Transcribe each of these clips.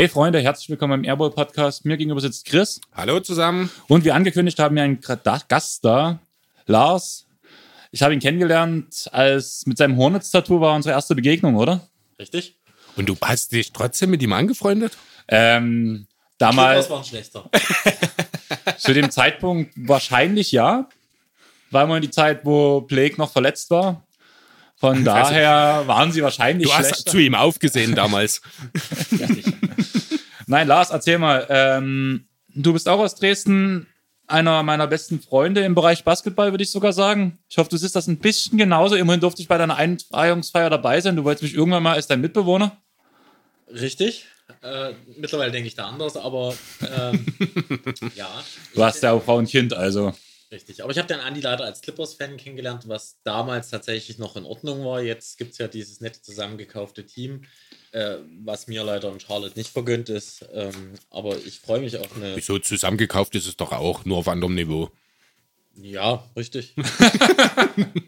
Hey Freunde, herzlich willkommen beim Airball Podcast. Mir gegenüber sitzt Chris. Hallo zusammen. Und wie angekündigt haben wir einen Gast da, Lars. Ich habe ihn kennengelernt, als mit seinem Hornets-Tattoo war unsere erste Begegnung, oder? Richtig? Und du hast dich trotzdem mit ihm angefreundet? Ähm, damals. War ein schlechter. zu dem Zeitpunkt wahrscheinlich ja. War immer die Zeit, wo Blake noch verletzt war. Von daher waren sie wahrscheinlich Du hast schlechter. zu ihm aufgesehen damals. Nein, Lars, erzähl mal. Ähm, du bist auch aus Dresden, einer meiner besten Freunde im Bereich Basketball, würde ich sogar sagen. Ich hoffe, du siehst das ein bisschen genauso. Immerhin durfte ich bei deiner Einweihungsfeier dabei sein. Du wolltest mich irgendwann mal als dein Mitbewohner. Richtig. Äh, mittlerweile denke ich da anders, aber ähm, ja. Du hast ja auch Frau und Kind, also. Richtig. Aber ich habe den Andi leider als Clippers-Fan kennengelernt, was damals tatsächlich noch in Ordnung war. Jetzt gibt es ja dieses nette zusammengekaufte Team, äh, was mir leider in Charlotte nicht vergönnt ist. Ähm, aber ich freue mich auf eine. Wieso zusammengekauft ist es doch auch, nur auf anderem Niveau. Ja, richtig.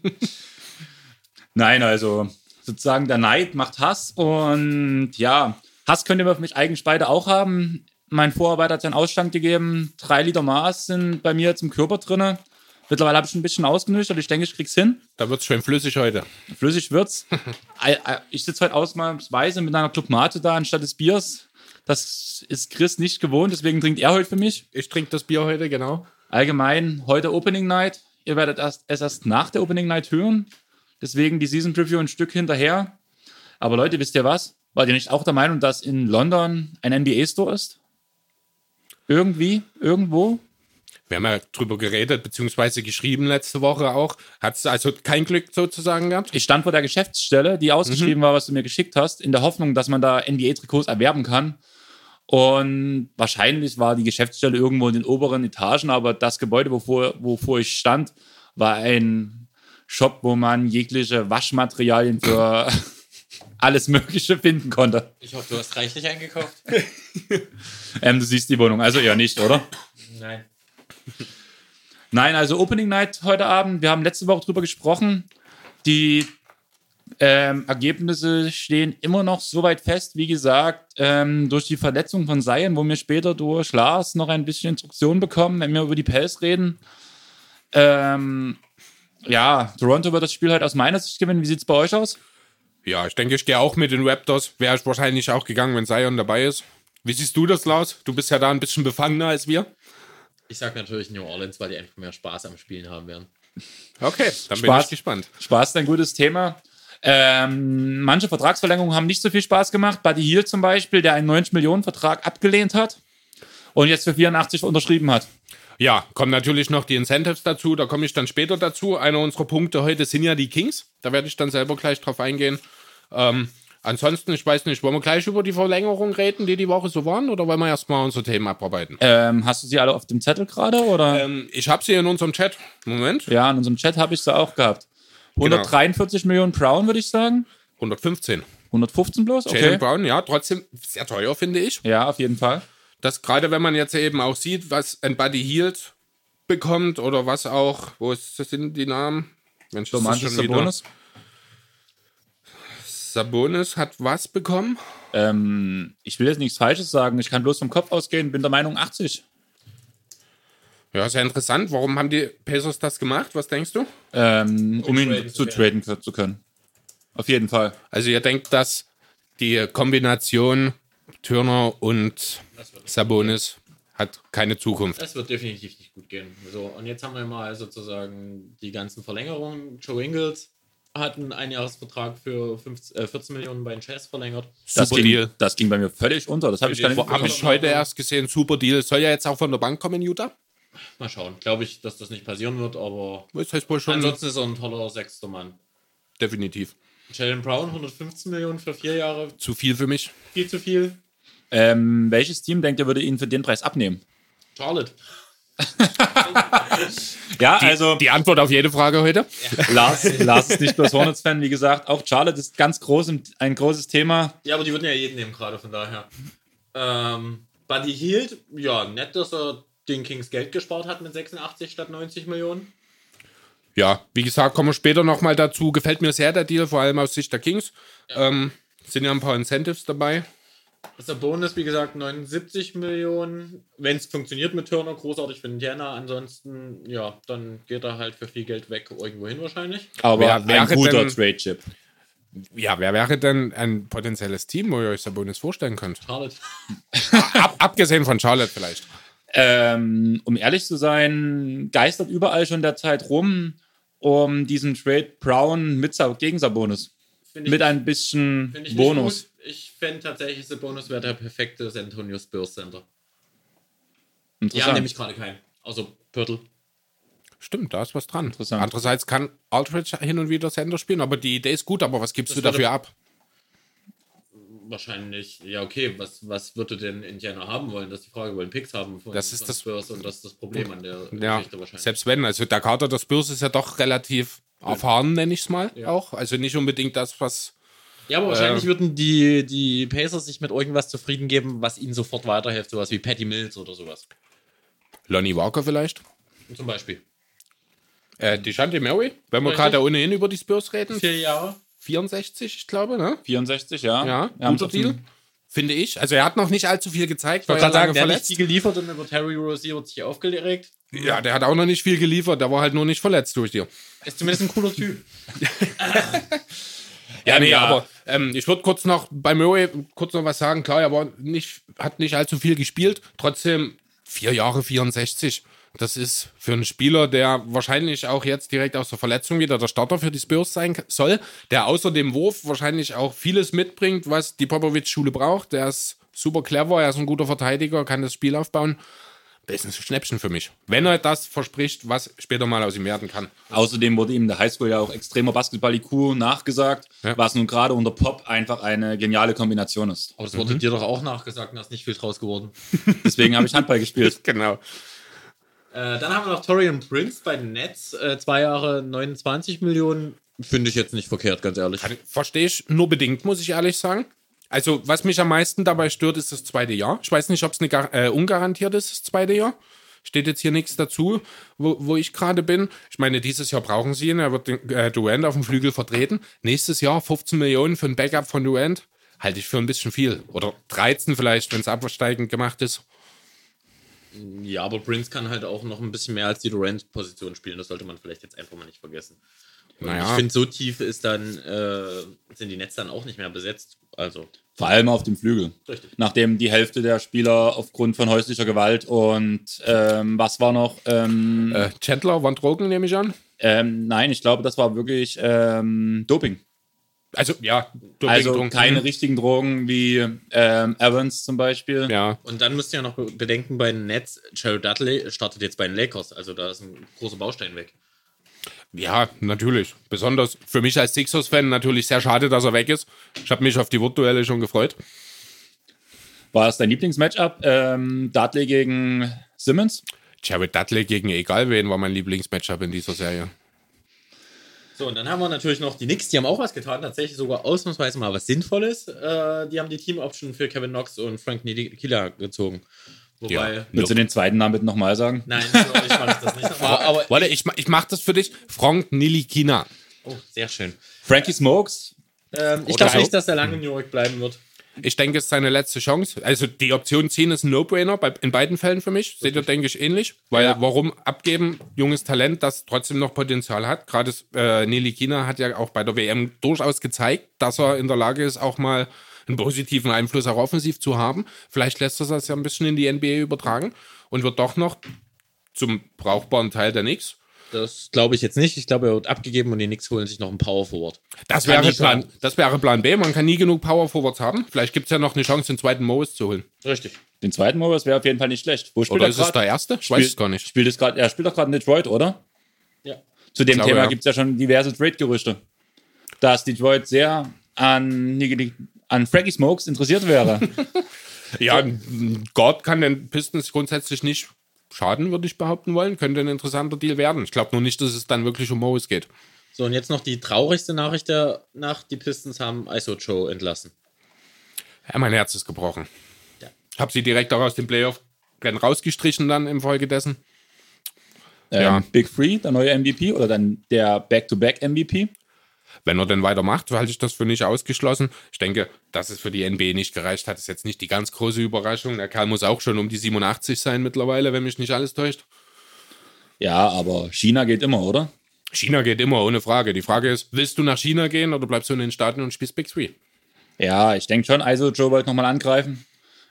Nein, also sozusagen der Neid macht Hass und ja, Hass könnt ihr für mich eigentlich beide auch haben. Mein Vorarbeiter hat ja einen Ausstand gegeben. Drei Liter Maß sind bei mir jetzt im Körper drinne. Mittlerweile habe ich ein bisschen ausgenüchtert. Ich denke, ich krieg's hin. Da wird es schön flüssig heute. Flüssig wird's. Ich sitze heute ausnahmsweise mit einer Club Mate da anstatt des Biers. Das ist Chris nicht gewohnt, deswegen trinkt er heute für mich. Ich trinke das Bier heute, genau. Allgemein heute Opening Night. Ihr werdet erst, es erst nach der Opening Night hören. Deswegen die Season Preview ein Stück hinterher. Aber Leute, wisst ihr was? Wart ihr nicht auch der Meinung, dass in London ein NBA-Store ist? Irgendwie? Irgendwo? Wir haben ja drüber geredet, beziehungsweise geschrieben letzte Woche auch. Hat es also kein Glück sozusagen gehabt? Ich stand vor der Geschäftsstelle, die ausgeschrieben war, was du mir geschickt hast, in der Hoffnung, dass man da NBA-Trikots erwerben kann. Und wahrscheinlich war die Geschäftsstelle irgendwo in den oberen Etagen, aber das Gebäude, wovor, wovor ich stand, war ein Shop, wo man jegliche Waschmaterialien für alles Mögliche finden konnte. Ich hoffe, du hast reichlich eingekauft. Ähm, du siehst die Wohnung, also eher nicht, oder? Nein. Nein, also Opening Night heute Abend. Wir haben letzte Woche drüber gesprochen. Die ähm, Ergebnisse stehen immer noch so weit fest, wie gesagt, ähm, durch die Verletzung von Zion, wo wir später durch Lars noch ein bisschen Instruktionen bekommen, wenn wir über die Pels reden. Ähm, ja, Toronto wird das Spiel halt aus meiner Sicht gewinnen. Wie sieht es bei euch aus? Ja, ich denke, ich gehe auch mit den Raptors. Wäre ich wahrscheinlich auch gegangen, wenn Zion dabei ist. Wie siehst du das, Lars? Du bist ja da ein bisschen befangener als wir. Ich sage natürlich New Orleans, weil die einfach mehr Spaß am Spielen haben werden. Okay, dann bin Spaß. ich gespannt. Spaß ist ein gutes Thema. Ähm, manche Vertragsverlängerungen haben nicht so viel Spaß gemacht. Buddy Hield zum Beispiel, der einen 90-Millionen-Vertrag abgelehnt hat und jetzt für 84 unterschrieben hat. Ja, kommen natürlich noch die Incentives dazu, da komme ich dann später dazu. Einer unserer Punkte heute sind ja die Kings, da werde ich dann selber gleich drauf eingehen. Ähm, ansonsten, ich weiß nicht, wollen wir gleich über die Verlängerung reden, die die Woche so waren, oder wollen wir erstmal unsere Themen abarbeiten? Ähm, hast du sie alle auf dem Zettel gerade? Oder? Ähm, ich habe sie in unserem Chat. Moment, ja, in unserem Chat habe ich sie auch gehabt. 143 Millionen Brown, würde ich sagen. 115. 115 bloß? Jalen Okay. Brown, ja, trotzdem sehr teuer, finde ich. Ja, auf jeden Fall. Das gerade, wenn man jetzt eben auch sieht, was ein Buddy Hield bekommt oder was auch, wo ist, das sind die Namen? Mensch, Domantas Sabonis. Sabonis hat was bekommen? Ähm, ich will jetzt nichts Falsches sagen. Ich kann bloß vom Kopf ausgehen. Bin der Meinung 80. Ja, sehr interessant. Warum haben die Pacers das gemacht? Was denkst du? Ähm, um ihn zu traden zu können. Auf jeden Fall. Also ihr denkt, dass die Kombination Turner und Sabonis hat keine Zukunft. Das wird definitiv nicht gut gehen. So, und jetzt haben wir mal sozusagen die ganzen Verlängerungen. Joe Ingles hat einen Einjahresvertrag für 15, äh, 14 Millionen bei den Jazz verlängert. Das Super ging, Deal. das ging bei mir völlig unter. Das habe ich Habe ich heute erst gesehen. Super Deal. Soll ja jetzt auch von der Bank kommen, Utah? Mal schauen. Glaube ich, dass das nicht passieren wird, aber Das heißt wohl schon ansonsten ist er ein toller sechster Mann. definitiv. Jalen Brown, 115 Millionen für vier Jahre, Zu viel für mich. viel zu viel. Ähm, welches Team denkt ihr, würde ihn für den Preis abnehmen? Charlotte. Ja, also Die Antwort auf jede Frage heute. Lars, Lars ist nicht bloß Hornets-Fan, wie gesagt. Auch Charlotte ist ganz groß, ein großes Thema. Ja, aber die würden ja jeden nehmen gerade, von daher. Ähm, Buddy Hield, ja, nett, dass er den Kings Geld gespart hat mit 86 statt 90 Millionen. Ja, wie gesagt, kommen wir später nochmal dazu. Gefällt mir sehr der Deal, vor allem aus Sicht der Kings. Ähm, sind ja ein paar Incentives dabei. Der Bonus, wie gesagt, 79 Millionen. Wenn es funktioniert mit Turner, großartig für Indiana. Ansonsten, ja, dann geht er halt für viel Geld weg irgendwo hin wahrscheinlich. Aber wäre ein guter Trade-Chip. Ja, wer wäre denn ein potenzielles Team, wo ihr euch Sabonis vorstellen könnt? Charlotte. Ab, abgesehen von Charlotte vielleicht. Ähm, um ehrlich zu sein, geistert überall schon der Zeit rum um diesen Trade Brown mit gegen Sabonis. Mit ein bisschen Bonus. Ich fände tatsächlich, der Bonus wäre der perfekte San Antonio Spurs Center. Die haben nämlich gerade keinen. Also Pörtl. Stimmt, da ist was dran. Interessant. Andererseits kann Aldridge hin und wieder Sender spielen, aber die Idee ist gut, aber was gibst Das du dafür ab? Wahrscheinlich, ja, okay, was, was würde denn Indiana haben wollen? Das ist die Frage, wollen Picks haben von, Das ist von das- Spurs und das ist das Problem an der Ja, Geschichte wahrscheinlich. selbst wenn, also der Kader der Spurs ist ja doch relativ erfahren, nenne ich es mal auch. Also nicht unbedingt das, was. Ja, aber wahrscheinlich würden die, die Pacers sich mit irgendwas zufrieden geben, was ihnen sofort weiterhilft, sowas wie Patty Mills oder sowas. Lonnie Walker vielleicht? Zum Beispiel. Äh, Deshante Murray, wenn wir gerade ohnehin über die Spurs reden. Vier Jahre. 64, ich glaube, ne? 64, ja. Ja, haben guter Deal. Finde ich. Also er hat noch nicht allzu viel gezeigt, Ich wollte er gerade sagen, der hat nicht verletzt. viel geliefert und über Terry Rozier wird sich aufgeregt. Ja, der hat auch noch nicht viel geliefert, der war halt nur nicht verletzt durch dir. Ist zumindest ein cooler Typ. Ja, nee, ja. aber ähm, ich würde kurz noch bei Murray kurz noch was sagen. Klar, er war nicht, hat nicht allzu viel gespielt. Trotzdem vier Jahre 64. Das ist für einen Spieler, der wahrscheinlich auch jetzt direkt aus der Verletzung wieder der Starter für die Spurs sein soll, der außer dem Wurf wahrscheinlich auch vieles mitbringt, was die Popovic-Schule braucht. Der ist super clever, er ist ein guter Verteidiger, kann das Spiel aufbauen. Das ist ein Schnäppchen für mich. Wenn er das verspricht, was später mal aus ihm werden kann. Außerdem wurde ihm in der Highschool ja auch extremer Basketball-IQ nachgesagt, Ja. was nun gerade unter Pop einfach eine geniale Kombination ist. Aber das wurde dir doch auch nachgesagt und da ist nicht viel draus geworden. Deswegen habe ich Handball gespielt. Genau. Äh, dann haben wir noch Torian Prince bei den Nets. Äh, zwei Jahre 29 Millionen. Finde ich jetzt nicht verkehrt, ganz ehrlich. Verstehe ich nur bedingt, muss ich ehrlich sagen. Also, was mich am meisten dabei stört, ist das zweite Jahr. Ich weiß nicht, ob es äh, ungarantiert ist, das zweite Jahr. Steht jetzt hier nichts dazu, wo, wo ich gerade bin. Ich meine, dieses Jahr brauchen sie ihn. Er wird den, äh, Durant auf dem Flügel vertreten. Nächstes Jahr 15 Millionen für ein Backup von Durant. Halte ich für ein bisschen viel. Oder 13 vielleicht, wenn es absteigend gemacht ist. Ja, aber Prince kann halt auch noch ein bisschen mehr als die Durant-Position spielen. Das sollte man vielleicht jetzt einfach mal nicht vergessen. Naja. Ich finde, so tief ist dann, äh, sind die Nets dann auch nicht mehr besetzt. Also, Vor allem auf dem Flügel. Richtig. Nachdem die Hälfte der Spieler aufgrund von häuslicher Gewalt und ähm, was war noch? Ähm, Äh, Chandler, Van Drogen nehme ich an. ähm, nein, ich glaube, das war wirklich ähm, Doping. Also, ja. Doping, Also Doping. keine richtigen Drogen wie ähm, Evans zum Beispiel. Ja, und dann müsst ihr ja noch be- bedenken, bei den Nets, Jared Dudley startet jetzt bei den Lakers. Also, da ist ein großer Baustein weg. Ja, natürlich. Besonders für mich als Sixers-Fan natürlich sehr schade, dass er weg ist. Ich habe mich auf die Wortduelle schon gefreut. War es dein Lieblingsmatchup? Ähm, Dudley gegen Simmons? Jared Dudley gegen egal wen war mein Lieblingsmatchup in dieser Serie. So, und dann haben wir natürlich noch die Knicks, die haben auch was getan, tatsächlich sogar ausnahmsweise mal was Sinnvolles. Äh, die haben die Team-Option für Kevin Knox und Frank Killer gezogen. Wobei, Ja. Willst du den zweiten Namen bitte nochmal sagen? nein, ich mache das nicht nochmal, aber Warte, ich, ich mach das für dich. Frank Nilikina. oh, sehr schön. Frankie Smokes? Ähm, ich glaube nicht, dass er lange in New York bleiben wird. Ich denke, es ist seine letzte Chance. Also die Option ziehen ist ein No-Brainer bei, in beiden Fällen für mich. Seht ihr, denke ich, ähnlich. Weil Ja. warum abgeben? Junges Talent, das trotzdem noch Potenzial hat. Gerade äh, Nilikina hat ja auch bei der WM durchaus gezeigt, dass er in der Lage ist, auch mal einen positiven Einfluss auch offensiv zu haben. Vielleicht lässt er das ja ein bisschen in die NBA übertragen und wird doch noch zum brauchbaren Teil der Knicks. Das glaube ich jetzt nicht. Ich glaube, er wird abgegeben und die Knicks holen sich noch einen Power Forward. Das wäre, Plan, das wäre Plan B. Man kann nie genug Power Forwards haben. Vielleicht gibt es ja noch eine Chance, den zweiten Morris zu holen. Richtig. Den zweiten Morris wäre auf jeden Fall nicht schlecht. Wo spielt Oder er ist es grad? der erste? Ich weiß es gar nicht. Spielt es grad, er spielt doch gerade in Detroit, oder? Ja. Zu dem glaube, Thema ja. gibt es ja schon diverse Trade-Gerüchte. Dass Detroit sehr an, an Frankie Smokes interessiert wäre. Ja, Guard kann den Pistons grundsätzlich nicht schaden, würde ich behaupten wollen. Könnte ein interessanter Deal werden. Ich glaube nur nicht, dass es dann wirklich um Morris geht. So, und jetzt noch die traurigste Nachricht der Nacht. Die Pistons haben ISO Joe entlassen. Ja, mein Herz ist gebrochen. Ja. Hab sie direkt auch aus dem Playoff rausgestrichen dann im Folge dessen. Ähm, Ja. Big Free, der neue MVP oder dann der Back-to-Back-MVP. Wenn er denn weitermacht, halte ich das für nicht ausgeschlossen. Ich denke, dass es für die NBA nicht gereicht hat, ist jetzt nicht die ganz große Überraschung. Der Kerl muss auch schon um die 87 sein mittlerweile, wenn mich nicht alles täuscht. Ja, aber China geht immer, oder? China geht immer, ohne Frage. Die Frage ist, willst du nach China gehen oder bleibst du in den Staaten und spielst Big Three? Ja, ich denke schon, also Joe wollte nochmal angreifen.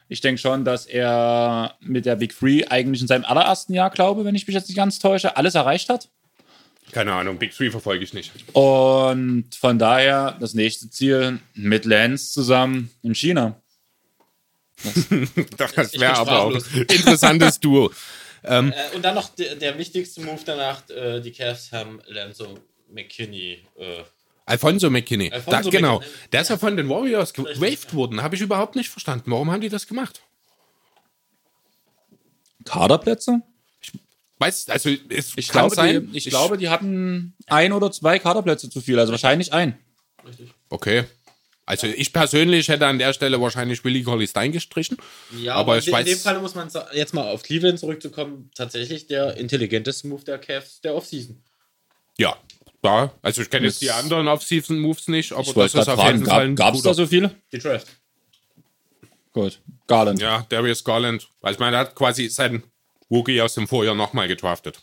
Ich denke schon, dass er mit der Big Free eigentlich in seinem allerersten Jahr, glaube wenn ich mich jetzt nicht ganz täusche, alles erreicht hat. Keine Ahnung, Big Three verfolge ich nicht. Und von daher das nächste Ziel mit Lance zusammen in China. Das Ich wäre aber auch ein interessantes Duo. Äh, und dann noch der, der wichtigste Move danach, äh, die Cavs haben Lenzo McKinney. Äh, Alfonso McKinney. Alfonso da, genau. McKinney. Der ist ja von den Warriors gewaved worden. Habe ich überhaupt nicht verstanden. Warum haben die das gemacht? Kaderplätze? Weißt also es Ich, kann glaube, sein. die, ich, glaube, die hatten ein oder zwei Kaderplätze zu viel, also wahrscheinlich ein. Okay. Also ich persönlich hätte an der Stelle wahrscheinlich Willie Colley Stein gestrichen. ja, aber ich in, weiß. in dem Fall muss man jetzt mal auf Cleveland zurückzukommen. Tatsächlich der intelligenteste Move der Cavs der Offseason. ja. Ja, also ich kenne jetzt die anderen Off-Season-Moves nicht, aber Ich das ist auf fragen, jeden Fall gab es da so viele? Die Draft. Gut. Garland. Ja, Darius Garland. Also ich meine, er hat quasi seinen Rookie aus dem Vorjahr nochmal gedraftet.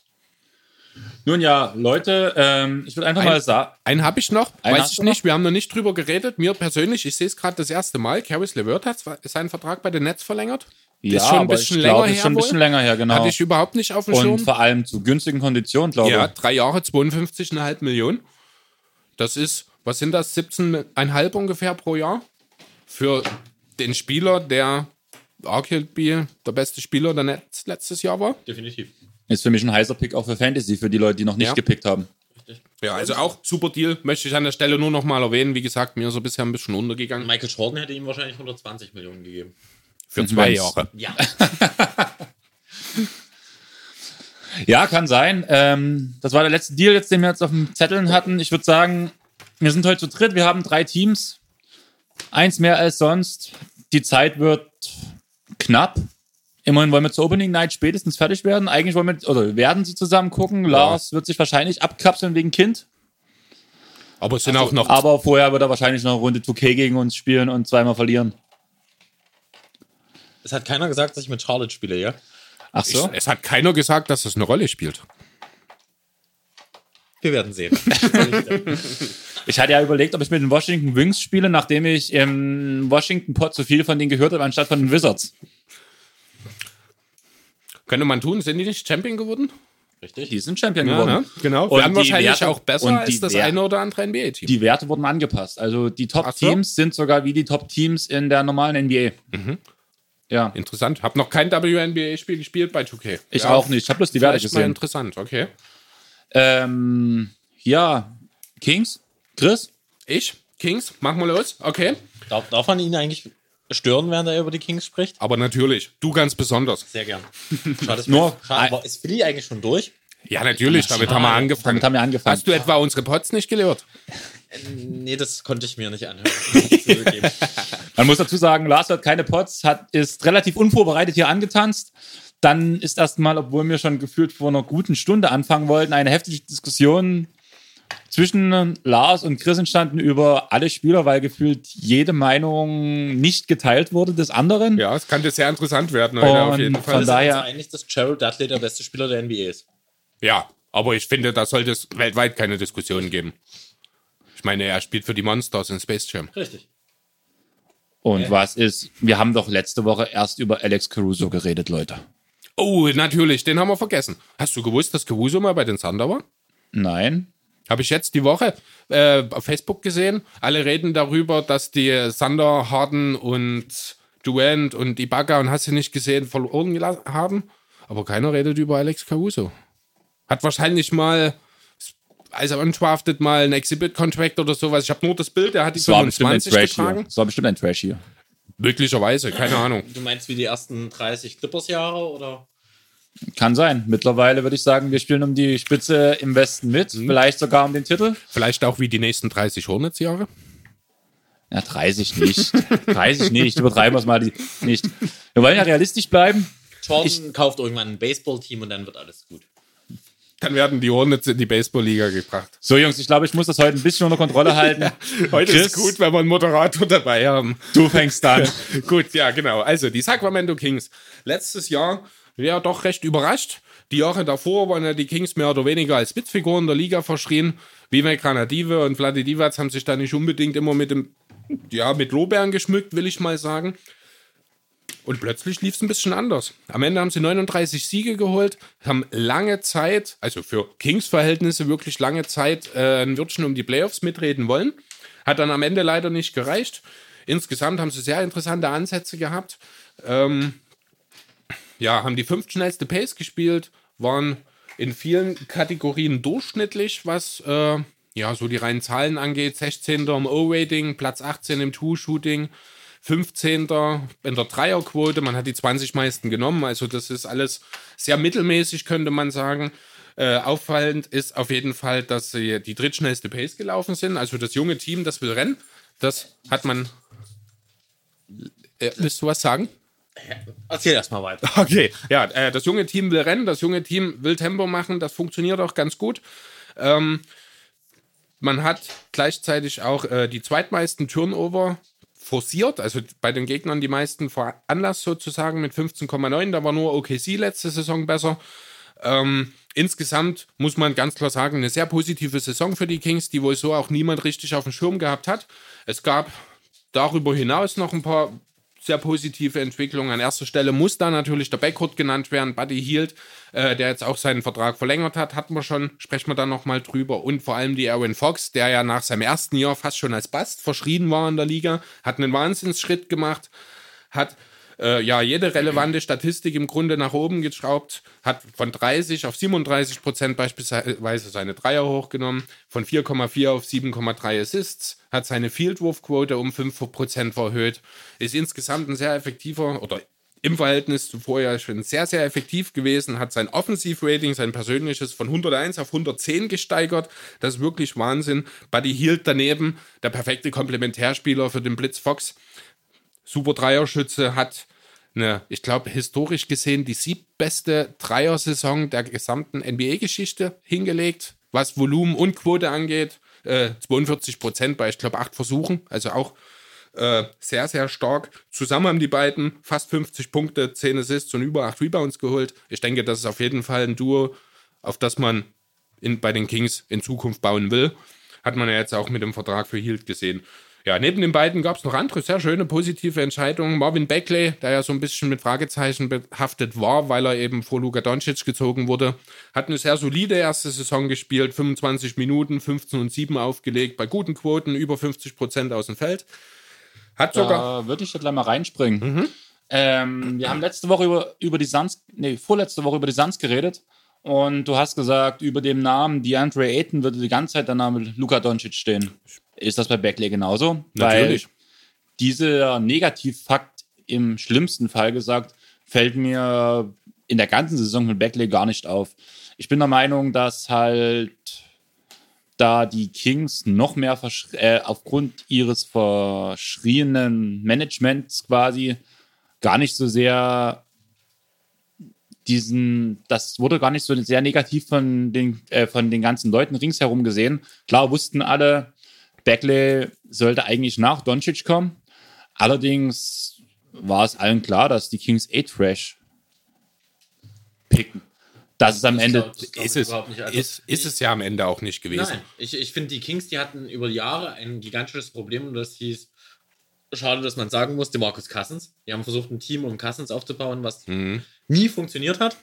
Nun ja, Leute, ähm, ich würde einfach Ein- mal sagen, Einen habe ich noch, weiß ich nicht. Wir haben noch nicht drüber geredet. Mir persönlich, ich sehe es gerade das erste Mal. Caris LeVert hat seinen Vertrag bei den Nets verlängert. ja, ist schon ein bisschen länger glaube, her. ist schon ein bisschen wohl. länger her, genau. Hatte ich überhaupt nicht auf dem Und Schirm. vor allem zu günstigen Konditionen, glaube Ja, ich. drei Jahre, 52,5 Millionen. Das ist, was sind das, 17,5 ungefähr pro Jahr? Für den Spieler, der arguably der beste Spieler der Nets letztes Jahr war. Definitiv. Ist für mich ein heißer Pick auch für Fantasy, für die Leute, die noch nicht Ja. gepickt haben. Ja, also auch super Deal, möchte ich an der Stelle nur noch mal erwähnen. Wie gesagt, mir ist er bisher ein bisschen untergegangen. Michael Jordan hätte ihm wahrscheinlich 120 Millionen gegeben. Für zwei Wenn's- Jahre. Ja. Ja, kann sein. Ähm, das war der letzte Deal, jetzt, den wir jetzt auf dem Zetteln hatten. Ich würde sagen, wir sind heute zu dritt. Wir haben drei Teams. Eins mehr als sonst. Die Zeit wird knapp. Immerhin wollen wir zur Opening Night spätestens fertig werden. Eigentlich wollen wir, oder werden sie zusammen gucken. Lars wird sich wahrscheinlich abkapseln wegen Kind. Aber es sind auch noch Aber vorher wird er wahrscheinlich noch eine Runde 2K gegen uns spielen und zweimal verlieren. Es hat keiner gesagt, dass ich mit Charlotte spiele, ja? Ach so? Es hat keiner gesagt, dass es eine Rolle spielt. Wir werden sehen. Ich hatte ja überlegt, ob ich mit den Washington Wings spiele, nachdem ich im Washington Pod so viel von denen gehört habe, anstatt von den Wizards. Könnte man tun, sind die nicht Champion geworden? Richtig. Die sind Champion Ja, geworden. ne? Genau. Und Werden die wahrscheinlich Werte- auch besser und als das eine oder andere NBA-Team. Die Werte wurden angepasst. Also die Ach so. Top-Teams sind sogar wie die Top-Teams in der normalen NBA. Mhm. Ja, Interessant. Hab noch kein WNBA-Spiel gespielt bei 2K. ich Ja, auch nicht. Ich habe bloß die Werte Vielleicht mal gesehen. interessant, okay. Ähm, ja, Kings? Chris? Ich, Kings, mach mal los. Okay. Darf, darf man ihn eigentlich stören, während er über die Kings spricht? Aber natürlich, du ganz besonders. Sehr gern. Schade, ist Nur- schade, aber ist Philly eigentlich schon durch? Ja, natürlich, damit haben wir angefangen. Damit haben wir angefangen. Hast du etwa unsere Pots nicht gehört? Nee, das konnte ich mir nicht anhören. Man muss dazu sagen, Lars hat keine Pots, hat, ist relativ unvorbereitet hier angetanzt. Dann ist erstmal, obwohl wir schon gefühlt vor einer guten Stunde anfangen wollten, eine heftige Diskussion zwischen Lars und Chris entstanden über alle Spieler, weil gefühlt jede Meinung nicht geteilt wurde des anderen. Ja, es könnte sehr interessant werden heute auf jeden von Fall. Uns daher- einig, dass Gerald Dudley der beste Spieler der NBA ist. Ja, aber ich finde, da sollte es weltweit keine Diskussion geben. Ich meine, er spielt für die Monsters in Space Jam. Richtig. Und was ist, wir haben doch letzte Woche erst über Alex Caruso geredet, Leute. Oh, natürlich, den haben wir vergessen. Hast du gewusst, dass Caruso mal bei den Thunder war? Nein. Habe ich jetzt die Woche äh, auf Facebook gesehen. Alle reden darüber, dass die Sander, Harden und Durant und Ibaka und hast du nicht gesehen verloren haben. Aber keiner redet über Alex Caruso. Hat wahrscheinlich mal, also undrafted mal ein Exhibit-Contract oder sowas. Ich habe nur das Bild, der hat die ein 25 Trash hier. getragen. Das war bestimmt ein Trash hier. Möglicherweise, keine Ahnung. Du meinst wie die ersten 30 Clippers-Jahre oder? Kann sein. Mittlerweile würde ich sagen, wir spielen um die Spitze im Westen mit. Vielleicht sogar um den Titel. Vielleicht auch wie die nächsten 30 Hornets-Jahre. Ja, 30 nicht. 30 nicht. Übertreiben wir es mal die- nicht. Wir wollen ja realistisch bleiben. Jordan kauft irgendwann ein Baseballteam und dann wird alles gut. Dann werden die Hornets in die Baseballliga gebracht. So, Jungs, ich glaube, ich muss das heute ein bisschen unter Kontrolle halten. Heute Chris? ist gut, wenn wir einen Moderator dabei haben. Du fängst an. Gut, ja, genau. Also, die Sacramento Kings. Letztes Jahr, ja, doch recht überrascht. Die Jahre davor waren ja die Kings mehr oder weniger als Witzfiguren der Liga verschrien. Vivek Granadive und Vladi Divac haben sich da nicht unbedingt immer mit dem, ja, mit Lorbeeren geschmückt, will ich mal sagen. Und plötzlich lief es ein bisschen anders. Am Ende haben sie 39 Siege geholt, haben lange Zeit, also für Kings-Verhältnisse wirklich lange Zeit, äh, ein Wörtchen um die Playoffs mitreden wollen. Hat dann am Ende leider nicht gereicht. Insgesamt haben sie sehr interessante Ansätze gehabt. Ähm, ja, haben die fünftschnellste Pace gespielt, waren in vielen Kategorien durchschnittlich, was äh, ja so die reinen Zahlen angeht. 16. im O-Rating, Platz 18 im Two-Shooting, 15. in der Dreierquote. Man hat die 20 meisten genommen, also das ist alles sehr mittelmäßig, könnte man sagen. Äh, auffallend ist auf jeden Fall, dass sie die drittschnellste Pace gelaufen sind. Also das junge Team, das will rennen. Das hat man. Äh, willst du was sagen? Erzähl erst mal weiter. Okay, ja, äh, das junge Team will rennen, das junge Team will Tempo machen, das funktioniert auch ganz gut. Ähm, man hat gleichzeitig auch äh, die zweitmeisten Turnover forciert, also bei den Gegnern die meisten veranlasst sozusagen mit 15,9. Da war nur OKC letzte Saison besser. Ähm, insgesamt muss man ganz klar sagen, eine sehr positive Saison für die Kings, die wohl so auch niemand richtig auf dem Schirm gehabt hat. Es gab darüber hinaus noch ein paar sehr positive Entwicklungen. An erster Stelle muss da natürlich der Backcourt genannt werden, Buddy Hield, äh, der jetzt auch seinen Vertrag verlängert hat, hatten wir schon, sprechen wir dann nochmal drüber. Und vor allem die Aaron Fox, der ja nach seinem ersten Jahr fast schon als Bast verschrien war in der Liga, hat einen Wahnsinnsschritt gemacht, hat äh, ja jede relevante Statistik im Grunde nach oben geschraubt, hat von 30 auf 37 Prozent beispielsweise seine Dreier hochgenommen, von 4,4 auf 7,3 Assists, hat seine Fieldwurfquote um 5 Prozent erhöht, ist insgesamt ein sehr effektiver oder im Verhältnis zu vorher schon sehr, sehr effektiv gewesen, hat sein Offensivrating, sein persönliches von 101 auf 110 gesteigert. Das ist wirklich Wahnsinn. Buddy Hield daneben, der perfekte Komplementärspieler für den Blitz Fox. Super Dreierschütze, hat eine, ich glaube, historisch gesehen die siebbeste Dreier-Saison der gesamten NBA-Geschichte hingelegt, was Volumen und Quote angeht. Äh, 42 Prozent bei, ich glaube, acht Versuchen, also auch äh, sehr, sehr stark. Zusammen haben die beiden fast 50 Punkte, 10 Assists und über 8 Rebounds geholt. Ich denke, das ist auf jeden Fall ein Duo, auf das man in, bei den Kings in Zukunft bauen will. Hat man ja jetzt auch mit dem Vertrag für Hield gesehen. Ja, neben den beiden gab es noch andere sehr schöne positive Entscheidungen. Marvin Beckley, der ja so ein bisschen mit Fragezeichen behaftet war, weil er eben vor Luka Doncic gezogen wurde, hat eine sehr solide erste Saison gespielt, 25 Minuten, 15 und 7 aufgelegt, bei guten Quoten, über 50 Prozent aus dem Feld. Hat sogar. Da würde ich jetzt gleich mal reinspringen. Ähm, wir haben letzte Woche über, über die Suns, nee, vorletzte Woche über die Suns geredet. Und du hast gesagt, über dem Namen DeAndre Ayton würde die ganze Zeit der Name Luka Doncic stehen. Ist das bei Beckley genauso? Natürlich. Weil dieser Negativfakt im schlimmsten Fall gesagt, fällt mir in der ganzen Saison mit Beckley gar nicht auf. Ich bin der Meinung, dass halt da die Kings noch mehr äh, aufgrund ihres verschrienen Managements quasi gar nicht so sehr diesen, das wurde gar nicht so sehr negativ von den, äh, von den ganzen Leuten ringsherum gesehen. Klar wussten alle, Beckley sollte eigentlich nach Doncic kommen. Allerdings war es allen klar, dass die Kings eh Trash picken. Das ist am Ich Ende. glaub- Ist es, überhaupt nicht. Also, ist, ist es ja am Ende auch nicht gewesen. Nein, ich, ich finde, die Kings, die hatten über Jahre ein gigantisches Problem und das hieß, schade, dass man sagen musste, Markus Cousins. Die haben versucht, ein Team um Cousins aufzubauen, was nie funktioniert hat.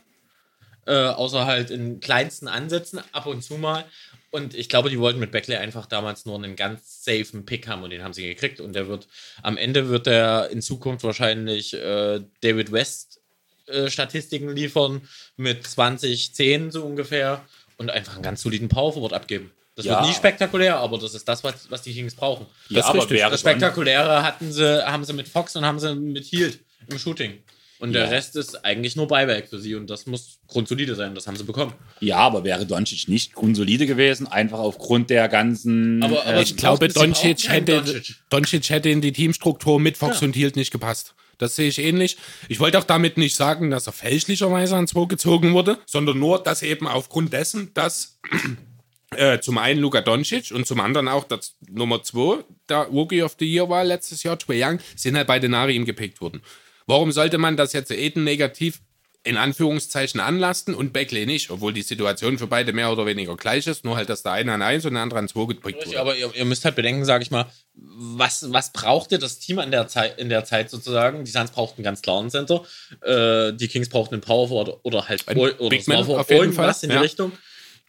Äh, außer halt in kleinsten Ansätzen, ab und zu mal. Und ich glaube, die wollten mit Beckley einfach damals nur einen ganz safen Pick haben und den haben sie gekriegt. Und der wird, am Ende wird der in Zukunft wahrscheinlich äh, David West äh, Statistiken liefern mit 20, 10 so ungefähr und einfach einen ganz soliden Power Forward abgeben. Das Ja. wird nie spektakulär, aber das ist das, was, was die Kings brauchen. Ja, ist aber wäre Das Spektakuläre hatten sie, haben sie mit Fox und haben sie mit Hield im Shooting. Und Ja. der Rest ist eigentlich nur Buyback für sie und das muss grundsolide sein. Das haben sie bekommen. Ja, aber wäre Doncic nicht grundsolide gewesen, einfach aufgrund der ganzen. Aber- aber- äh, Ich glaube, Doncic hätte, Doncic. Doncic hätte in die Teamstruktur mit Fox Ja. und Hield nicht gepasst. Das sehe ich ähnlich. Ich wollte auch damit nicht sagen, dass er fälschlicherweise an 2 gezogen wurde, sondern nur, dass eben aufgrund dessen, dass äh, zum einen Luka Doncic und zum anderen auch das Nummer 2, der Rookie of the Year war letztes Jahr, Trae Young, sind halt beide nach ihm gepickt worden. Warum sollte man das jetzt Eden negativ in Anführungszeichen anlasten und Beckley nicht, obwohl die Situation für beide mehr oder weniger gleich ist, nur halt, dass der eine an 1 und der andere an 2 gepickt wurde. Aber ihr, ihr müsst halt bedenken, sage ich mal, was, was brauchte das Team an der Zeit, in der Zeit sozusagen? Die Suns brauchten ganz klar einen Center. Äh, die Kings brauchten einen Power Forward oder halt Ein oder Big Man auf jeden irgendwas Fall, in die ja. Richtung.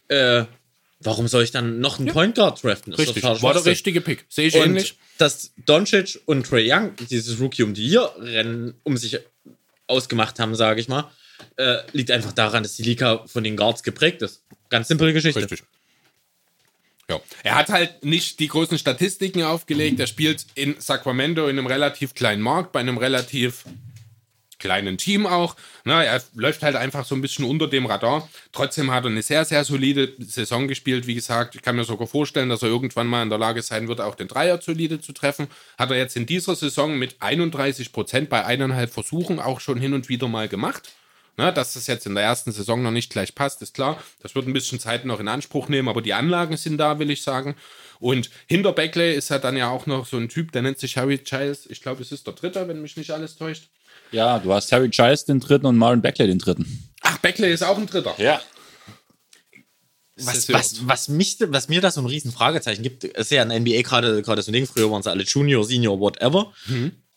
Äh, warum soll ich dann noch einen Point Guard draften? Das Richtig, war der richtige Pick. Sehe ich Und ähnlich. dass Doncic und Trey Young dieses Rookie um die Year Rennen um sich ausgemacht haben, sage ich mal, äh, liegt einfach daran, dass die Liga von den Guards geprägt ist. Ganz simple Geschichte. Richtig. Ja. Er hat halt nicht die großen Statistiken aufgelegt. Er spielt in Sacramento in einem relativ kleinen Markt, bei einem relativ kleinen Team auch. Na, er läuft halt einfach so ein bisschen unter dem Radar. Trotzdem hat er eine sehr, sehr solide Saison gespielt. Wie gesagt, ich kann mir sogar vorstellen, dass er irgendwann mal in der Lage sein wird, auch den Dreier solide zu treffen. Hat er jetzt in dieser Saison mit 31 Prozent bei eineinhalb Versuchen auch schon hin und wieder mal gemacht. Na, dass das jetzt in der ersten Saison noch nicht gleich passt, ist klar. Das wird ein bisschen Zeit noch in Anspruch nehmen, aber die Anlagen sind da, will ich sagen. Und hinter Beckley ist halt dann ja auch noch so ein Typ, der nennt sich Harry Giles. Ich glaube, es ist der Dritte, wenn mich nicht alles täuscht. Ja, du hast Harry Giles den dritten und Marlon Beckley den dritten. Ach, Beckley ist auch ein Dritter. Ja. Was, was, was, mich, was mir da so ein riesen Fragezeichen gibt, ist ja in der NBA gerade gerade so ein Ding, früher waren sie alle Junior, Senior, whatever,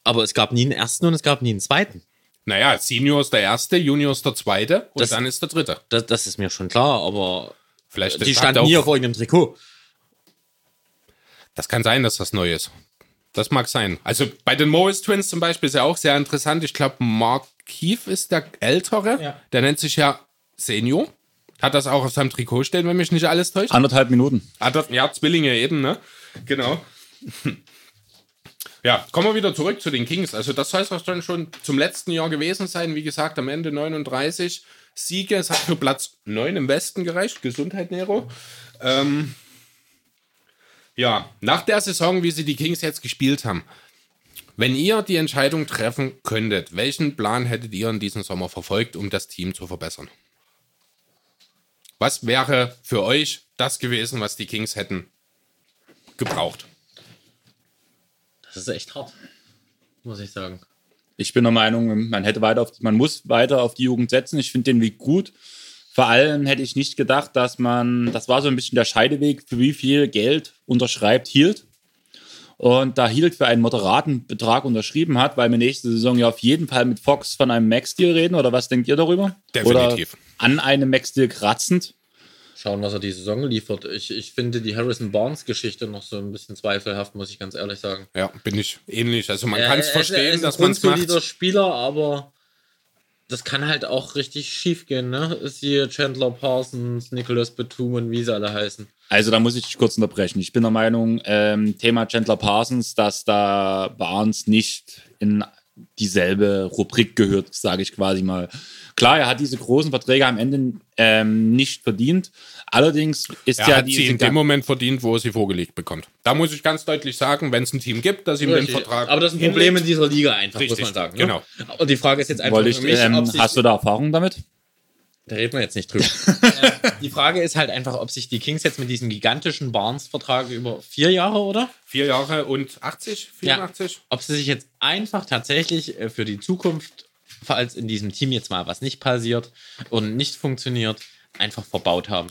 aber es gab nie einen ersten und es gab nie einen zweiten. Naja, Senior ist der Erste, Junior ist der Zweite und Das- dann ist der Dritte. Das, das ist mir schon klar, aber Vielleicht die standen auch, nie auf irgendeinem Trikot. Das kann sein, dass das neu ist. Das mag sein. Also bei den Morris Twins zum Beispiel ist ja auch sehr interessant. Ich glaube, Mark Keefe ist der Ältere. Ja. Der nennt sich ja Senior. Hat das auch auf seinem Trikot stehen, wenn mich nicht alles täuscht. Anderthalb Minuten. Ja, Zwillinge eben, ne? Genau. Ja, kommen wir wieder zurück zu den Kings. Also das soll es dann schon zum letzten Jahr gewesen sein. Wie gesagt, am Ende 39 Siege. Es hat für Platz 9 im Westen gereicht. Gesundheit, Nero. Ähm, ja, nach der Saison, wie sie die Kings jetzt gespielt haben, wenn ihr die Entscheidung treffen könntet, welchen Plan hättet ihr in diesem Sommer verfolgt, um das Team zu verbessern? Was wäre für euch das gewesen, was die Kings hätten gebraucht? Das ist echt hart, muss ich sagen. Ich bin der Meinung, man hätte weiter auf, man muss weiter auf die Jugend setzen. Ich finde den Weg gut. Vor allem hätte ich nicht gedacht, dass man, das war so ein bisschen der Scheideweg, für wie viel Geld unterschreibt Hield. Und da Hield für einen moderaten Betrag unterschrieben hat, weil wir nächste Saison ja auf jeden Fall mit Fox von einem Max-Deal reden, oder was denkt ihr darüber? Definitiv. Oder an einem Max-Deal kratzend. Schauen, was er die Saison liefert. Ich, ich finde die Harrison Barnes-Geschichte noch so ein bisschen zweifelhaft, muss ich ganz ehrlich sagen. Ja, bin ich ähnlich. Also man Er- kann es er- verstehen, er ist dass ein man es macht. Spieler, aber das kann halt auch richtig schief gehen, ne? Siehe Chandler Parsons, Nicholas Batum und wie sie alle heißen. Also da muss ich dich kurz unterbrechen. Ich bin der Meinung, ähm, Thema Chandler Parsons, dass da Barnes nicht in dieselbe Rubrik gehört, sage ich quasi mal. Klar, er hat diese großen Verträge am Ende ähm, nicht verdient. Allerdings ist Er ja hat sie in dem Moment verdient, wo er sie vorgelegt bekommt. Da muss ich ganz deutlich sagen, wenn es ein Team gibt, das ihm Richtig. den Vertrag. Aber das ist ein Problem in dieser Liga einfach, Richtig, muss man sagen. genau. Ne? Und die Frage ist jetzt einfach wollte ich, für mich, ähm, ob sich, hast du da Erfahrung damit? Da reden wir jetzt nicht drüber. äh, die Frage ist halt einfach, ob sich die Kings jetzt mit diesem gigantischen Barnes-Vertrag über vier Jahre, oder? Vier Jahre und 80, 84. Ob sie sich jetzt einfach tatsächlich äh, für die Zukunft, falls in diesem Team jetzt mal was nicht passiert und nicht funktioniert, einfach verbaut haben.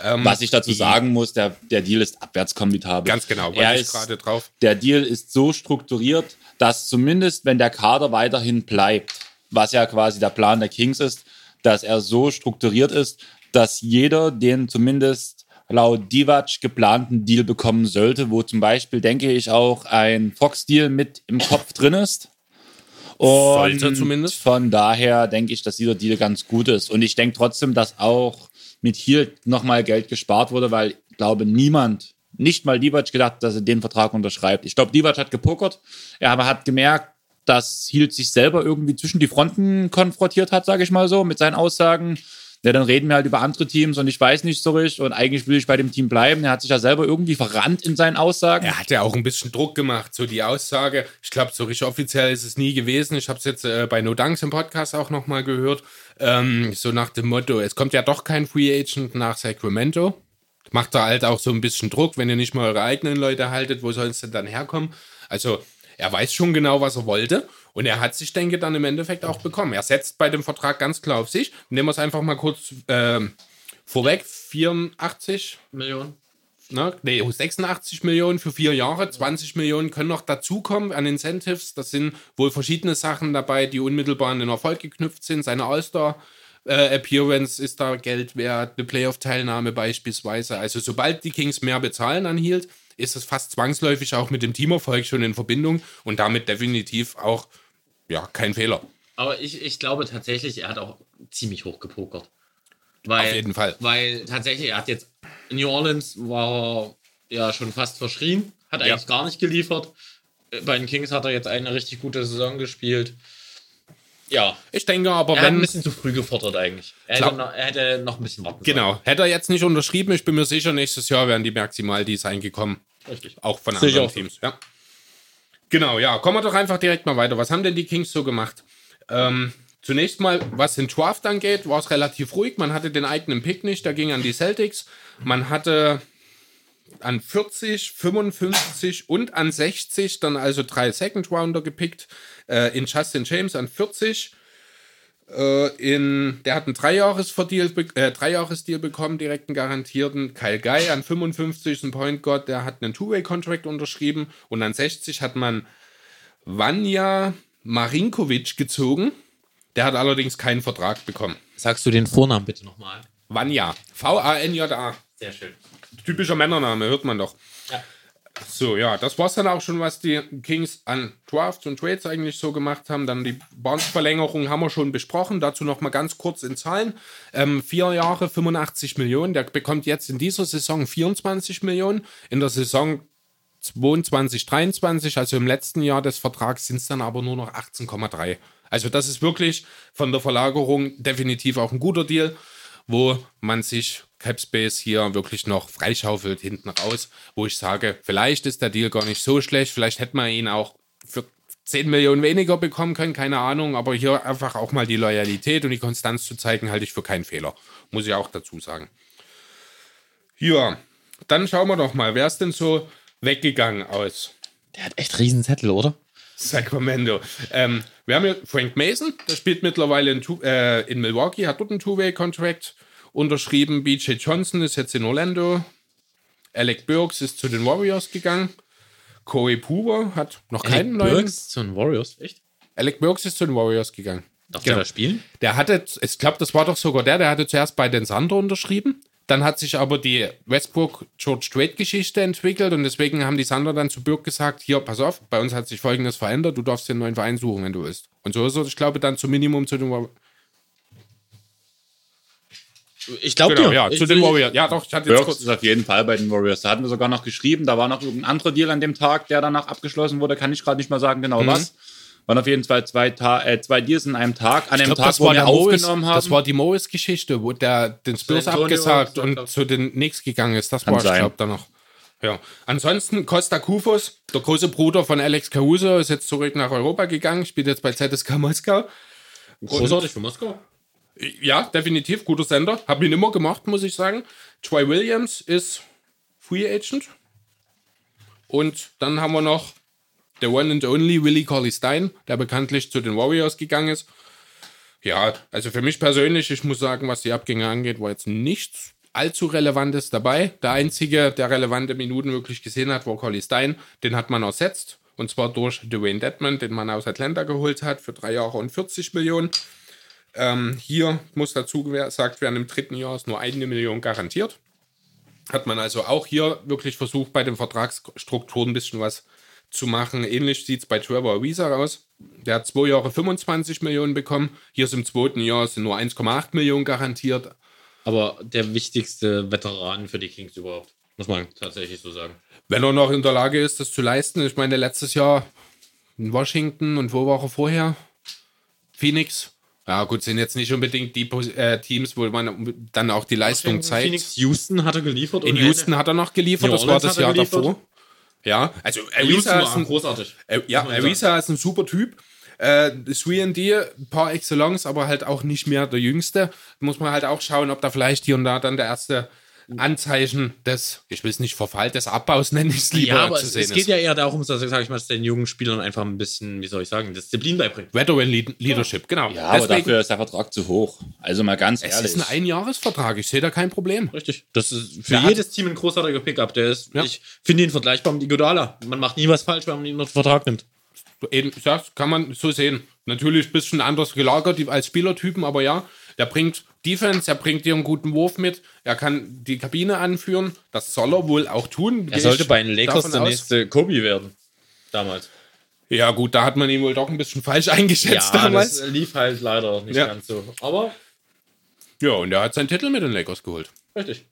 Ähm, Was ich dazu sagen muss, der, der Deal ist abwärtskompatibel. Ganz genau, er ist, gerade drauf. Der Deal ist so strukturiert, dass zumindest, wenn der Kader weiterhin bleibt, was ja quasi der Plan der Kings ist, dass er so strukturiert ist, dass jeder den zumindest laut Divac geplanten Deal bekommen sollte, wo zum Beispiel, denke ich, auch ein Fox-Deal mit im Kopf drin ist. Und Sollte zumindest. Von daher denke ich, dass dieser Deal ganz gut ist. Und ich denke trotzdem, dass auch mit hier nochmal Geld gespart wurde, weil ich glaube, niemand, nicht mal Divac gedacht, dass er den Vertrag unterschreibt. Ich glaube, Divac hat gepokert. Er aber hat gemerkt, dass Hield sich selber irgendwie zwischen die Fronten konfrontiert hat, sage ich mal so, mit seinen Aussagen. Ja, dann reden wir halt über andere Teams und ich weiß nicht so richtig und eigentlich will ich bei dem Team bleiben. Er hat sich ja selber irgendwie verrannt in seinen Aussagen. Er hat ja auch ein bisschen Druck gemacht, so die Aussage. Ich glaube, so richtig offiziell ist es nie gewesen. Ich habe es jetzt äh, bei No Dunks im Podcast auch nochmal gehört. Ähm, so nach dem Motto, es kommt ja doch kein Free Agent nach Sacramento. Macht da halt auch so ein bisschen Druck, wenn ihr nicht mal eure eigenen Leute haltet, wo soll es denn dann herkommen? Also er weiß schon genau, was er wollte. Und er hat sich, denke ich, dann im Endeffekt auch bekommen. Er setzt bei dem Vertrag ganz klar auf sich. Nehmen wir es einfach mal kurz äh, vorweg. 84 Millionen. Ne? Nee, 86 Millionen für vier Jahre, 20 Millionen können noch dazukommen an Incentives. Das sind wohl verschiedene Sachen dabei, die unmittelbar an den Erfolg geknüpft sind. Seine All-Star äh, Appearance ist da Geld wert, eine Playoff-Teilnahme beispielsweise. Also sobald die Kings mehr bezahlen an Hield, ist es fast zwangsläufig auch mit dem Teamerfolg schon in Verbindung und damit definitiv auch ja, kein Fehler. Aber ich, ich glaube tatsächlich, er hat auch ziemlich hoch gepokert. Weil, Auf jeden Fall. Weil tatsächlich, er hat jetzt in New Orleans war er ja schon fast verschrien, hat eigentlich gar nicht geliefert. Bei den Kings hat er jetzt eine richtig gute Saison gespielt. Ja. Ich denke aber, Er hat ein wenn. bisschen zu früh gefordert eigentlich. Er hätte, noch, er hätte noch ein bisschen warten Genau, hätte er jetzt nicht unterschrieben, ich bin mir sicher, nächstes Jahr wären die maximal dies eingekommen. sollen. Richtig. Auch von ich anderen. Teams. Ja. Genau, ja. Kommen wir doch einfach direkt mal weiter. Was haben denn die Kings so gemacht? Ähm, zunächst mal, was den Draft angeht, war es relativ ruhig. Man hatte den eigenen Pick nicht, der ging an die Celtics. Man hatte an 40, 55 und an 60 dann also drei Second Rounder gepickt. Äh, in Justin James an 40. Äh, in, der hat einen Dreijahresdeal be äh, Dreijahresdeal bekommen, direkten garantierten. Kyle Guy an 55 ist ein Point Guard, der hat einen Two-Way-Contract unterschrieben. Und an 60 hat man Vanja Marinkovic gezogen. Der hat allerdings keinen Vertrag bekommen. Sagst du den Vornamen bitte nochmal? Vanja. V-A-N-J-A. Sehr schön. Typischer Männername, hört man doch. So, ja, das war's dann auch schon, was die Kings an Drafts und Trades eigentlich so gemacht haben. Dann die Barnes-Verlängerung haben wir schon besprochen. Dazu noch mal ganz kurz in Zahlen. Ähm, vier Jahre, 85 Millionen. Der bekommt jetzt in dieser Saison 24 Millionen. In der Saison 22, 23, also im letzten Jahr des Vertrags, sind es dann aber nur noch 18,3. Also das ist wirklich von der Verlagerung definitiv auch ein guter Deal, wo man sich Capspace hier wirklich noch freischaufelt hinten raus, wo ich sage, vielleicht ist der Deal gar nicht so schlecht, vielleicht hätte man ihn auch für 10 Millionen weniger bekommen können, keine Ahnung, aber hier einfach auch mal die Loyalität und die Konstanz zu zeigen, halte ich für keinen Fehler. Muss ich auch dazu sagen. Ja, dann schauen wir doch mal, wer ist denn so weggegangen aus Der hat echt riesen Zettel, oder? Sacramento? Ähm, wir haben hier Frank Mason, der spielt mittlerweile in, äh, in Milwaukee, hat dort einen Two-Way-Contract unterschrieben. BJ Johnson ist jetzt in Orlando. Alec Burks ist zu den Warriors gegangen. Corey Puber hat noch keinen neuen. Burks zu den Warriors, echt? Alec Burks ist zu den Warriors gegangen. Darf Genau. der da spielen? Der hatte, ich glaube, das war doch sogar der, der hatte zuerst bei den Sander unterschrieben. Dann hat sich aber die Westbrook-George Strait-Geschichte entwickelt und deswegen haben die Sander dann zu Burke gesagt: Hier, pass auf, bei uns hat sich folgendes verändert, du darfst dir einen neuen Verein suchen, wenn du willst. Und so ist er, ich glaube, dann zum Minimum zu den Warriors. Ich glaube Genau, dir. ja, Ich- zu den Warriors. Ja, doch, ich hatte jetzt Burks kurz. ist auf jeden Fall bei den Warriors. Da hatten wir sogar noch geschrieben, da war noch irgendein anderer Deal an dem Tag, der danach abgeschlossen wurde. Kann ich gerade nicht mal sagen, genau was. Waren auf jeden Fall zwei, Ta äh, zwei Deals an einem Tag. An dem glaub, Tag, das wo wir aufgenommen haben. das war die Morris-Geschichte, wo der den Spurs abgesagt gesagt und hat. zu den Knicks gegangen ist. Das Kann war, ich glaube, da noch. Ja. Ansonsten Costa Kufos, der große Bruder von Alex Caruso, ist jetzt zurück nach Europa gegangen, spielt jetzt bei ZSK Moskau. Großartig für Moskau. Ja, definitiv, guter Sender. Hab ihn immer gemacht, muss ich sagen. Troy Williams ist Free Agent. Und dann haben wir noch der One and Only Willie Cauley Stein, der bekanntlich zu den Warriors gegangen ist. Ja, also für mich persönlich, ich muss sagen, was die Abgänge angeht, war jetzt nichts allzu Relevantes dabei. Der einzige, der relevante Minuten wirklich gesehen hat, war Cauley Stein. Den hat man ersetzt. Und zwar durch Dwayne Dedman, den man aus Atlanta geholt hat, für drei Jahre und 40 Millionen. Ähm, hier muss dazu gesagt werden, im dritten Jahr ist nur eine Million garantiert. Hat man also auch hier wirklich versucht, bei den Vertragsstrukturen ein bisschen was zu machen. Ähnlich sieht es bei Trevor Ariza aus. Der hat zwei Jahre 25 Millionen bekommen. Hier ist im zweiten Jahr sind nur 1,8 Millionen garantiert. Aber der wichtigste Veteran für die Kings überhaupt. Muss man tatsächlich so sagen. Wenn er noch in der Lage ist, das zu leisten. Ich meine, letztes Jahr in Washington und wo war er vorher? Phoenix. Ja, gut, sind jetzt nicht unbedingt die äh, Teams, wo man dann auch die Leistung zeigt. Phoenix, Houston hat er geliefert. In Houston hat er noch geliefert, New das Orleans war das Jahr davor. Ja, also Ariza ist ein, großartig. Äh, ja, Ariza ist ein super Typ. Äh, 3D, par excellence, aber halt auch nicht mehr der Jüngste. Muss man halt auch schauen, ob da vielleicht hier und da dann der erste Anzeichen des, ich will es nicht Verfall, des Abbaus nenne ich es lieber ja, aber zu sehen. Es geht ist. ja eher darum, dass, sag ich mal, den jungen Spielern einfach ein bisschen, wie soll ich sagen, Disziplin beibringt. Veteran Leadership, genau. Ja, Deswegen, aber dafür ist der Vertrag zu hoch. Also mal ganz es ehrlich. Es ist ein Einjahresvertrag, ich sehe da kein Problem. Richtig. Das ist für der jedes Team ein großartiger Pickup. Der ist, ja. ich finde ihn vergleichbar mit Igodala. Man macht nie was falsch, wenn man ihn unter Vertrag nimmt. Eben, das kann man so sehen. Natürlich ein bisschen anders gelagert als Spielertypen, aber ja, der bringt Defense, er bringt dir einen guten Wurf mit, er kann die Kabine anführen, das soll er wohl auch tun. Er sollte bei den Lakers der nächste Kobe werden, damals. Ja, gut, da hat man ihn wohl doch ein bisschen falsch eingeschätzt ja, damals. Das lief halt leider nicht ja. ganz so. Aber. Ja, und er hat seinen Titel mit den Lakers geholt. Richtig.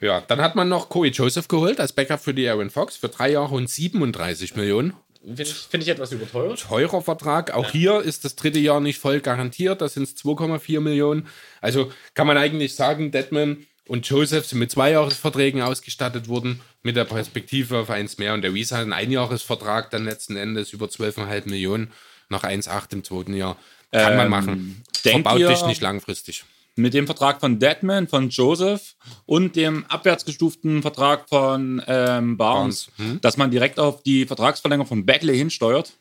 Ja, dann hat man noch Corey Joseph geholt als Backup für die Aaron Fox für drei Jahre und 37 Millionen. Finde ich, find ich, etwas überteuert. Teurer Vertrag. Auch ja. hier ist das dritte Jahr nicht voll garantiert. Da sind es 2,4 Millionen. Also kann man eigentlich sagen, Deadman und Joseph sind mit Zweijahresverträgen ausgestattet worden, mit der Perspektive auf eins mehr. Und der Wies hat einen Einjahresvertrag dann letzten Endes über 12,5 Millionen nach 1,8 im zweiten Jahr. Kann ähm, man machen. Verbaut dich nicht langfristig mit dem Vertrag von Deadman, von Joseph und dem abwärtsgestuften Vertrag von ähm, Barnes, hm? dass man direkt auf die Vertragsverlängerung von Bagley hinsteuert?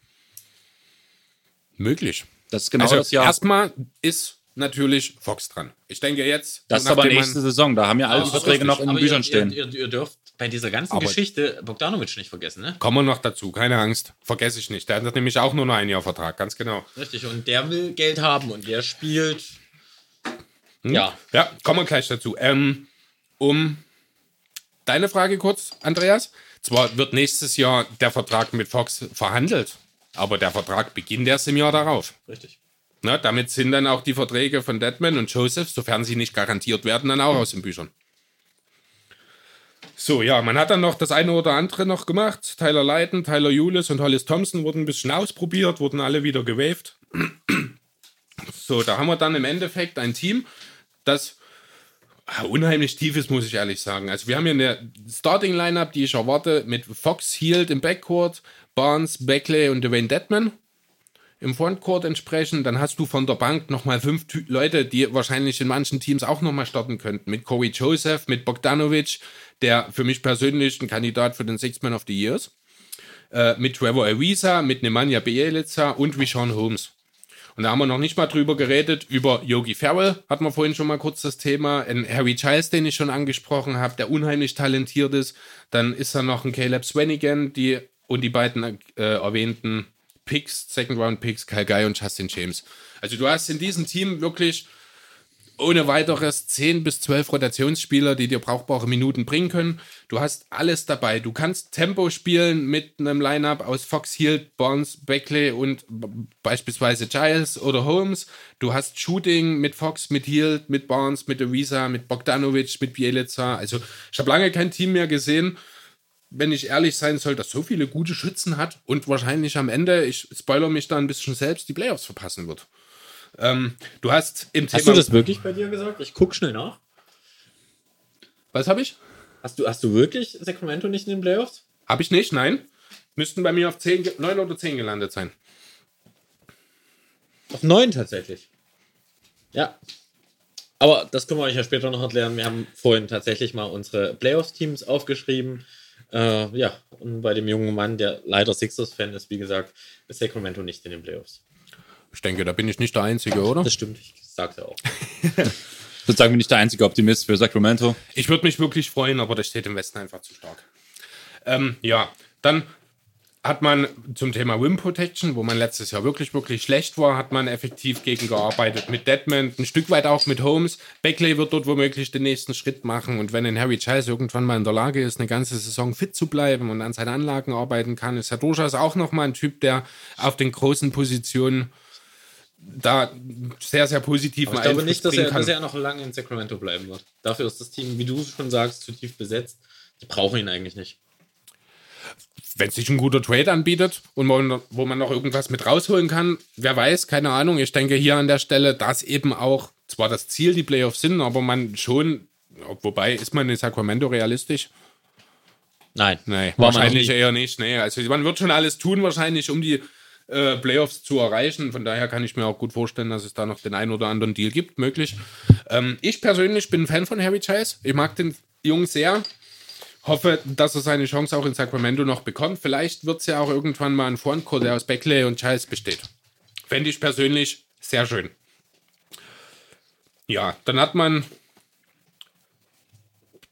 Möglich. Das ist genau also das Jahr. Erstmal ist natürlich Fox dran. Ich denke jetzt. Das ist aber nächste Saison. Da haben ja alle die Verträge noch in den Büchern ihr, stehen. Ihr, ihr, dürft bei dieser ganzen aber Geschichte Bogdanovic nicht vergessen, ne? Kommen wir noch dazu, keine Angst. Vergesse ich nicht. Der hat nämlich auch nur noch ein Jahr Vertrag, ganz genau. Richtig, und der will Geld haben und der spielt hm? Ja. Ja, kommen wir gleich dazu. Ähm, um deine Frage kurz, Andreas. Zwar wird nächstes Jahr der Vertrag mit Fox verhandelt, aber der Vertrag beginnt erst im Jahr darauf. Richtig. Na, damit sind dann auch die Verträge von Deadman und Joseph, sofern sie nicht garantiert werden, dann auch aus den Büchern. So, ja, man hat dann noch das eine oder andere noch gemacht. Tyler Leiden, Tyler Julis und Hollis Thompson wurden ein bisschen ausprobiert, wurden alle wieder gewaved. So, da haben wir dann im Endeffekt ein Team, das ah, unheimlich tief ist, muss ich ehrlich sagen. Also wir haben hier eine Starting Lineup, die ich erwarte, mit Fox, Hield im Backcourt, Barnes, Beckley und Dwayne Deadman im Frontcourt entsprechend. Dann hast du von der Bank nochmal fünf Ty Leute, die wahrscheinlich in manchen Teams auch nochmal starten könnten. Mit Corey Joseph, mit Bogdanovic, der für mich persönlich ein Kandidat für den Six Man of the Years. Äh, mit Trevor Ariza, mit Nemanja Bielica und Rishon Holmes. Und da haben wir noch nicht mal drüber geredet, über Yogi Farrell hatten wir vorhin schon mal kurz das Thema. Ein Harry Giles, den ich schon angesprochen habe, der unheimlich talentiert ist. Dann ist da noch ein Caleb Swanigan, die und die beiden äh, erwähnten Picks, Second Round Picks, Kyle Guy und Justin James. Also du hast in diesem Team wirklich ohne weiteres 10 bis 12 Rotationsspieler, die dir brauchbare Minuten bringen können. Du hast alles dabei. Du kannst Tempo spielen mit einem Lineup aus Fox Hield, Barnes, Beckley und beispielsweise Giles oder Holmes. Du hast Shooting mit Fox, mit Hield, mit Barnes, mit Ariza, mit Bogdanovic, mit Bielica. Also ich habe lange kein Team mehr gesehen, wenn ich ehrlich sein soll, das so viele gute Schützen hat und wahrscheinlich am Ende, ich spoiler mich da ein bisschen selbst, die Playoffs verpassen wird. Ähm, du hast im Thema. Hast du das wirklich bei dir gesagt? Ich gucke schnell nach. Was habe ich? Hast du, hast du wirklich Sacramento nicht in den Playoffs? Habe ich nicht, nein. Müssten bei mir auf 10, 9 oder 10 gelandet sein. Auf 9 tatsächlich. Ja. Aber das können wir euch ja später noch erklären. Wir haben vorhin tatsächlich mal unsere Playoffs-Teams aufgeschrieben. Äh, ja, und bei dem jungen Mann, der leider Sixers-Fan ist, wie gesagt, ist Sacramento nicht in den Playoffs. Ich denke, da bin ich nicht der Einzige, oder? Das stimmt, ich sag's ja auch. Sozusagen bin ich der einzige Optimist für Sacramento. Ich würde mich wirklich freuen, aber das steht im Westen einfach zu stark. Ähm, ja, dann hat man zum Thema Wim Protection, wo man letztes Jahr wirklich, wirklich schlecht war, hat man effektiv gegengearbeitet mit Deadman, ein Stück weit auch mit Holmes. Beckley wird dort womöglich den nächsten Schritt machen und wenn ein Harry Giles irgendwann mal in der Lage ist, eine ganze Saison fit zu bleiben und an seinen Anlagen arbeiten kann, ist er durchaus auch nochmal ein Typ, der auf den großen Positionen da sehr, sehr positiven Ich glaube nicht, dass er, dass er noch lange in Sacramento bleiben wird. Dafür ist das Team, wie du schon sagst, zu tief besetzt. Die brauchen ihn eigentlich nicht. wenn sich ein guter Trade anbietet und man, wo man noch irgendwas mit rausholen kann, wer weiß, keine Ahnung. Ich denke hier an der Stelle, dass eben auch zwar das Ziel die Playoffs sind, aber man schon, wobei ist man in Sacramento realistisch? Nein. Man wahrscheinlich eher nicht. Nee, also man wird schon alles tun, wahrscheinlich, um die äh, Playoffs zu erreichen. Von daher kann ich mir auch gut vorstellen, dass es da noch den einen oder anderen Deal gibt, möglich. Ähm, ich persönlich bin ein Fan von Harry Chase. Ich mag den Jungen sehr. Hoffe, dass er seine Chance auch in Sacramento noch bekommt. Vielleicht wird es ja auch irgendwann mal ein Frontcourt, der aus Beckley und Childs besteht. Fände ich persönlich sehr schön. Ja, dann hat man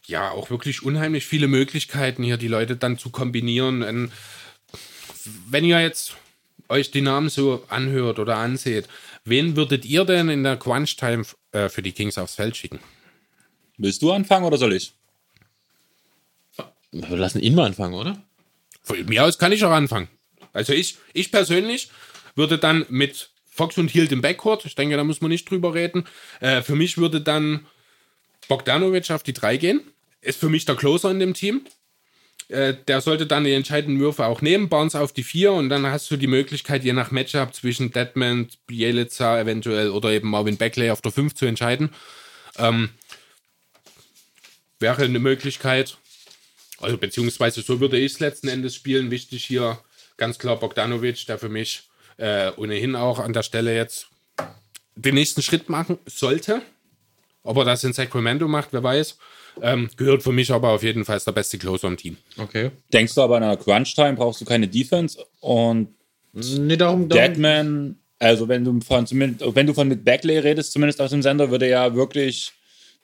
ja auch wirklich unheimlich viele Möglichkeiten hier, die Leute dann zu kombinieren. Wenn ihr jetzt euch die Namen so anhört oder anseht, wen würdet ihr denn in der Crunch Time äh, für die Kings aufs Feld schicken? Willst du anfangen oder soll ich? Wir lassen ihn mal anfangen, oder? Von mir aus kann ich auch anfangen. Also ich, ich persönlich würde dann mit Fox und Hield im Backcourt, ich denke, da muss man nicht drüber reden. Äh, für mich würde dann Bogdanovic auf die 3 gehen. Ist für mich der Closer in dem Team. Äh, der sollte dann die entscheidenden Würfe auch nehmen, Barnes auf die 4 und dann hast du die Möglichkeit, je nach Matchup zwischen Deadman, Bielica eventuell oder eben Marvin Beckley auf der 5 zu entscheiden. Ähm, wäre eine Möglichkeit. Also beziehungsweise so würde ich es letzten Endes spielen. Wichtig hier ganz klar Bogdanovic, der für mich äh, ohnehin auch an der Stelle jetzt den nächsten Schritt machen sollte. Ob er das in Sacramento macht, wer weiß. Ähm, gehört für mich aber auf jeden Fall als der beste Closer im Team. Okay. Denkst du aber in einer Crunch-Time brauchst du keine Defense und Nee, darum, darum Deadman, also wenn du von zumindest, wenn du von mit Backley redest, zumindest aus dem Sender, würde ja wirklich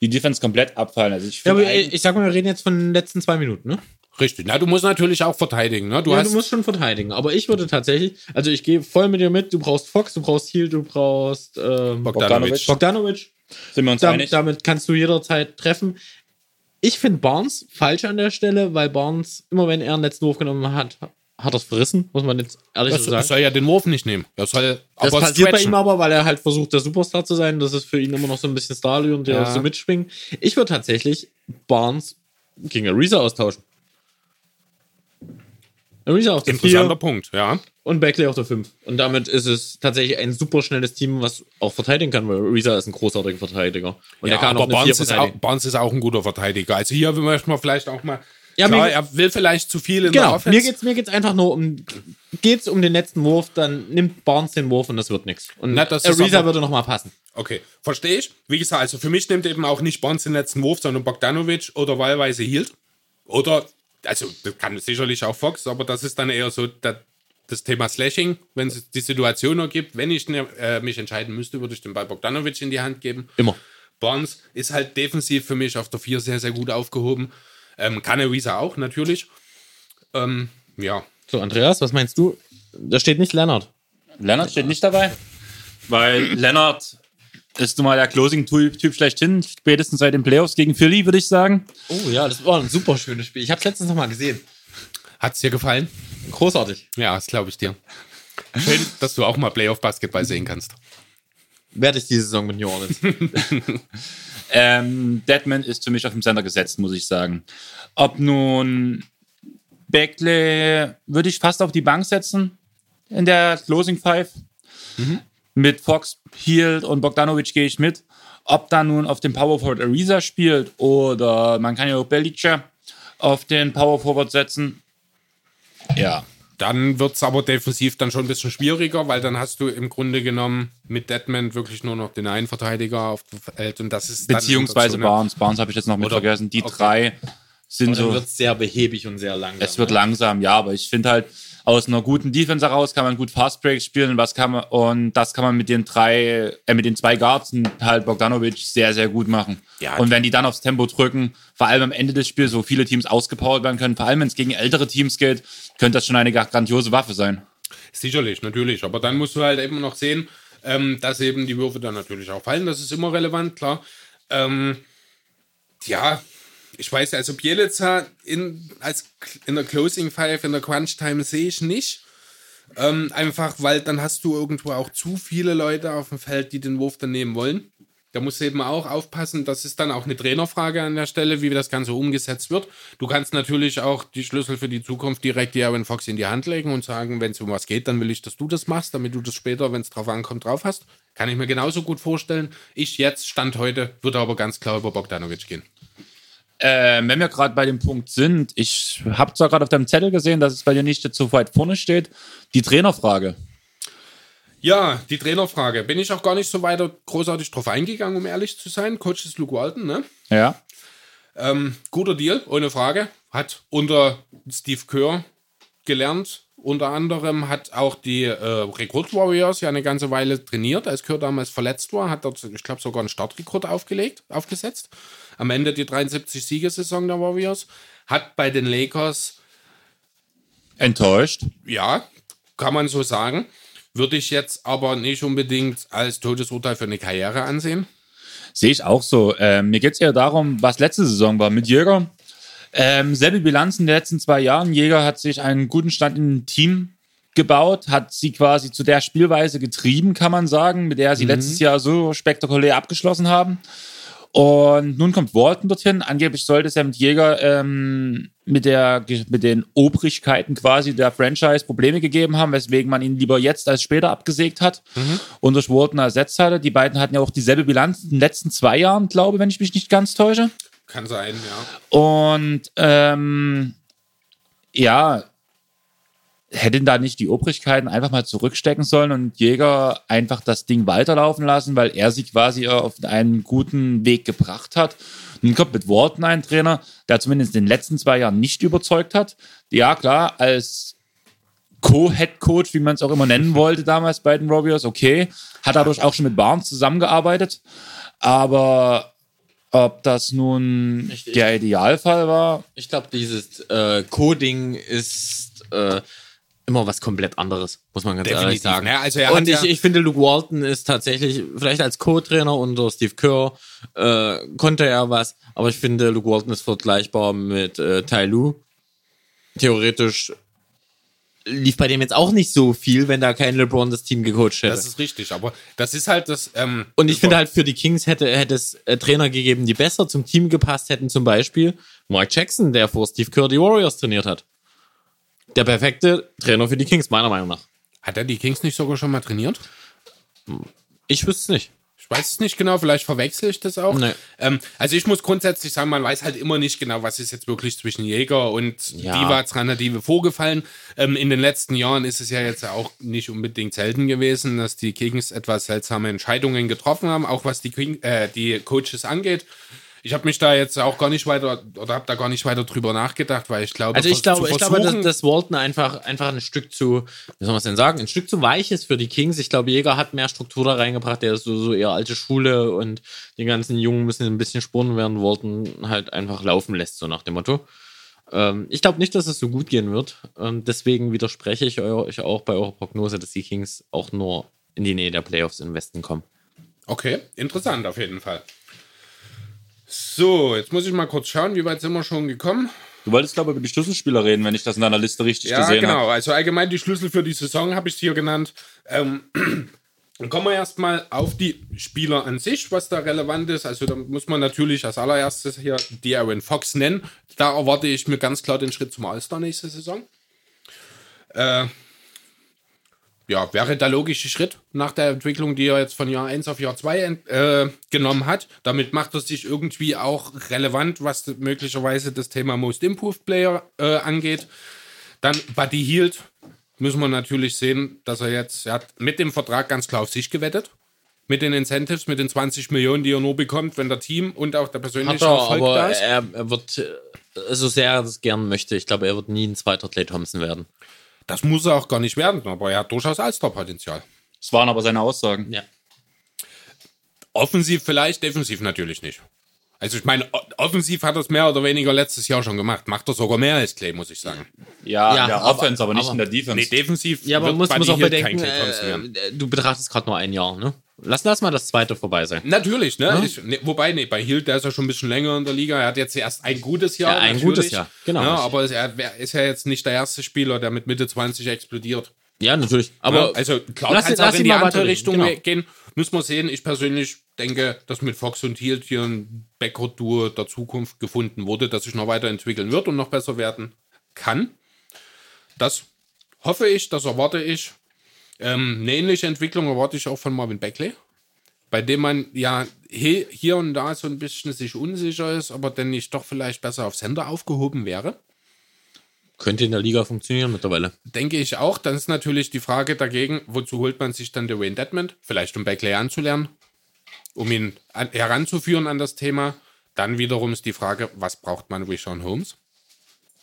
die Defense komplett abfallen. Also ich Ja, aber ich, ich sag mal, wir reden jetzt von den letzten zwei Minuten, ne? Richtig. Na, du musst natürlich auch verteidigen. Ne? Du ja, hast du musst schon verteidigen. Aber ich würde tatsächlich, also ich gehe voll mit dir mit. Du brauchst Fox, du brauchst Heal, du brauchst ähm, Bogdanovic. Bogdanovic. sind wir uns Dam einig? damit kannst du jederzeit treffen. Ich finde Barnes falsch an der Stelle, weil Barnes, immer wenn er einen letzten Wurf genommen hat, hat er es verrissen, muss man jetzt ehrlich Das so sagen. soll ja den Wurf nicht nehmen. Er soll Das aber passiert bei stretchen. ihm aber, weil er halt versucht, der Superstar zu sein. Das ist für ihn immer noch so ein bisschen Starly und der Ja. so mitschwingen. Ich würde tatsächlich Barnes gegen Ariza austauschen. Ariza auf der Interessanter 4 Punkt, ja. und Beckley auf der 5. Und damit ist es tatsächlich ein super schnelles Team, was auch verteidigen kann, weil Ariza ist ein großartiger Verteidiger. Und ja er kann aber auch eine 4 Barnes ist, auch. Barnes ist auch ein guter Verteidiger. Also hier möchte man vielleicht auch mal. Ja, klar, mir- er will vielleicht zu viel in der Genau, Offense. mir geht's, mir geht's einfach nur um, geht's um den letzten Wurf, dann nimmt Barnes den Wurf und das wird nichts. Und Na, das Ariza aber- würde nochmal passen. Okay, verstehe ich. Wie gesagt, also für mich nimmt eben auch nicht Barnes den letzten Wurf, sondern Bogdanovic oder wahlweise Hield. Oder, also das kann sicherlich auch Fox, aber das ist dann eher so der, das Thema Slashing. Wenn es die Situation ergibt, wenn ich ne, äh, mich entscheiden müsste, würde ich den Ball Bogdanovic in die Hand geben. Immer. Barnes ist halt defensiv für mich auf der 4 sehr, sehr gut aufgehoben. Ähm, kann Ariza auch, natürlich. Ähm, ja, So, Andreas, was meinst du? Da steht nicht Leonard. Leonard steht nicht dabei, weil Leonard ist nun mal der Closing-Typ schlechthin, spätestens seit den Playoffs gegen Philly, würde ich sagen. Oh ja, das war ein super schönes Spiel. Ich habe es letztens noch mal gesehen. hat's dir gefallen? Großartig. Ja, das glaube ich dir. Schön, dass du auch mal Playoff-Basketball sehen kannst. Werde ich diese Saison mit New Orleans. Ähm, Deadman ist für mich auf dem Sender gesetzt, muss ich sagen. Ob nun Beckley würde ich fast auf die Bank setzen in der Closing Five. Mit Fox, Hield und Bogdanovic gehe ich mit. Ob da nun auf dem Power Forward Ariza spielt oder man kann ja auch Belica auf den Power Forward setzen. Ja. Dann wird es aber defensiv dann schon ein bisschen schwieriger, weil dann hast du im Grunde genommen mit Deadman wirklich nur noch den einen Verteidiger auf dem Feld und das ist dann Beziehungsweise so Barnes. Barnes habe ich jetzt noch mit Oder- vergessen. Die okay. drei sind dann so. wird es sehr behäbig und sehr langsam. Es wird ne? langsam, ja, aber ich finde halt, aus einer guten Defense heraus kann man gut Fast Breaks spielen und, was kann man, und das kann man mit den drei, äh, mit den zwei Guards und halt Bogdanovic sehr, sehr gut machen. Ja, und wenn die dann aufs Tempo drücken, vor allem am Ende des Spiels, wo viele Teams ausgepowert werden können, vor allem wenn es gegen ältere Teams geht, könnte das schon eine grandiose Waffe sein. Sicherlich, natürlich. Aber dann musst du halt eben noch sehen, ähm, dass eben die Würfe dann natürlich auch fallen. Das ist immer relevant, klar. Ähm, ja, ich weiß, also Bielica in, als, in der Closing Five, in der Crunch Time sehe ich nicht. Ähm, einfach, weil dann hast du irgendwo auch zu viele Leute auf dem Feld, die den Wurf dann nehmen wollen. Da musst du eben auch aufpassen. Das ist dann auch eine Trainerfrage an der Stelle, wie das Ganze umgesetzt wird. Du kannst natürlich auch die Schlüssel für die Zukunft direkt Aaron Fox in die Hand legen und sagen, wenn es um was geht, dann will ich, dass du das machst, damit du das später, wenn es drauf ankommt, drauf hast. Kann ich mir genauso gut vorstellen. Ich jetzt, Stand heute, würde aber ganz klar über Bogdanovic gehen. Äh, wenn wir gerade bei dem Punkt sind, ich habe zwar gerade auf deinem Zettel gesehen, dass es bei dir nicht so weit vorne steht, die Trainerfrage. Ja, die Trainerfrage. Bin ich auch gar nicht so weiter großartig drauf eingegangen, um ehrlich zu sein. Coach ist Luke Walton, ne? Ja. Ähm, guter Deal, ohne Frage. Hat unter Steve Kerr gelernt. Unter anderem hat auch die äh, Recruit Warriors ja eine ganze Weile trainiert, als Kerr damals verletzt war. Hat dort, ich glaube, sogar einen Startrekord aufgelegt, aufgesetzt. Am Ende die 73-Siegesaison der Warriors. Hat bei den Lakers Enttäuscht. ja, kann man so sagen. Würde ich jetzt aber nicht unbedingt als Todesurteil für eine Karriere ansehen. Sehe ich auch so. Ähm, mir geht es eher darum, was letzte Saison war mit Jäger. Ähm, selbe Bilanz in den letzten zwei Jahren. Jäger hat sich einen guten Stand im Team gebaut, hat sie quasi zu der Spielweise getrieben, kann man sagen, mit der sie letztes Jahr so spektakulär abgeschlossen haben. Und nun kommt Walton dorthin. Angeblich sollte es ja mit Jäger ähm, mit, der, mit den Obrigkeiten quasi der Franchise Probleme gegeben haben, weswegen man ihn lieber jetzt als später abgesägt hat und durch Walton ersetzt hatte. Die beiden hatten ja auch dieselbe Bilanz in den letzten zwei Jahren, glaube ich, wenn ich mich nicht ganz täusche. Kann sein, ja. Und ähm, ja, hätten da nicht die Obrigkeiten einfach mal zurückstecken sollen und Jäger einfach das Ding weiterlaufen lassen, weil er sich quasi auf einen guten Weg gebracht hat. Nun kommt mit Walton ein Trainer, der zumindest in den letzten zwei Jahren nicht überzeugt hat. Ja, klar, als Co-Head-Coach, wie man es auch immer nennen wollte damals bei den Warriors, okay. Hat dadurch auch schon mit Barnes zusammengearbeitet. Aber ob das nun ich- der Idealfall war, Ich glaube, dieses äh, Coding ist äh, immer was komplett anderes, muss man ganz ehrlich Definitiv, sagen. ne? Also er und hat ich, ja- ich finde, Luke Walton ist tatsächlich, vielleicht als Co-Trainer unter Steve Kerr, äh, konnte er was, aber ich finde, Luke Walton ist vergleichbar mit äh, Tai Lu. Theoretisch lief bei dem jetzt auch nicht so viel, wenn da kein LeBron das Team gecoacht hätte. Das ist richtig, aber das ist halt das. Ähm, Und ich finde halt für die Kings hätte, hätte es äh, Trainer gegeben, die besser zum Team gepasst hätten. Zum Beispiel Mike Jackson, der vor Steve Kerr die Warriors trainiert hat. Der perfekte Trainer für die Kings, meiner Meinung nach. Hat er die Kings nicht sogar schon mal trainiert? Ich wüsste es nicht. Ich weiß es nicht genau, vielleicht verwechsel ich das auch. Nee. Ähm, also ich muss grundsätzlich sagen, man weiß halt immer nicht genau, was ist jetzt wirklich zwischen Jäger und Ja. Diva Tranadive vorgefallen. Ähm, in den letzten Jahren ist es ja jetzt auch nicht unbedingt selten gewesen, dass die Kings etwas seltsame Entscheidungen getroffen haben, auch was die, King, äh, die Coaches angeht. Ich habe mich da jetzt auch gar nicht weiter oder habe da gar nicht weiter drüber nachgedacht, weil ich glaube, Also ich glaube, ich glaube, dass, dass Walton einfach, einfach ein Stück zu, wie soll man es denn sagen, ein Stück zu weich ist für die Kings. Ich glaube, Jäger hat mehr Struktur da reingebracht, der ist so, so eher alte Schule und die ganzen Jungen müssen ein bisschen spuren, während Walton halt einfach laufen lässt, so nach dem Motto. Ähm, ich glaube nicht, dass es so gut gehen wird. Ähm, deswegen widerspreche ich euch auch bei eurer Prognose, dass die Kings auch nur in die Nähe der Playoffs im Westen kommen. Okay, interessant auf jeden Fall. So, jetzt muss ich mal kurz schauen, wie weit sind wir schon gekommen. Du wolltest, glaube ich, über die Schlüsselspieler reden, wenn ich das in deiner Liste richtig Ja, gesehen genau. habe. Also allgemein die Schlüssel für die Saison habe ich hier genannt. Ähm, dann kommen wir erstmal auf die Spieler an sich, was da relevant ist. Also da muss man natürlich als allererstes hier De'Aaron Fox nennen. Da erwarte ich mir ganz klar den Schritt zum All-Star nächste Saison. Äh, ja, wäre der logische Schritt nach der Entwicklung, die er jetzt von Jahr 1 auf Jahr 2 ent- äh, genommen hat. Damit macht er sich irgendwie auch relevant, was möglicherweise das Thema Most Improved Player äh, angeht. Dann Buddy Hield müssen wir natürlich sehen, dass er jetzt, er hat mit dem Vertrag ganz klar auf sich gewettet. Mit den Incentives, mit den 20 Millionen, die er nur bekommt, wenn der Team und auch der Hat persönliche er, Erfolg da aber ist. er, er wird, äh, so sehr er das gern möchte, ich glaube, er wird nie ein zweiter Clay Thompson werden. Das muss er auch gar nicht werden, aber er hat durchaus All-Star-Potenzial. Das waren aber seine Aussagen. Ja. Offensiv vielleicht, defensiv natürlich nicht. Also ich meine, offensiv hat er es mehr oder weniger letztes Jahr schon gemacht. Macht er sogar mehr als Clay, muss ich sagen. Ja, Ja, in der aber- Offense, aber, nicht aber- in der Defense. Nee, defensiv Ja, aber man wird muss, muss auch bedenken, werden. äh, du betrachtest gerade nur ein Jahr, ne? Lass das mal das zweite vorbei sein. Natürlich, ne? Ich, ne wobei, nee, bei Hield, der ist ja schon ein bisschen länger in der Liga. Er hat jetzt erst ein gutes Jahr. Ja, ein natürlich. gutes Jahr, genau. Ja, aber es- er ist ja jetzt nicht der erste Spieler, der mit Mitte 20 explodiert. Ja, natürlich. Aber ja, also klar lass kann es auch lass in die andere Richtung genau. gehen. Müssen wir sehen. Ich persönlich denke, dass mit Fox und Hield hier ein Backcourt-Duo der Zukunft gefunden wurde, das sich noch weiterentwickeln wird und noch besser werden kann. Das hoffe ich, das erwarte ich. Ähm, eine ähnliche Entwicklung erwarte ich auch von Marvin Beckley, bei dem man ja hier und da so ein bisschen sich unsicher ist, aber denn nicht doch vielleicht besser auf Sender aufgehoben wäre. könnte in der Liga funktionieren mittlerweile. Denke ich auch. Dann ist natürlich die Frage dagegen, wozu holt man sich dann Dwayne Dedmond? Vielleicht um Beckley anzulernen, um ihn an, heranzuführen an das Thema. Dann wiederum ist die Frage, was braucht man Rishon Holmes?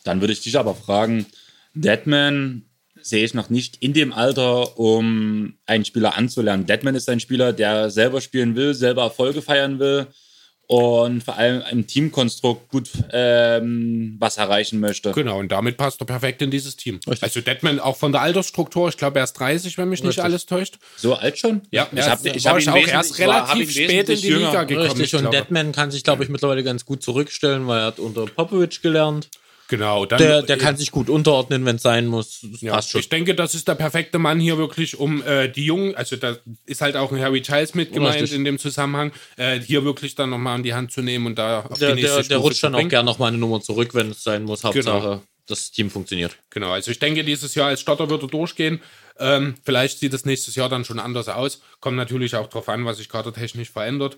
Dann würde ich dich aber fragen, Deadman sehe ich noch nicht in dem Alter, um einen Spieler anzulernen. Deadman ist ein Spieler, der selber spielen will, selber Erfolge feiern will und vor allem im Teamkonstrukt gut ähm, was erreichen möchte. Genau, und damit passt er perfekt in dieses Team. Richtig. Also Dedman auch von der Altersstruktur, ich glaube, er ist 30, wenn mich nicht Richtig. alles täuscht. So alt schon? Ja, ich er habe ich hab ihn auch erst relativ spät in die jünger. Liga gekommen. Richtig, ich und glaube. Deadman kann sich, glaube ich, mittlerweile ganz gut zurückstellen, weil er hat unter Popovic gelernt. Genau, dann Der, der kann sich gut unterordnen, wenn es sein muss. Das Ja, ich denke, das ist der perfekte Mann hier wirklich, um äh, die Jungen, also da ist halt auch ein Harry Giles mit gemeint Richtig. in dem Zusammenhang, äh, hier wirklich dann nochmal an die Hand zu nehmen und da auf Der, die nächste der, der rutscht dann auch bringen. gern noch mal eine Nummer zurück, wenn es sein muss. Hauptsache, Genau. das Team funktioniert. Genau, also ich denke, dieses Jahr als Starter wird er durchgehen. Ähm, vielleicht sieht es nächstes Jahr dann schon anders aus. Kommt natürlich auch darauf an, was sich kadertechnisch verändert.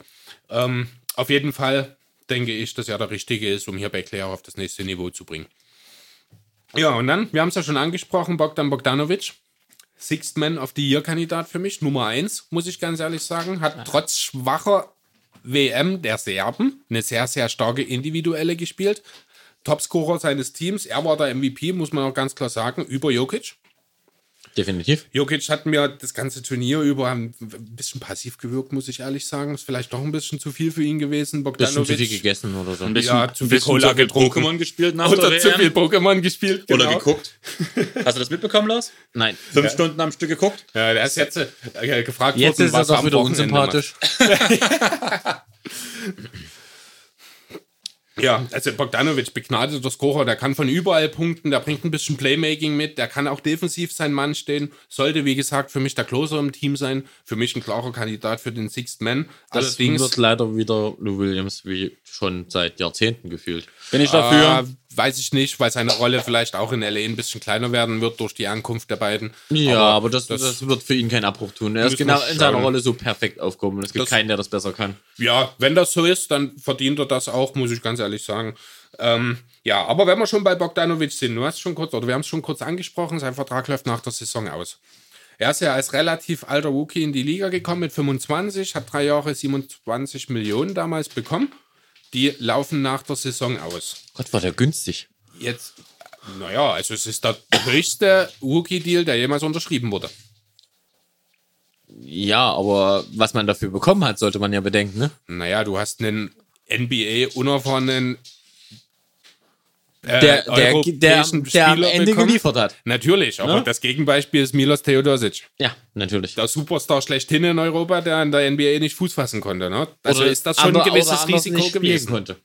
Ähm, auf jeden Fall denke ich, dass er der Richtige ist, um hier Beckley auch auf das nächste Niveau zu bringen. Ja, und dann, wir haben es ja schon angesprochen, Bogdan Bogdanovic. Sixth Man of the Year-Kandidat für mich, Nummer 1, muss ich ganz ehrlich sagen. Hat trotz schwacher WM der Serben eine sehr, sehr starke individuelle gespielt. Topscorer seines Teams. Er war der MVP, muss man auch ganz klar sagen, über Jokic. Definitiv. Jokic hat mir das ganze Turnier über ein bisschen passiv gewirkt, muss ich ehrlich sagen. Ist vielleicht doch ein bisschen zu viel für ihn gewesen. Bisschen zu Bogdanovic. viel gegessen oder so. Ein bisschen, Ja, zu viel bisschen Cola zu viel getrunken. Pokémon gespielt nach Oder der zu viel. Pokémon gespielt. Genau. Oder geguckt. Hast du das mitbekommen, Lars? Nein. Fünf Stunden am Stück geguckt? Ja, der ist jetzt äh, gefragt Jetzt worden, ist er was er doch am wieder unsympathisch. Ja, also Bogdanovic, begnadeter Scorer, der kann von überall punkten, der bringt ein bisschen Playmaking mit, der kann auch defensiv sein Mann stehen, sollte, wie gesagt, für mich der Closer im Team sein, für mich ein klarer Kandidat für den Sixth Man. Das Allerdings wird leider wieder Lou Williams, wie schon seit Jahrzehnten gefühlt. Bin ich dafür? Äh, weiß ich nicht, weil seine Rolle vielleicht auch in LA ein bisschen kleiner werden wird durch die Ankunft der beiden. Ja, aber, das, das- das, wird für ihn keinen Abbruch tun. Er ist genau in seiner. Rolle so perfekt aufgehoben. Es gibt Das- keinen, der das besser kann. Ja, wenn das so ist, dann verdient er das auch, muss ich ganz ehrlich sagen. Ähm, ja, aber wenn wir schon bei Bogdanovic sind, du hast schon kurz, oder wir haben es schon kurz angesprochen, sein Vertrag läuft nach der Saison aus. Er ist ja als relativ alter Rookie in die Liga gekommen mit 25, hat drei Jahre 27 Millionen damals bekommen. Die laufen nach der Saison aus. Gott, war der günstig. Jetzt, naja, also es ist der höchste Rookie-Deal, der jemals unterschrieben wurde. Ja, aber was man dafür bekommen hat, sollte man ja bedenken, ne? Naja, du hast einen NBA-unerfahrenen äh, Der, der, der, der am Ende bekommen. geliefert hat. Natürlich, aber Ne? das Gegenbeispiel ist Milos Theodosic. Ja, natürlich. Der Superstar schlechthin in Europa, der in der NBA nicht Fuß fassen konnte. Ne? Also Oder ist das schon ander- ein gewisses Risiko gewesen. Konnte.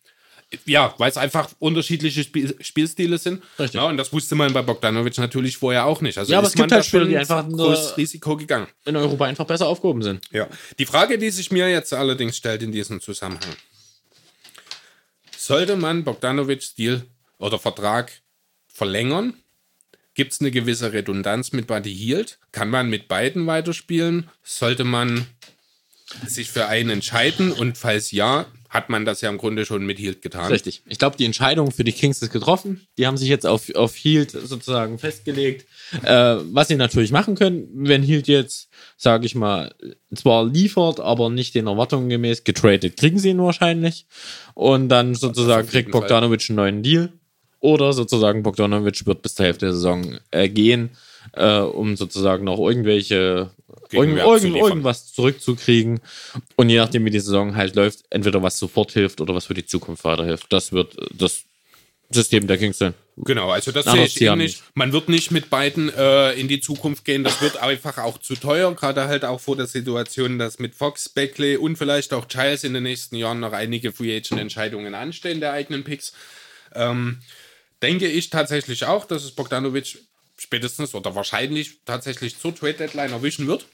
Ja, weil es einfach unterschiedliche Spiel Spielstile sind. Richtig. Ja, und das wusste man bei Bogdanovic natürlich vorher auch nicht. Also Ja, aber ist es gibt man da halt Spieler, schon die einfach großes Risiko gegangen. In Europa einfach besser aufgehoben sind. Ja. Die Frage, die sich mir jetzt allerdings stellt in diesem Zusammenhang. Sollte man Bogdanovics Deal oder Vertrag verlängern? Gibt es eine gewisse Redundanz mit Buddy Hield? Kann man mit beiden weiterspielen? Sollte man sich für einen entscheiden? Und falls ja, hat man das ja im Grunde schon mit Hield getan. Richtig. Ich glaube, die Entscheidung für die Kings ist getroffen. Die haben sich jetzt auf, auf Hield sozusagen festgelegt. Äh, was sie natürlich machen können, wenn Hield jetzt, sage ich mal, zwar liefert, aber nicht den Erwartungen gemäß getradet, kriegen sie ihn wahrscheinlich. Und dann sozusagen kriegt Bogdanovic einen neuen Deal. Oder sozusagen Bogdanovic wird bis zur Hälfte der Saison äh, gehen, äh, um sozusagen noch irgendwelche irgend, irgend, irgendwas zurückzukriegen. Und je nachdem, wie die Saison halt läuft, entweder was sofort hilft oder was für die Zukunft weiterhilft. Das wird das System der Kings sein. Genau, also das sehe ich ähnlich. nicht. Man wird nicht mit beiden äh, in die Zukunft gehen. Das wird einfach auch zu teuer, gerade halt auch vor der Situation, dass mit Fox, Beckley und vielleicht auch Giles in den nächsten Jahren noch einige Free Agent Entscheidungen anstehen der eigenen Picks. Ähm, denke ich tatsächlich auch, dass es Bogdanovic spätestens oder wahrscheinlich tatsächlich zur Trade Deadline erwischen wird,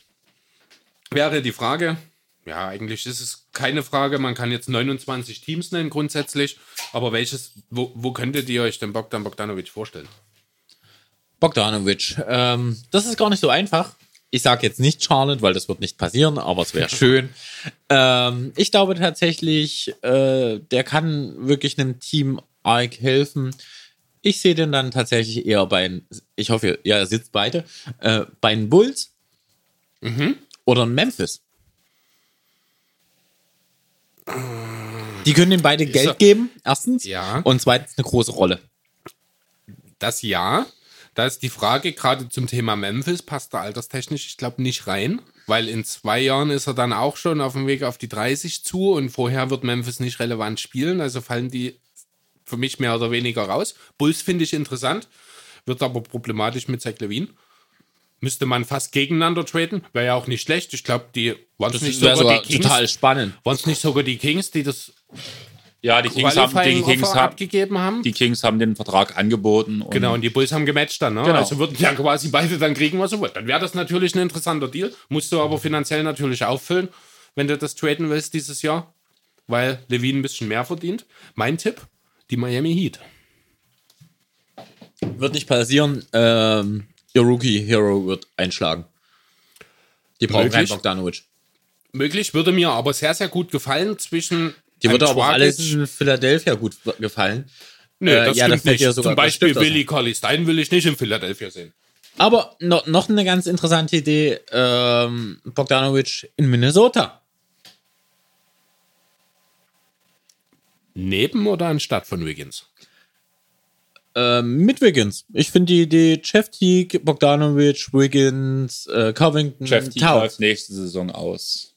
wäre die Frage, ja, eigentlich ist es keine Frage, man kann jetzt 29 Teams nennen grundsätzlich, aber welches, wo, wo könntet ihr euch denn Bogdan Bogdanovic vorstellen? Bogdanovic, ähm, das ist gar nicht so einfach. Ich sage jetzt nicht Charlotte, weil das wird nicht passieren, aber es wäre schön. ähm, ich glaube tatsächlich, äh, der kann wirklich einem Team arg helfen. Ich sehe den dann tatsächlich eher bei, ich hoffe, ja, er sitzt beide, äh, bei den Bulls oder in Memphis. Die können ihm beide Geld er- geben, erstens. Ja. Und zweitens eine große Rolle. Das ja. Da ist die Frage, gerade zum Thema Memphis, passt er alterstechnisch, ich glaube, nicht rein. Weil in zwei Jahren ist er dann auch schon auf dem Weg auf die 30 zu und vorher wird Memphis nicht relevant spielen. Also fallen die für mich mehr oder weniger raus. Bulls finde ich interessant, wird aber problematisch mit Zach Levine. Müsste man fast gegeneinander traden, wäre ja auch nicht schlecht. Ich glaube, die waren es nicht sogar sogar die Kings. total spannend. Waren es nicht sogar die Kings, die das Ja, die Kings, haben, die, Kings haben, abgegeben haben? die Kings haben den Vertrag angeboten. Und Genau, und die Bulls haben gematcht dann, ne? Genau. Also würden ja quasi beide dann kriegen, was sie wollen. Dann wäre das natürlich ein interessanter Deal. Musst du aber finanziell natürlich auffüllen, wenn du das traden willst dieses Jahr, weil Levine ein bisschen mehr verdient. Mein Tipp, die Miami Heat. Wird nicht passieren. Ähm, ihr Rookie Hero wird einschlagen. Die brauchen keinen. Bogdanovic. Möglich, würde mir aber sehr, sehr gut gefallen zwischen. Die würde aber auch alles in Philadelphia gut gefallen. Nö, Äh, das ja, das stimmt fällt nicht. ja sogar Zum Beispiel. Willie Colley Stein will ich nicht in Philadelphia sehen. Aber noch, noch eine ganz interessante Idee. Ähm, Bogdanovic in Minnesota. Neben oder anstatt von Wiggins? Ähm, mit Wiggins. Ich finde die Idee Jeff Teague, Bogdanovic, Wiggins, äh, Covington, Towns. läuft nächste Saison aus.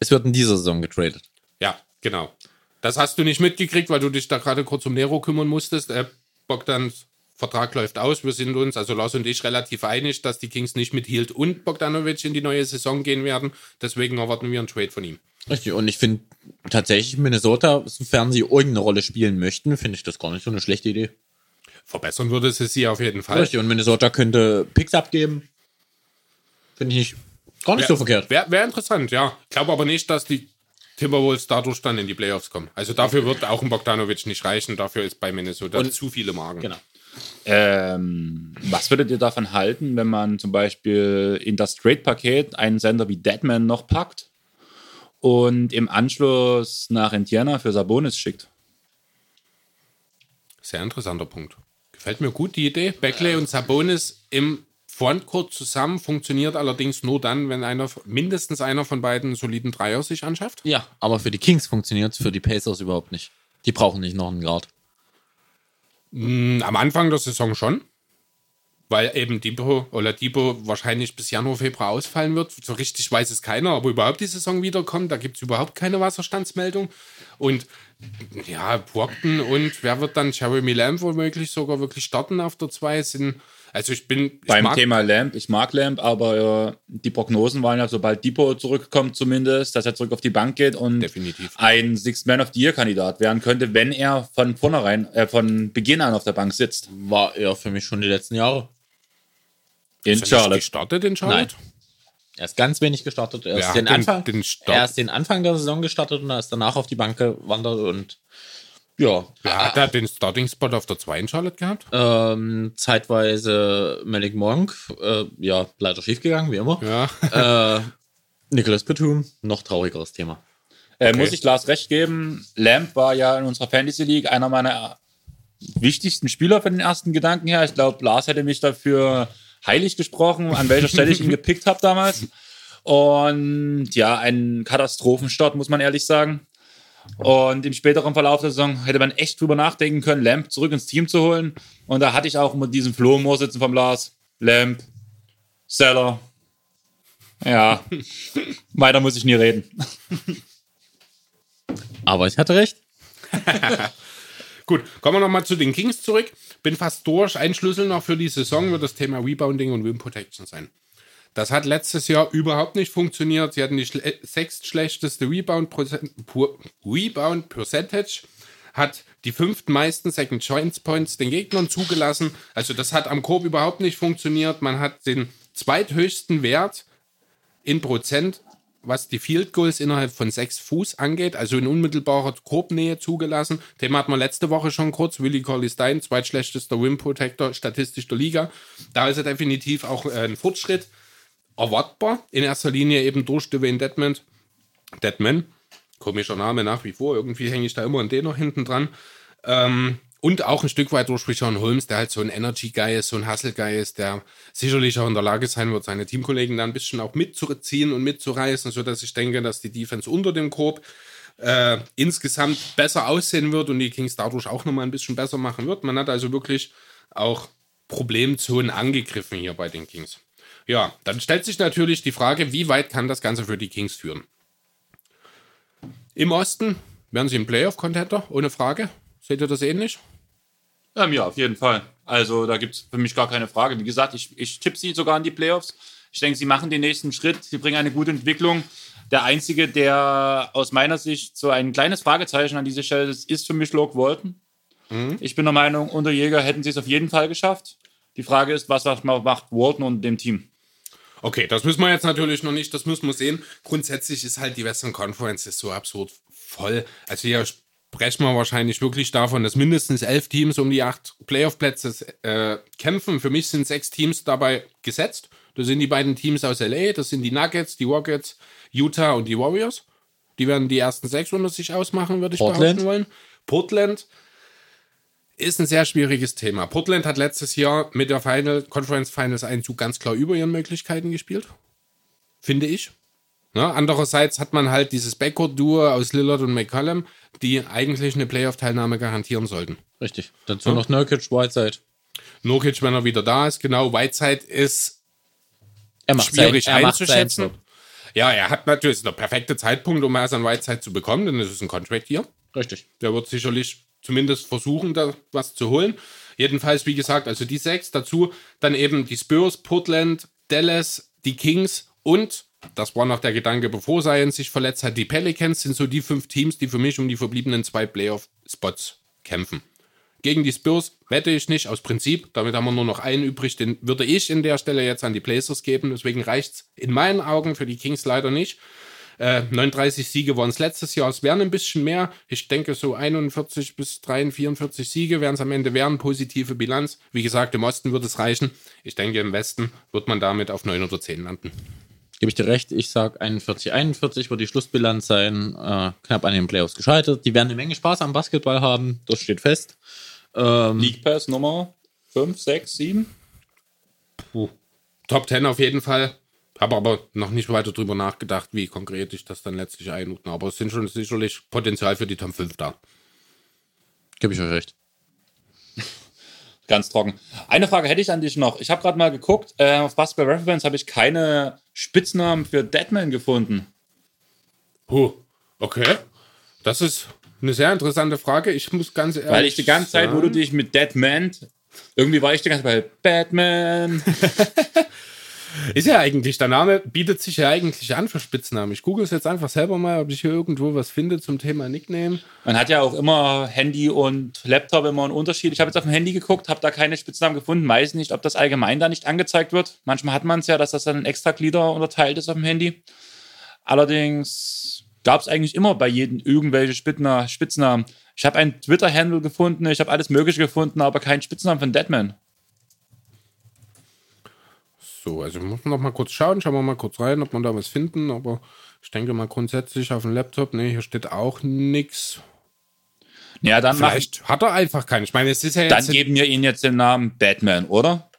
Es wird in dieser Saison getradet. Ja, genau. Das hast du nicht mitgekriegt, weil du dich da gerade kurz um Nero kümmern musstest. Äh, Bogdans Vertrag läuft aus. Wir sind uns, also Lars und ich, relativ einig, dass die Kings nicht mit Hield und Bogdanovic in die neue Saison gehen werden. Deswegen erwarten wir einen Trade von ihm. Richtig, und ich finde tatsächlich Minnesota, sofern sie irgendeine Rolle spielen möchten, finde ich das gar nicht so eine schlechte Idee. Verbessern würde es sie auf jeden Fall. Richtig, und Minnesota könnte Picks abgeben. Finde ich nicht gar nicht so verkehrt. Wäre wär interessant, ja. Glaube aber nicht, dass die Timberwolves dadurch dann in die Playoffs kommen. Also dafür wird auch ein Bogdanovic nicht reichen. Dafür ist bei Minnesota Und- zu viele Magen. Genau. Ähm, was würdet ihr davon halten, wenn man zum Beispiel in das Trade-Paket einen Sender wie Deadman noch packt und im Anschluss nach Indiana für Sabonis schickt? Sehr interessanter Punkt. Gefällt mir gut die Idee. Beckley und Sabonis im Frontcourt zusammen funktioniert allerdings nur dann, wenn einer, mindestens einer von beiden einen soliden Dreier sich anschafft. Ja, aber für die Kings funktioniert es, für die Pacers überhaupt nicht. Die brauchen nicht noch einen Guard. Mm, Am Anfang der Saison schon. Weil eben Depot oder Depot wahrscheinlich bis Januar, Februar ausfallen wird. So richtig weiß es keiner, aber überhaupt die Saison wiederkommt. Da gibt es überhaupt keine Wasserstandsmeldung. Und ja, Brockton und wer wird dann Jeremy Lamb womöglich sogar wirklich starten auf der 2 sind. Also ich bin. Ich Beim mag- Thema Lamp, ich mag Lamp, aber äh, die Prognosen waren ja, sobald Depot zurückkommt zumindest, dass er zurück auf die Bank geht und Definitiv. ein Sixth Man of the Year Kandidat werden könnte, wenn er von vornherein, äh, von Beginn an auf der Bank sitzt. War er für mich schon die letzten Jahre. In Ist er nicht Charlotte. gestartet in Charlotte? Er ist ganz wenig gestartet. Er Wer ist hat den, denn Anfang, den Start? er ist den Anfang der Saison gestartet und er ist danach auf die Bank gewandert und ja, Wer hat da den Starting-Spot auf der 2 in Charlotte gehabt? ähm, zeitweise Malik Monk, äh, ja, leider schiefgegangen, wie immer. Ja. Äh, Nicholas Batum, noch traurigeres Thema. Äh, Muss ich Lars recht geben, Lamp war ja in unserer Fantasy League einer meiner wichtigsten Spieler von den ersten Gedanken her. Ich glaube, Lars hätte mich dafür heilig gesprochen, an welcher Stelle ich ihn gepickt habe damals. Und ja, ein Katastrophenstart, muss man ehrlich sagen. Und im späteren Verlauf der Saison hätte man echt drüber nachdenken können, Lamp zurück ins Team zu holen. Und da hatte ich auch mit diesem Flo sitzen vom Lars. Lamp, Seller. Ja, weiter muss ich nie reden. Aber ich hatte recht. Gut, kommen wir nochmal zu den Kings zurück. Bin fast durch. Ein Schlüssel noch für die Saison wird das Thema Rebounding und Rim Protection sein. Das hat letztes Jahr überhaupt nicht funktioniert. Sie hatten die schle sechstschlechteste Rebound, Rebound Percentage, hat die fünftmeisten Second Chance Points den Gegnern zugelassen. Also das hat am Korb überhaupt nicht funktioniert. Man hat den zweithöchsten Wert in Prozent, was die Field Goals innerhalb von sechs Fuß angeht, also in unmittelbarer Korbnähe zugelassen. Thema hatten wir letzte Woche schon kurz. Willie Colley Stein, zweitschlechtester Wim Protector statistisch der Liga. Da ist er definitiv auch äh, ein Fortschritt erwartbar. In erster Linie eben durch Dwayne Deadman. Deadman, komischer Name nach wie vor. Irgendwie hänge ich da immer an den noch hinten dran. Ähm, und auch ein Stück weit durch Sean Holmes, der halt so ein Energy-Guy ist, so ein Hustle-Guy ist, der sicherlich auch in der Lage sein wird, seine Teamkollegen da ein bisschen auch mitzuziehen und mitzureißen, sodass ich denke, dass die Defense unter dem Korb äh, insgesamt besser aussehen wird und die Kings dadurch auch nochmal ein bisschen besser machen wird. Man hat also wirklich auch Problemzonen angegriffen hier bei den Kings. Ja, dann stellt sich natürlich die Frage, wie weit kann das Ganze für die Kings führen? Im Osten werden sie ein Playoff-Contender, ohne Frage. Seht ihr das ähnlich? Ähm, ja, auf jeden Fall. Also da gibt es für mich gar keine Frage. Wie gesagt, ich, ich tippe sie sogar in die Playoffs. Ich denke, sie machen den nächsten Schritt, sie bringen eine gute Entwicklung. Der einzige, der aus meiner Sicht so ein kleines Fragezeichen an dieser Stelle ist, ist für mich Lok Walton. Mhm. Ich bin der Meinung, unter Jäger hätten sie es auf jeden Fall geschafft. Die Frage ist, was macht Walton und dem Team? Okay, das müssen wir jetzt natürlich noch nicht, das müssen wir sehen. Grundsätzlich ist halt die Western Conference ist so absurd voll. Also hier sprechen wir wahrscheinlich wirklich davon, dass mindestens elf Teams um die acht Playoff-Plätze äh, kämpfen. Für mich sind sechs Teams dabei gesetzt. Das sind die beiden Teams aus LA, das sind die Nuggets, die Rockets, Utah und die Warriors. Die werden die ersten sechs unter sich ausmachen, würde ich Portland. behaupten wollen. Portland ist ein sehr schwieriges Thema. Portland hat letztes Jahr mit der Final, Conference Finals Einzug ganz klar über ihren Möglichkeiten gespielt. Finde ich. Ja, andererseits hat man halt dieses Backcourt-Duo aus Lillard und McCollum, die eigentlich eine Playoff-Teilnahme garantieren sollten. Richtig. Dazu ja. noch Nurkic, Whiteside. Nurkic, wenn er wieder da ist, genau. Whiteside ist schwierig sein, einzuschätzen. Ja, er hat natürlich der perfekte Zeitpunkt, um erst an Whiteside zu bekommen, denn es ist ein Contract hier. Richtig. Der wird sicherlich zumindest versuchen, da was zu holen. Jedenfalls, wie gesagt, also die sechs, dazu dann eben die Spurs, Portland, Dallas, die Kings und das war noch der Gedanke, bevor Zion sich verletzt hat. Die Pelicans sind so die fünf Teams, die für mich um die verbliebenen zwei Playoff-Spots kämpfen. Gegen die Spurs wette ich nicht, aus Prinzip. Damit haben wir nur noch einen übrig. Den würde ich in der Stelle jetzt an die Blazers geben. Deswegen reicht es in meinen Augen für die Kings leider nicht. Äh, 39 Siege waren es letztes Jahr. Es wären ein bisschen mehr. Ich denke, so 41 bis 43, 44 Siege werden es am Ende werden. Positive Bilanz. Wie gesagt, im Osten wird es reichen. Ich denke, im Westen wird man damit auf 9 oder 10 landen. Gebe ich dir recht, ich sage 41, 41 wird die Schlussbilanz sein. Äh, knapp an den Playoffs gescheitert. Die werden eine Menge Spaß am Basketball haben, das steht fest. Ähm, League Pass Nummer 5, 6, 7? Puh. Top 10 auf jeden Fall. Habe aber noch nicht weiter drüber nachgedacht, wie konkret ich das dann letztlich einordne. Aber es sind schon sicherlich Potenzial für die Top 5 da. Gebe ich euch recht. Ganz trocken. Eine Frage hätte ich an dich noch. Ich habe gerade mal geguckt, äh, auf Basketball Reference habe ich keine Spitznamen für Deadman gefunden. Puh, okay. Das ist eine sehr interessante Frage. Ich muss ganz ehrlich Weil ich die ganze Zeit, wo du dich mit Deadman, irgendwie war ich die ganze Zeit bei Batman. Ist ja eigentlich, der Name bietet sich ja eigentlich an für Spitznamen. Ich google es jetzt einfach selber mal, ob ich hier irgendwo was finde zum Thema Nickname. Man hat ja auch immer Handy und Laptop immer einen Unterschied. Ich habe jetzt auf dem Handy geguckt, habe da keine Spitznamen gefunden. Weiß nicht, ob das allgemein da nicht angezeigt wird. Manchmal hat man es ja, dass das dann in extra Glieder unterteilt ist auf dem Handy. Allerdings gab es eigentlich immer bei jedem irgendwelche Spitznamen. Ich habe einen Twitter-Handle gefunden, ich habe alles Mögliche gefunden, aber keinen Spitznamen von Deadman. So, also muss man noch mal kurz schauen. Schauen wir mal kurz rein, ob man da was finden. Aber ich denke mal grundsätzlich auf dem Laptop, ne, hier steht auch nichts. Ja, dann Vielleicht machen, hat er einfach keinen. Ich meine, es ist ja jetzt. Dann geben wir ihnen jetzt den Namen Batman, oder?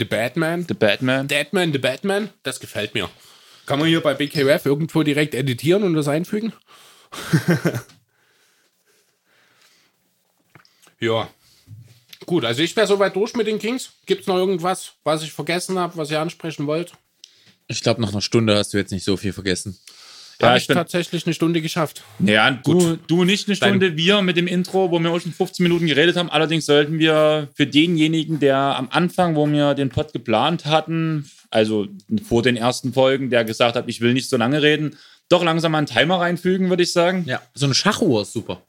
The Batman? The Batman. Batman, The Batman. Das gefällt mir. Kann man hier bei BKF irgendwo direkt editieren und das einfügen? ja, Gut, also ich wäre soweit durch mit den Kings. Gibt es noch irgendwas, was ich vergessen habe, was ihr ansprechen wollt? Ich glaube, nach einer Stunde hast du jetzt nicht so viel vergessen. Ja, habe ich bin, tatsächlich eine Stunde geschafft. Ja, du, du nicht eine Stunde, Dein wir mit dem Intro, wo wir auch schon 15 Minuten geredet haben. Allerdings sollten wir für denjenigen, der am Anfang, wo wir den Pod geplant hatten, also vor den ersten Folgen, der gesagt hat, ich will nicht so lange reden, doch langsam mal einen Timer reinfügen, würde ich sagen. Ja, so eine Schachuhr ist super.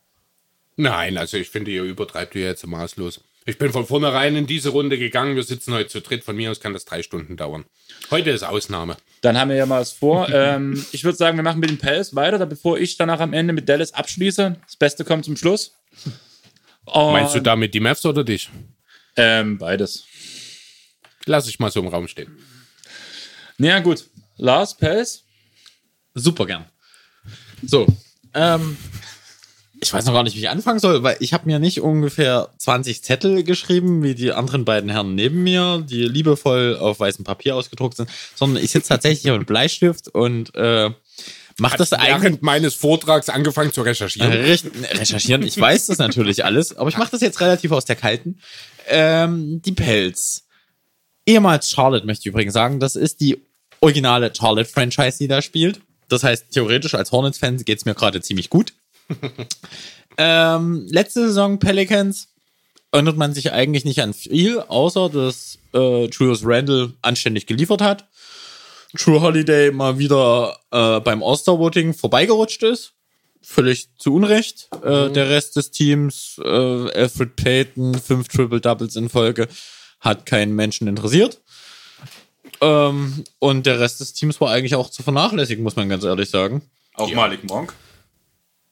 Nein, also ich finde, ihr übertreibt ihr jetzt maßlos. Ich bin von vornherein in diese Runde gegangen. Wir sitzen heute zu dritt. Von mir aus kann das drei Stunden dauern. Heute ist Ausnahme. Dann haben wir ja mal was vor. ähm, ich würde sagen, wir machen mit den Pels weiter, bevor ich danach am Ende mit Dallas abschließe. Das Beste kommt zum Schluss. Und, Meinst du damit die Mavs oder dich? Ähm, beides. Lass ich mal so im Raum stehen. Na ja, gut. Lars, Pels? Super gern. So, ähm, ich weiß noch gar nicht, wie ich anfangen soll, weil ich habe mir nicht ungefähr 20 Zettel geschrieben, wie die anderen beiden Herren neben mir, die liebevoll auf weißem Papier ausgedruckt sind, sondern ich sitze tatsächlich hier mit Bleistift und äh, mache das eigentlich während meines Vortrags angefangen zu recherchieren. Recht, recherchieren. Ich weiß das natürlich alles, aber ich mache das jetzt relativ aus der kalten. Ähm, die Pelz. Ehemals Charlotte möchte ich übrigens sagen, das ist die originale Charlotte-Franchise, die da spielt. Das heißt, theoretisch als Hornets-Fan geht's mir gerade ziemlich gut. ähm, letzte Saison Pelicans erinnert man sich eigentlich nicht an viel, außer dass äh, Julius Randle anständig geliefert hat. True Holiday mal wieder äh, beim All-Star-Voting vorbeigerutscht ist. Völlig zu Unrecht. Äh, der Rest des Teams, äh, Alfred Payton, fünf Triple-Doubles in Folge, hat keinen Menschen interessiert. Ähm, und der Rest des Teams war eigentlich auch zu vernachlässigen, muss man ganz ehrlich sagen. Auch Malik Monk.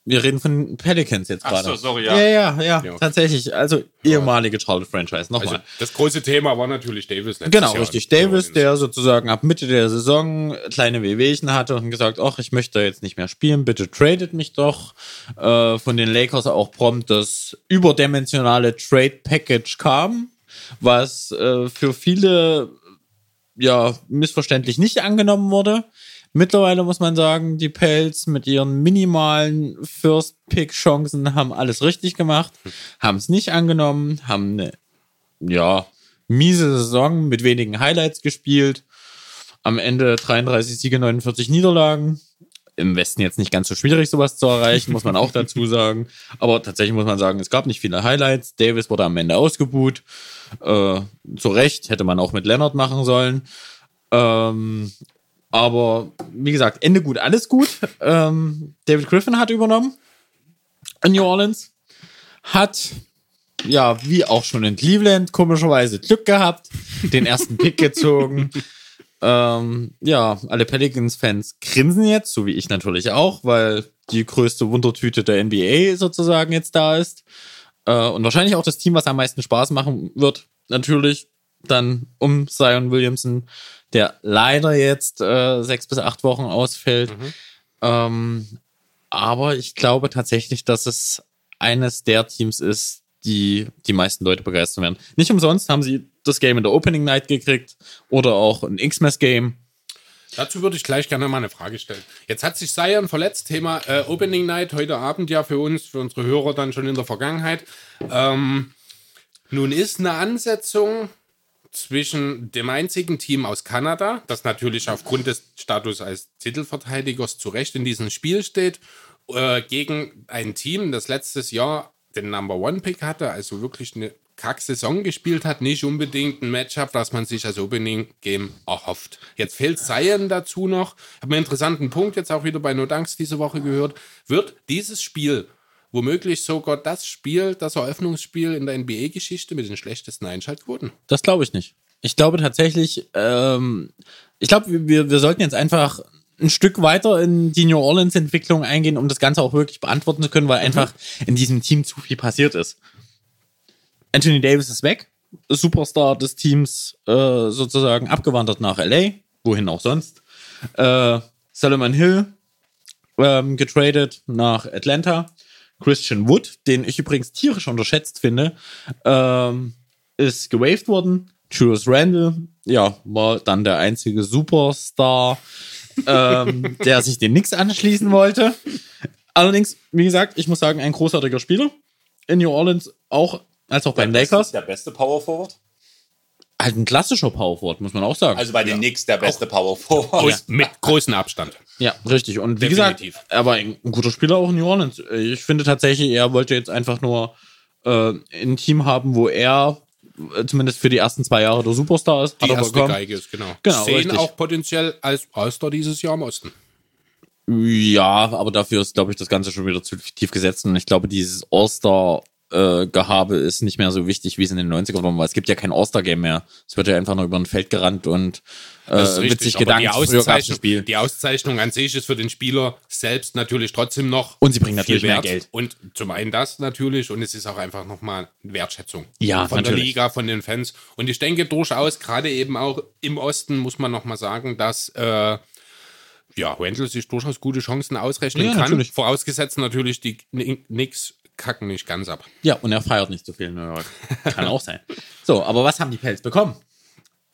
Wir reden von Pelicans jetzt Ach gerade. so, sorry, ja. ja. Ja, ja, Ja. tatsächlich. Also ehemalige Charlotte-Franchise. Nochmal. Also das große Thema war natürlich Davis letztes Genau, Jahr. richtig. Davis, der sozusagen ab Mitte der Saison kleine Wehwehchen hatte und gesagt, ach, ich möchte jetzt nicht mehr spielen, bitte tradet mich doch. Äh, von den Lakers auch prompt das überdimensionale Trade Package kam, was äh, für viele ja missverständlich nicht angenommen wurde. Mittlerweile muss man sagen, die Pelz mit ihren minimalen First-Pick-Chancen haben alles richtig gemacht, haben es nicht angenommen, haben eine ja, miese Saison mit wenigen Highlights gespielt. Am Ende 33 Siege, 49 Niederlagen. Im Westen jetzt nicht ganz so schwierig, sowas zu erreichen, muss man auch dazu sagen. Aber tatsächlich muss man sagen, es gab nicht viele Highlights. Davis wurde am Ende ausgebuht. Äh, zu Recht hätte man auch mit Leonard machen sollen. Ähm, aber wie gesagt, Ende gut, alles gut. Ähm, David Griffin hat übernommen in New Orleans. Hat ja, wie auch schon in Cleveland, komischerweise Glück gehabt, den ersten Pick gezogen. Ähm, ja, alle Pelicans-Fans grinsen jetzt, so wie ich natürlich auch, weil die größte Wundertüte der NBA sozusagen jetzt da ist. Äh, und wahrscheinlich auch das Team, was am meisten Spaß machen wird, natürlich dann um Zion Williamson, der leider jetzt äh, sechs bis acht Wochen ausfällt. Ähm, aber ich glaube tatsächlich, dass es eines der Teams ist, die die meisten Leute begeistern werden. Nicht umsonst haben sie das Game in der Opening Night gekriegt oder auch ein X-Mess-Game. Dazu würde ich gleich gerne mal eine Frage stellen. Jetzt hat sich Sion verletzt, Thema äh, Opening Night, heute Abend ja für uns, für unsere Hörer dann schon in der Vergangenheit. Ähm, nun ist eine Ansetzung zwischen dem einzigen Team aus Kanada, das natürlich aufgrund des Status als Titelverteidigers zu Recht in diesem Spiel steht, äh, gegen ein Team, das letztes Jahr den Number One Pick hatte, also wirklich eine Kack-Saison gespielt hat, nicht unbedingt ein Matchup, das man sich als Opening Game erhofft. Jetzt fehlt Zion dazu noch. Ich habe einen interessanten Punkt jetzt auch wieder bei No Dunks diese Woche gehört. Wird dieses Spiel womöglich sogar das Spiel, das Eröffnungsspiel in der NBA-Geschichte mit den schlechtesten Einschaltquoten? Das glaube ich nicht. Ich glaube tatsächlich, ähm, ich glaube, wir, wir sollten jetzt einfach ein Stück weiter in die New Orleans-Entwicklung eingehen, um das Ganze auch wirklich beantworten zu können, weil einfach in diesem Team zu viel passiert ist. Anthony Davis ist weg, Superstar des Teams äh, sozusagen abgewandert nach LA, wohin auch sonst. Äh, Solomon Hill ähm, getradet nach Atlanta. Christian Wood, den ich übrigens tierisch unterschätzt finde, ähm, ist gewaved worden. Julius Randle, ja, war dann der einzige Superstar, ähm, der sich den Knicks anschließen wollte. Allerdings, wie gesagt, ich muss sagen, ein großartiger Spieler. In New Orleans auch, als auch bei den Lakers. Der beste Power Forward. Halt ein klassischer Power Forward, muss man auch sagen. Also bei den Knicks der beste Power Forward. Groß, Mit großem Abstand. Ja, richtig. Und wie Definitiv. gesagt, er war ein guter Spieler auch in New Orleans. Ich finde tatsächlich, er wollte jetzt einfach nur äh, ein Team haben, wo er äh, zumindest für die ersten zwei Jahre der Superstar ist. Die er erste bekommen. Geige ist, genau. Genau, Sehen richtig. auch potenziell als All-Star dieses Jahr im Osten. Ja, aber dafür ist, glaube ich, das Ganze schon wieder zu tief gesetzt. Und ich glaube, dieses All-Star-Gehabe ist nicht mehr so wichtig, wie es in den 90ern war, weil es gibt ja kein All-Star-Game mehr. Es wird ja einfach nur über ein Feld gerannt und äh, richtig, sich aber Gedanken die Auszeichnung, die Auszeichnung an sich ist für den Spieler selbst natürlich trotzdem noch Und sie bringen natürlich mehr. Geld. Und zum einen das natürlich und es ist auch einfach nochmal eine Wertschätzung Ja, von der natürlich. Liga, von den Fans. Und ich denke durchaus, gerade eben auch im Osten muss man nochmal sagen, dass äh, ja, Wendell sich durchaus gute Chancen ausrechnen Ja, kann. natürlich. Vorausgesetzt natürlich, die Nix kacken nicht ganz ab. Ja, und er feiert nicht so viel in New York. Kann auch sein. So, aber was haben die Pelz bekommen?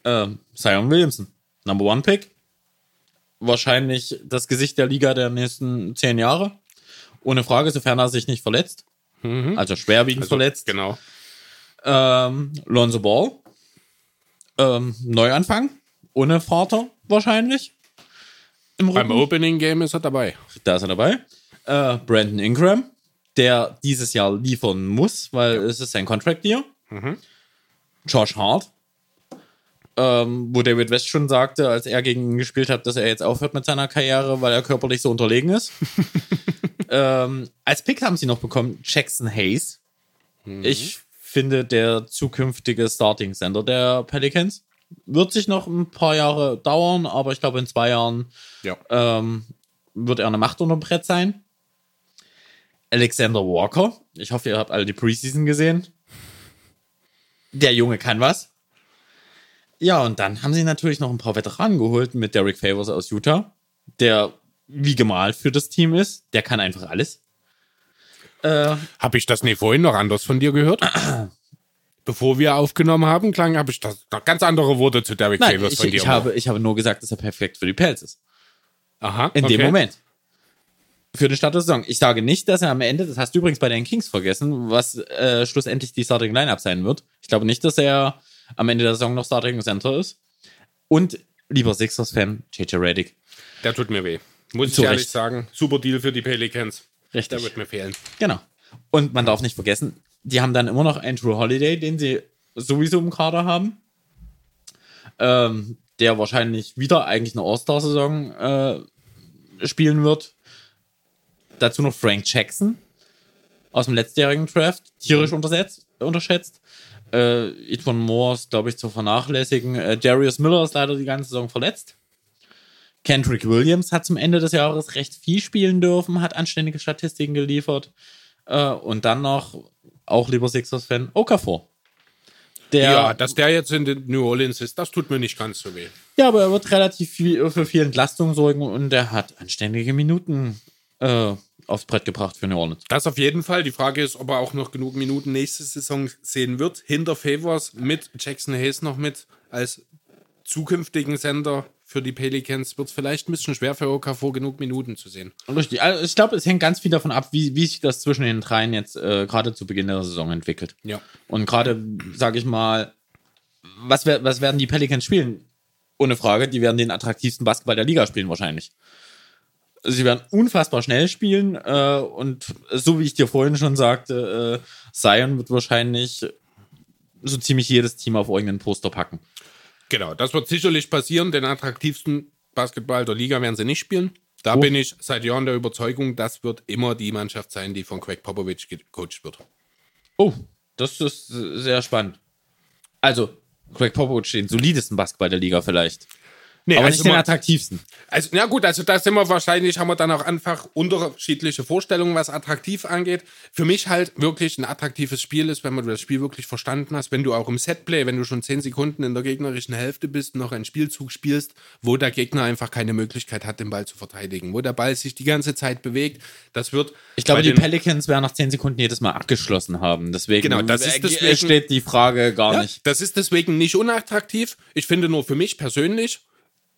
Ähm, Zion Williamson, Number One Pick. Wahrscheinlich das Gesicht der Liga der nächsten zehn Jahre. Ohne Frage, sofern er sich nicht verletzt. Also schwerwiegend Also, verletzt. Genau. Ähm, Lonzo Ball. Ähm, Neuanfang. Ohne Vater wahrscheinlich. Im Beim. Opening Game ist er dabei. Da ist er dabei. Äh, Brandon Ingram, der dieses Jahr liefern muss, weil es ist sein Contract Year. Josh Hart, ähm, wo David West schon sagte, als er gegen ihn gespielt hat, dass er jetzt aufhört mit seiner Karriere, weil er körperlich so unterlegen ist. ähm, als Pick haben sie noch bekommen Jackson Hayes. Ich finde, der zukünftige Starting Center der Pelicans wird sich noch ein paar Jahre dauern, aber ich glaube, in zwei Jahren Ja. ähm, wird er eine Macht unterm Brett sein. Alexander Walker. Ich hoffe, ihr habt alle die Preseason gesehen. Der Junge kann was. Ja, und dann haben sie natürlich noch ein paar Veteranen geholt mit Derek Favors aus Utah, der wie gemalt für das Team ist. Der kann einfach alles. Äh, Habe ich das nicht vorhin noch anders von dir gehört? Bevor wir aufgenommen haben, klang, habe ich das noch ganz andere Worte zu Derek nein, Favors ich, von dir. ich, habe, ich habe nur gesagt, dass er perfekt für die Pelz ist. Aha, In okay. dem Moment. Für den Start der Saison. Ich sage nicht, dass er am Ende, das hast du übrigens bei den Kings vergessen, was äh, schlussendlich die Starting Lineup sein wird. Ich glaube nicht, dass er am Ende der Saison noch Starting Center ist. Und lieber Sixers-Fan, JJ Reddick. Der tut mir weh. Muss Zu ich ehrlich Recht. sagen. Super Deal für die Pelicans. Richtig. Der wird mir fehlen. Genau. Und man darf nicht vergessen, die haben dann immer noch Andrew Holiday, den sie sowieso im Kader haben. Ähm, der wahrscheinlich wieder eigentlich eine All-Star-Saison äh, spielen wird. Dazu noch Frank Jackson aus dem letztjährigen Draft, tierisch unterschätzt. Äh, Etwan Moore ist, glaube ich, zu vernachlässigen. Äh, Darius Miller ist leider die ganze Saison verletzt. Kendrick Williams hat zum Ende des Jahres recht viel spielen dürfen, hat anständige Statistiken geliefert. Äh, und dann noch, auch lieber Sixers-Fan, Okafor. Der, Ja, ja, dass der jetzt in den New Orleans ist, das tut mir nicht ganz so weh. aber er wird relativ viel, für viel Entlastung sorgen und er hat anständige Minuten äh, aufs Brett gebracht für New Orleans. Das auf jeden Fall. Die Frage ist, ob er auch noch genug Minuten nächste Saison sehen wird. Hinter Favors mit Jackson Hayes noch mit als zukünftigen Sender für die Pelicans wird es vielleicht ein bisschen schwer für Okafor genug Minuten zu sehen. Richtig. Also ich glaube, es hängt ganz viel davon ab, wie, wie sich das zwischen den dreien jetzt äh, gerade zu Beginn der Saison entwickelt. Ja. Und gerade, sage ich mal, was, was werden die Pelicans spielen? Ohne Frage, die werden den attraktivsten Basketball der Liga spielen wahrscheinlich. Sie werden unfassbar schnell spielen äh, und so wie ich dir vorhin schon sagte, äh, Zion wird wahrscheinlich so ziemlich jedes Team auf irgendeinen Poster packen. Genau, das wird sicherlich passieren. Den attraktivsten Basketball der Liga werden sie nicht spielen. Da Oh. bin ich seit Jahren der Überzeugung, das wird immer die Mannschaft sein, die von Craig Popovich gecoacht wird. Oh, das ist sehr spannend. Also, Craig Popovich den solidesten Basketball der Liga vielleicht. Nee, aber also nicht den attraktivsten. Also, ja gut, also da sind wir wahrscheinlich, haben wir dann auch einfach unterschiedliche Vorstellungen, was attraktiv angeht. Für mich halt wirklich ein attraktives Spiel ist, wenn man das Spiel wirklich verstanden hast, wenn du auch im Setplay, wenn du schon 10 Sekunden in der gegnerischen Hälfte bist, noch einen Spielzug spielst, wo der Gegner einfach keine Möglichkeit hat, den Ball zu verteidigen, wo der Ball sich die ganze Zeit bewegt. Das wird. Ich glaube, die Pelicans werden nach 10 Sekunden jedes Mal abgeschlossen haben. Deswegen, Genau, das ist deswegen- steht die Frage gar Ja, nicht. das ist deswegen nicht unattraktiv. Ich finde nur für mich persönlich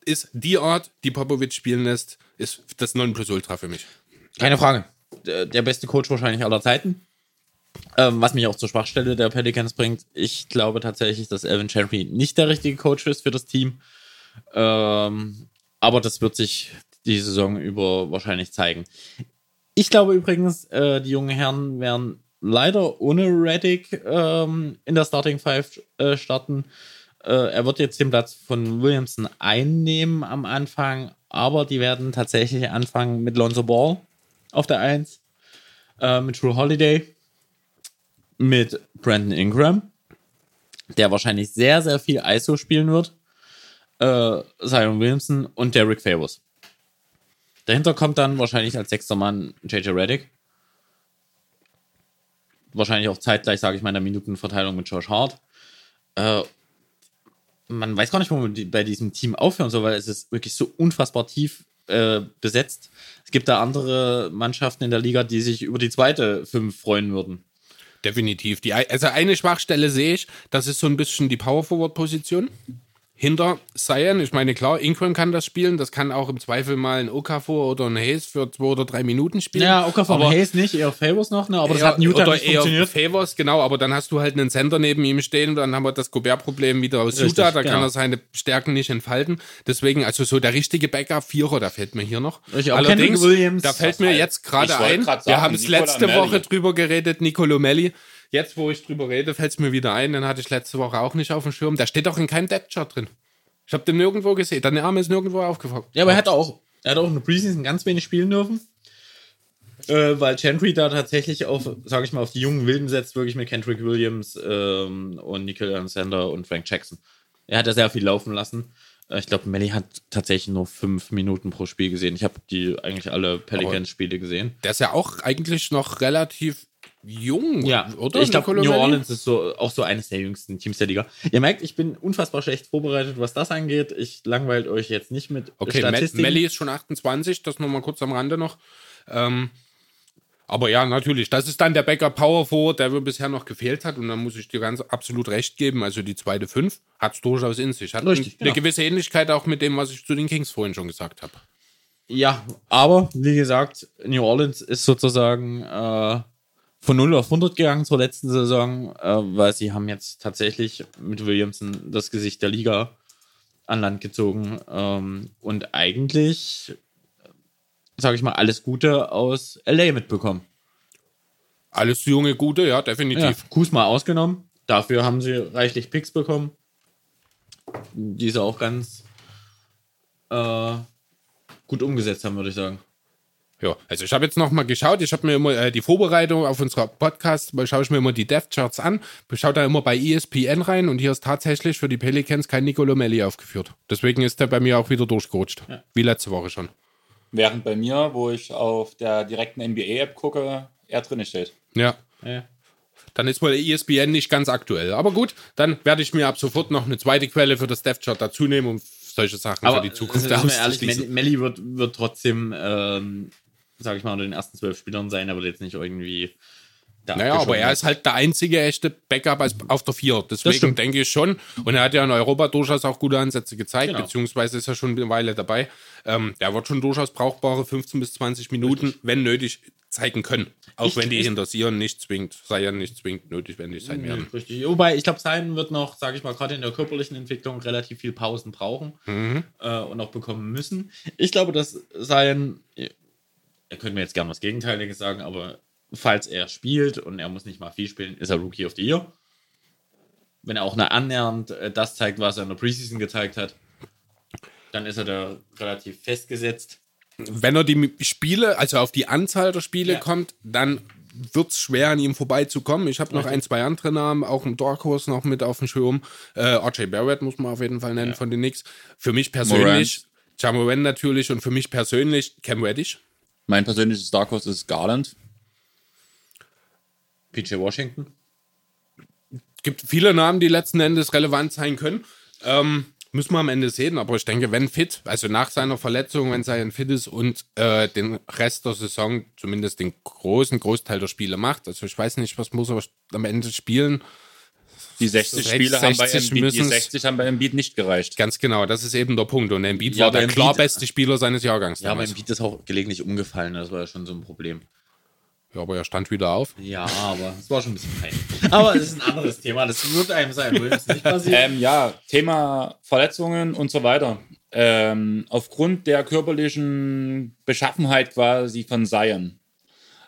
ist die Art, die Popovic spielen lässt, ist das Nonplusultra für mich. Keine Frage. Der beste Coach wahrscheinlich aller Zeiten. Ähm, was mich auch zur Schwachstelle der Pelicans bringt. Ich glaube tatsächlich, dass Alvin Gentry nicht der richtige Coach ist für das Team. Ähm, aber das wird sich die Saison über wahrscheinlich zeigen. Ich glaube übrigens, äh, die jungen Herren werden leider ohne Reddick ähm, in der Starting Five äh, starten. Äh, er wird jetzt den Platz von Williamson einnehmen am Anfang, aber die werden tatsächlich anfangen mit Lonzo Ball auf der 1, äh, mit True Holiday, mit Brandon Ingram, der wahrscheinlich sehr, sehr viel ISO spielen wird, äh, Zion Williamson und Derek Favors. Dahinter kommt dann wahrscheinlich als sechster Mann JJ Reddick. Wahrscheinlich auch zeitgleich, sage ich mal, in der Minutenverteilung mit Josh Hart. Äh, man weiß gar nicht, wo man bei diesem Team aufhören soll, weil es ist wirklich so unfassbar tief äh, besetzt. Es gibt da andere Mannschaften in der Liga, die sich über die zweite fünf freuen würden. Definitiv. Die, also eine Schwachstelle sehe ich, das ist so ein bisschen die Power-Forward-Position hinter Cyan. Ich meine, klar, Ingram kann das spielen. Das kann auch im Zweifel mal ein Okafor oder ein Hayes für zwei oder drei Minuten spielen. Ja, Okafor aber und Hayes nicht, eher Favors noch, ne? aber das hat Newton oder nicht eher funktioniert. Favors, genau, aber dann hast du halt einen Center neben ihm stehen, dann haben wir das Gobert-Problem wieder aus Richtig, Utah, da genau. kann er seine Stärken nicht entfalten. Deswegen, also so der richtige Backup-Vierer, da fällt mir hier noch. Richtig, aber Kendrick Williams- da fällt mir jetzt gerade Ich ein, grad wir sagen, haben es letzte. Woche drüber geredet, Nicolo Melli. Jetzt, wo ich drüber rede, fällt es mir wieder ein, den hatte ich letzte Woche auch nicht auf dem Schirm. Der steht auch in keinem Depth-Chart drin. Ich habe den nirgendwo gesehen. Der Name ist nirgendwo aufgefallen. Ja, aber er hat auch, er hat auch in der Preseason ganz wenig spielen dürfen. Äh, weil Chantry da tatsächlich auf, sage ich mal, auf die jungen Wilden setzt, wirklich mit Kendrick Williams ähm, und Nickel Alexander und Frank Jackson. Er hat ja sehr viel laufen lassen. Äh, Ich glaube, Melly hat tatsächlich nur fünf Minuten pro Spiel gesehen. Ich habe die eigentlich alle Pelicans-Spiele gesehen. Der ist ja auch eigentlich noch relativ jung, oder? ich glaube, New? Orleans ist so, auch so eines der jüngsten Teams der Liga. Ihr merkt, ich bin unfassbar schlecht vorbereitet, was das angeht. Ich langweilt euch jetzt nicht mit Okay, Statistiken. Melli ist schon 28, das nochmal kurz am Rande noch. Ähm, aber ja, natürlich, das ist dann der Backup Power Forward, der mir bisher noch gefehlt hat. Und dann muss ich dir ganz absolut recht geben. Also die zweite Fünf hat es durchaus in sich. Hat Richtig, eine genau. gewisse Ähnlichkeit auch mit dem, was ich zu den Kings vorhin schon gesagt habe. Ja, aber wie gesagt, New Orleans ist sozusagen äh, von 0 auf 100 gegangen zur letzten Saison, äh, weil sie haben jetzt tatsächlich mit Williamson das Gesicht der Liga an Land gezogen ähm, und eigentlich, sage ich mal, alles Gute aus LA mitbekommen. Alles junge, gute, ja, Ja, definitiv. Kuzma ausgenommen. Dafür haben sie reichlich Picks bekommen. Die sie auch ganz äh, gut umgesetzt haben, würde ich sagen. Ja, also ich habe jetzt noch mal geschaut, ich habe mir immer äh, die Vorbereitung auf unserer Podcast, mal schaue ich mir immer die Death Charts an, schaue da immer bei ESPN rein und hier ist tatsächlich für die Pelicans kein Nicolo Melli aufgeführt. Deswegen ist der bei mir auch wieder durchgerutscht. Wie letzte Woche schon. Während bei mir, wo ich auf der direkten NBA-App gucke, er drin steht. Ja. Ja. Dann ist wohl ESPN nicht ganz aktuell. Aber gut, dann werde ich mir ab sofort noch eine zweite Quelle für das Death Chart dazu nehmen, um solche Sachen Aber für die Zukunft ehrlich, auszuschließen. Melli, Melli wird, wird trotzdem, ähm, sage ich mal, unter den ersten zwölf Spielern sein. Er wird jetzt nicht irgendwie. Naja, aber er ist halt der einzige echte Backup auf der Vier. Deswegen denke ich schon. Und er hat ja in Europa durchaus auch gute Ansätze gezeigt, Genau. beziehungsweise ist er schon eine Weile dabei. Ähm, der wird schon durchaus brauchbare 15 bis 20 Minuten, wenn nötig, zeigen können. Auch Ich- wenn die ich- hinter Sion nicht zwingend, Sion nicht zwingend notwendig sein werden. Richtig. Wobei, ich glaube, Sein wird noch, sage ich mal, gerade in der körperlichen Entwicklung relativ viel Pausen brauchen äh, und auch bekommen müssen. Ich glaube, dass Sein, ihr könnt mir jetzt gerne was Gegenteiliges sagen, aber falls er spielt und er muss nicht mal viel spielen, ist er Rookie of the Year. Wenn er auch nur annähernd äh, das zeigt, was er in der Preseason gezeigt hat, dann ist er da relativ festgesetzt. Wenn er die Spiele, also auf die Anzahl der Spiele Ja. kommt, dann wird es schwer, an ihm vorbeizukommen. Ich habe noch ein, zwei andere Namen, auch im Dark Horse noch mit auf dem Schirm. Äh, RJ Barrett muss man auf jeden Fall nennen von den Knicks. Für mich persönlich, Jamoran natürlich und für mich persönlich Cam Reddish. Mein persönliches Dark Horse ist Garland. PJ Washington. gibt viele Namen, die letzten Endes relevant sein können. Ähm, müssen wir am Ende sehen, aber ich denke, wenn fit, also nach seiner Verletzung, wenn sein fit ist und äh, den Rest der Saison, zumindest den großen Großteil der Spiele macht, also ich weiß nicht, was muss er am Ende spielen, Die 60 Sech- Spiele haben bei 60 Embiid, die müssen's- 60 haben bei Embiid nicht gereicht. ganz genau, das ist eben der Punkt und Embiid Ja, war der aber klar Embiid- beste Spieler seines Jahrgangs Ja, aber damals. Embiid ist auch gelegentlich umgefallen, das war ja schon so ein Problem. Ja, aber er stand wieder auf. Ja, aber es war schon ein bisschen peinlich. Aber es ist ein anderes Thema, das wird einem sein Williams nicht passieren. Ähm, ja, Thema Verletzungen und so weiter. Ähm, aufgrund der körperlichen Beschaffenheit quasi von Zion,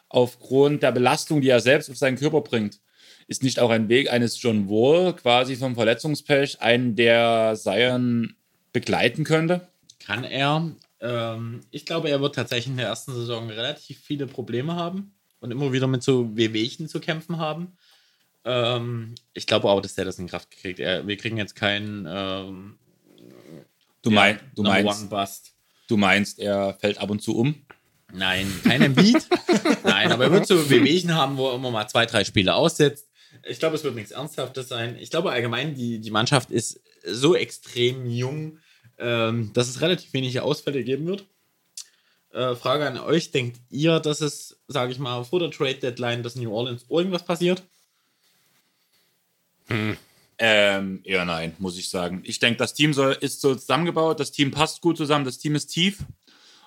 aufgrund der Belastung, die er selbst auf seinen Körper bringt, ist nicht auch ein Weg eines John Wall quasi vom Verletzungspech, einen der Zion begleiten könnte? Kann er. Ähm, ich glaube, er wird tatsächlich in der ersten Saison relativ viele Probleme haben und immer wieder mit so Wehwehchen zu kämpfen haben. Ähm, ich glaube auch, dass der das in Kraft kriegt. Er, wir kriegen jetzt keinen ähm, Du, mein, du, meinst, One Bust. du meinst, er fällt ab und zu um? Nein, kein Beat. Nein, aber er wird so Wehwehchen haben, wo er immer mal zwei, drei Spiele aussetzt. Ich glaube, es wird nichts Ernsthaftes sein. Ich glaube allgemein, die, die Mannschaft ist so extrem jung, ähm, dass es relativ wenige Ausfälle geben wird. Äh, Frage an euch: Denkt ihr, dass es, sage ich mal, vor der Trade Deadline, dass New Orleans irgendwas passiert? Ähm, eher nein, muss ich sagen. Ich denke, das Team soll, ist so zusammengebaut, das Team passt gut zusammen, das Team ist tief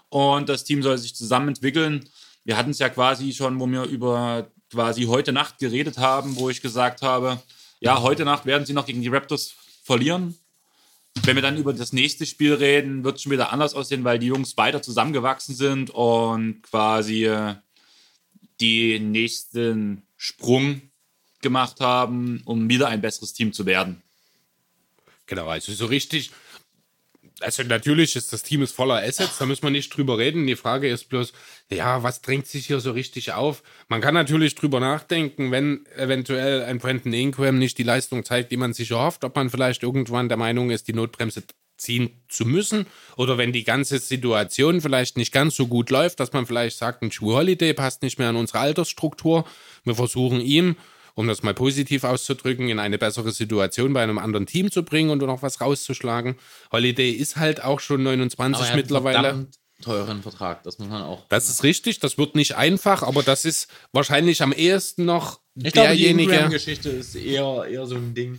und das Team soll sich zusammen entwickeln. Wir hatten es ja quasi schon, wo wir über quasi heute Nacht geredet haben, wo ich gesagt habe, ja, heute Nacht werden sie noch gegen die Raptors verlieren. Wenn wir dann über das nächste Spiel reden, wird es schon wieder anders aussehen, weil die Jungs weiter zusammengewachsen sind und quasi äh, den nächsten Sprung gemacht haben, um wieder ein besseres Team zu werden. Genau, also so richtig. Also natürlich ist das Team ist voller Assets, da müssen wir nicht drüber reden. Die Frage ist bloß, ja, was drängt sich hier so richtig auf? Man kann natürlich drüber nachdenken, wenn eventuell ein Brandon Ingram nicht die Leistung zeigt, die man sich erhofft, ob man vielleicht irgendwann der Meinung ist, die Notbremse ziehen zu müssen oder wenn die ganze Situation vielleicht nicht ganz so gut läuft, dass man vielleicht sagt, ein True Holiday passt nicht mehr an unsere Altersstruktur. Wir versuchen ihm um das mal positiv auszudrücken, in eine bessere Situation bei einem anderen Team zu bringen und noch was rauszuschlagen. Holiday ist halt auch schon 29 er hat mittlerweile. Teuren Vertrag, das muss man auch. Das ist richtig, das wird nicht einfach, aber das ist wahrscheinlich am ehesten noch Ich glaube, die derjenige. Ingram-Geschichte ist eher, eher so ein Ding,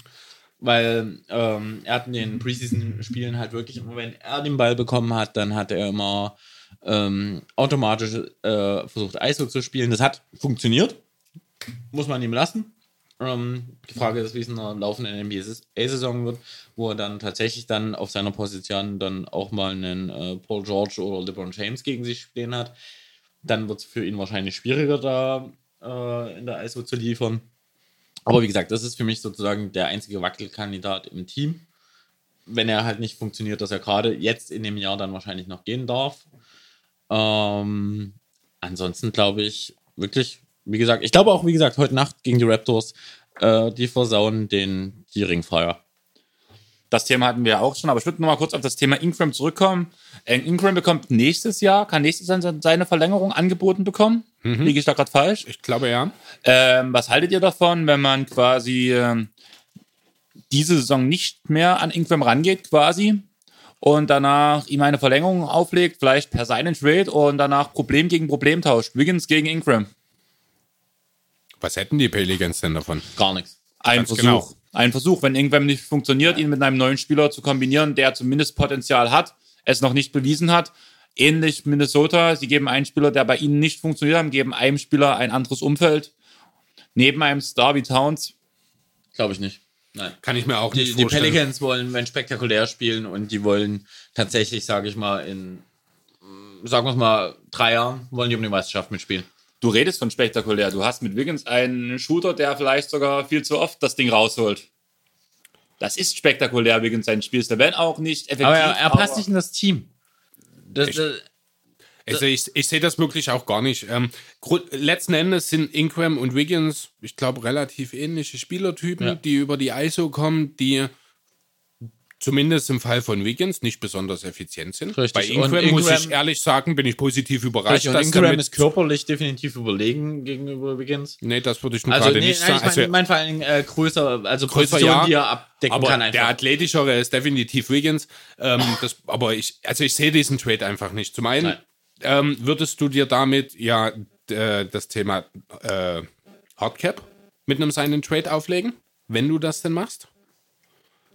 weil ähm, er hat in den Preseason-Spielen halt wirklich immer, wenn er den Ball bekommen hat, dann hat er immer ähm, automatisch äh, versucht, ISO zu spielen. Das hat funktioniert, muss man ihm lassen. Ähm, die Frage ist, wie es in einer laufenden NBA-Saison wird, wo er dann tatsächlich dann auf seiner Position dann auch mal einen äh, Paul George oder LeBron James gegen sich stehen hat. Dann wird es für ihn wahrscheinlich schwieriger, da äh, in der ISO zu liefern. Aber wie gesagt, das ist für mich sozusagen der einzige Wackelkandidat im Team. Wenn er halt nicht funktioniert, dass er gerade jetzt in dem Jahr dann wahrscheinlich noch gehen darf. Ähm, ansonsten glaube ich wirklich, wie gesagt, ich glaube auch, wie gesagt, heute Nacht gegen die Raptors, äh, die versauen den, die Ringfeuer. Das Thema hatten wir auch schon, aber ich würde noch mal kurz auf das Thema Ingram zurückkommen. Äh, Ingram bekommt nächstes Jahr, kann nächstes Jahr seine Verlängerung angeboten bekommen. Liege ich da gerade falsch? Ich glaube ja. Ähm, was haltet ihr davon, wenn man quasi ähm, diese Saison nicht mehr an Ingram rangeht, quasi, und danach ihm eine Verlängerung auflegt, vielleicht per and Trade und danach Problem gegen Problem tauscht? Wiggins gegen Ingram. Was hätten die Pelicans denn davon? Gar nichts. Ein Ganz Versuch. genau. Ein Versuch, wenn Ingram nicht funktioniert, ihn mit einem neuen Spieler zu kombinieren, der zumindest Potenzial hat, es noch nicht bewiesen hat. Ähnlich Minnesota, sie geben einen Spieler, der bei ihnen nicht funktioniert hat, geben einem Spieler ein anderes Umfeld. Neben einem Star wie Towns. Glaube ich nicht. Nein. Kann ich mir auch Die, nicht die vorstellen. Pelicans wollen, wenn spektakulär spielen und die wollen tatsächlich, sage ich mal, in, sagen wir es mal, drei Jahren, wollen die um die Meisterschaft mitspielen. Du redest von spektakulär. Du hast mit Wiggins einen Shooter, der vielleicht sogar viel zu oft das Ding rausholt. Das ist spektakulär, Wiggins sein Spielstil, wenn auch nicht effektiv. Aber er, er passt aber- nicht in das Team. Das, das, Also ich, ich sehe das wirklich auch gar nicht. Ähm, letzten Endes sind Ingram und Wiggins, ich glaube, relativ ähnliche Spielertypen, Ja. die über die ISO kommen, die zumindest im Fall von Wiggins nicht besonders effizient sind. Richtig. Bei Ingram, Und muss Ingram- ich ehrlich sagen, bin ich positiv überrascht. und dass Ingram damit- ist körperlich definitiv überlegen gegenüber Wiggins. Nee, das würde ich nun Also, gerade nee, nicht nein, sagen. ich meine, Also, mein vor Dingen äh, größer, also Größer, Position, ja. die er abdecken aber kann der einfach. athletischere ist definitiv Wiggins. Ähm, das, aber ich, also ich sehe diesen Trade einfach nicht. Zum einen ähm, würdest du dir damit ja äh, das Thema äh, Hardcap mit einem seinen Trade auflegen, wenn du das denn machst?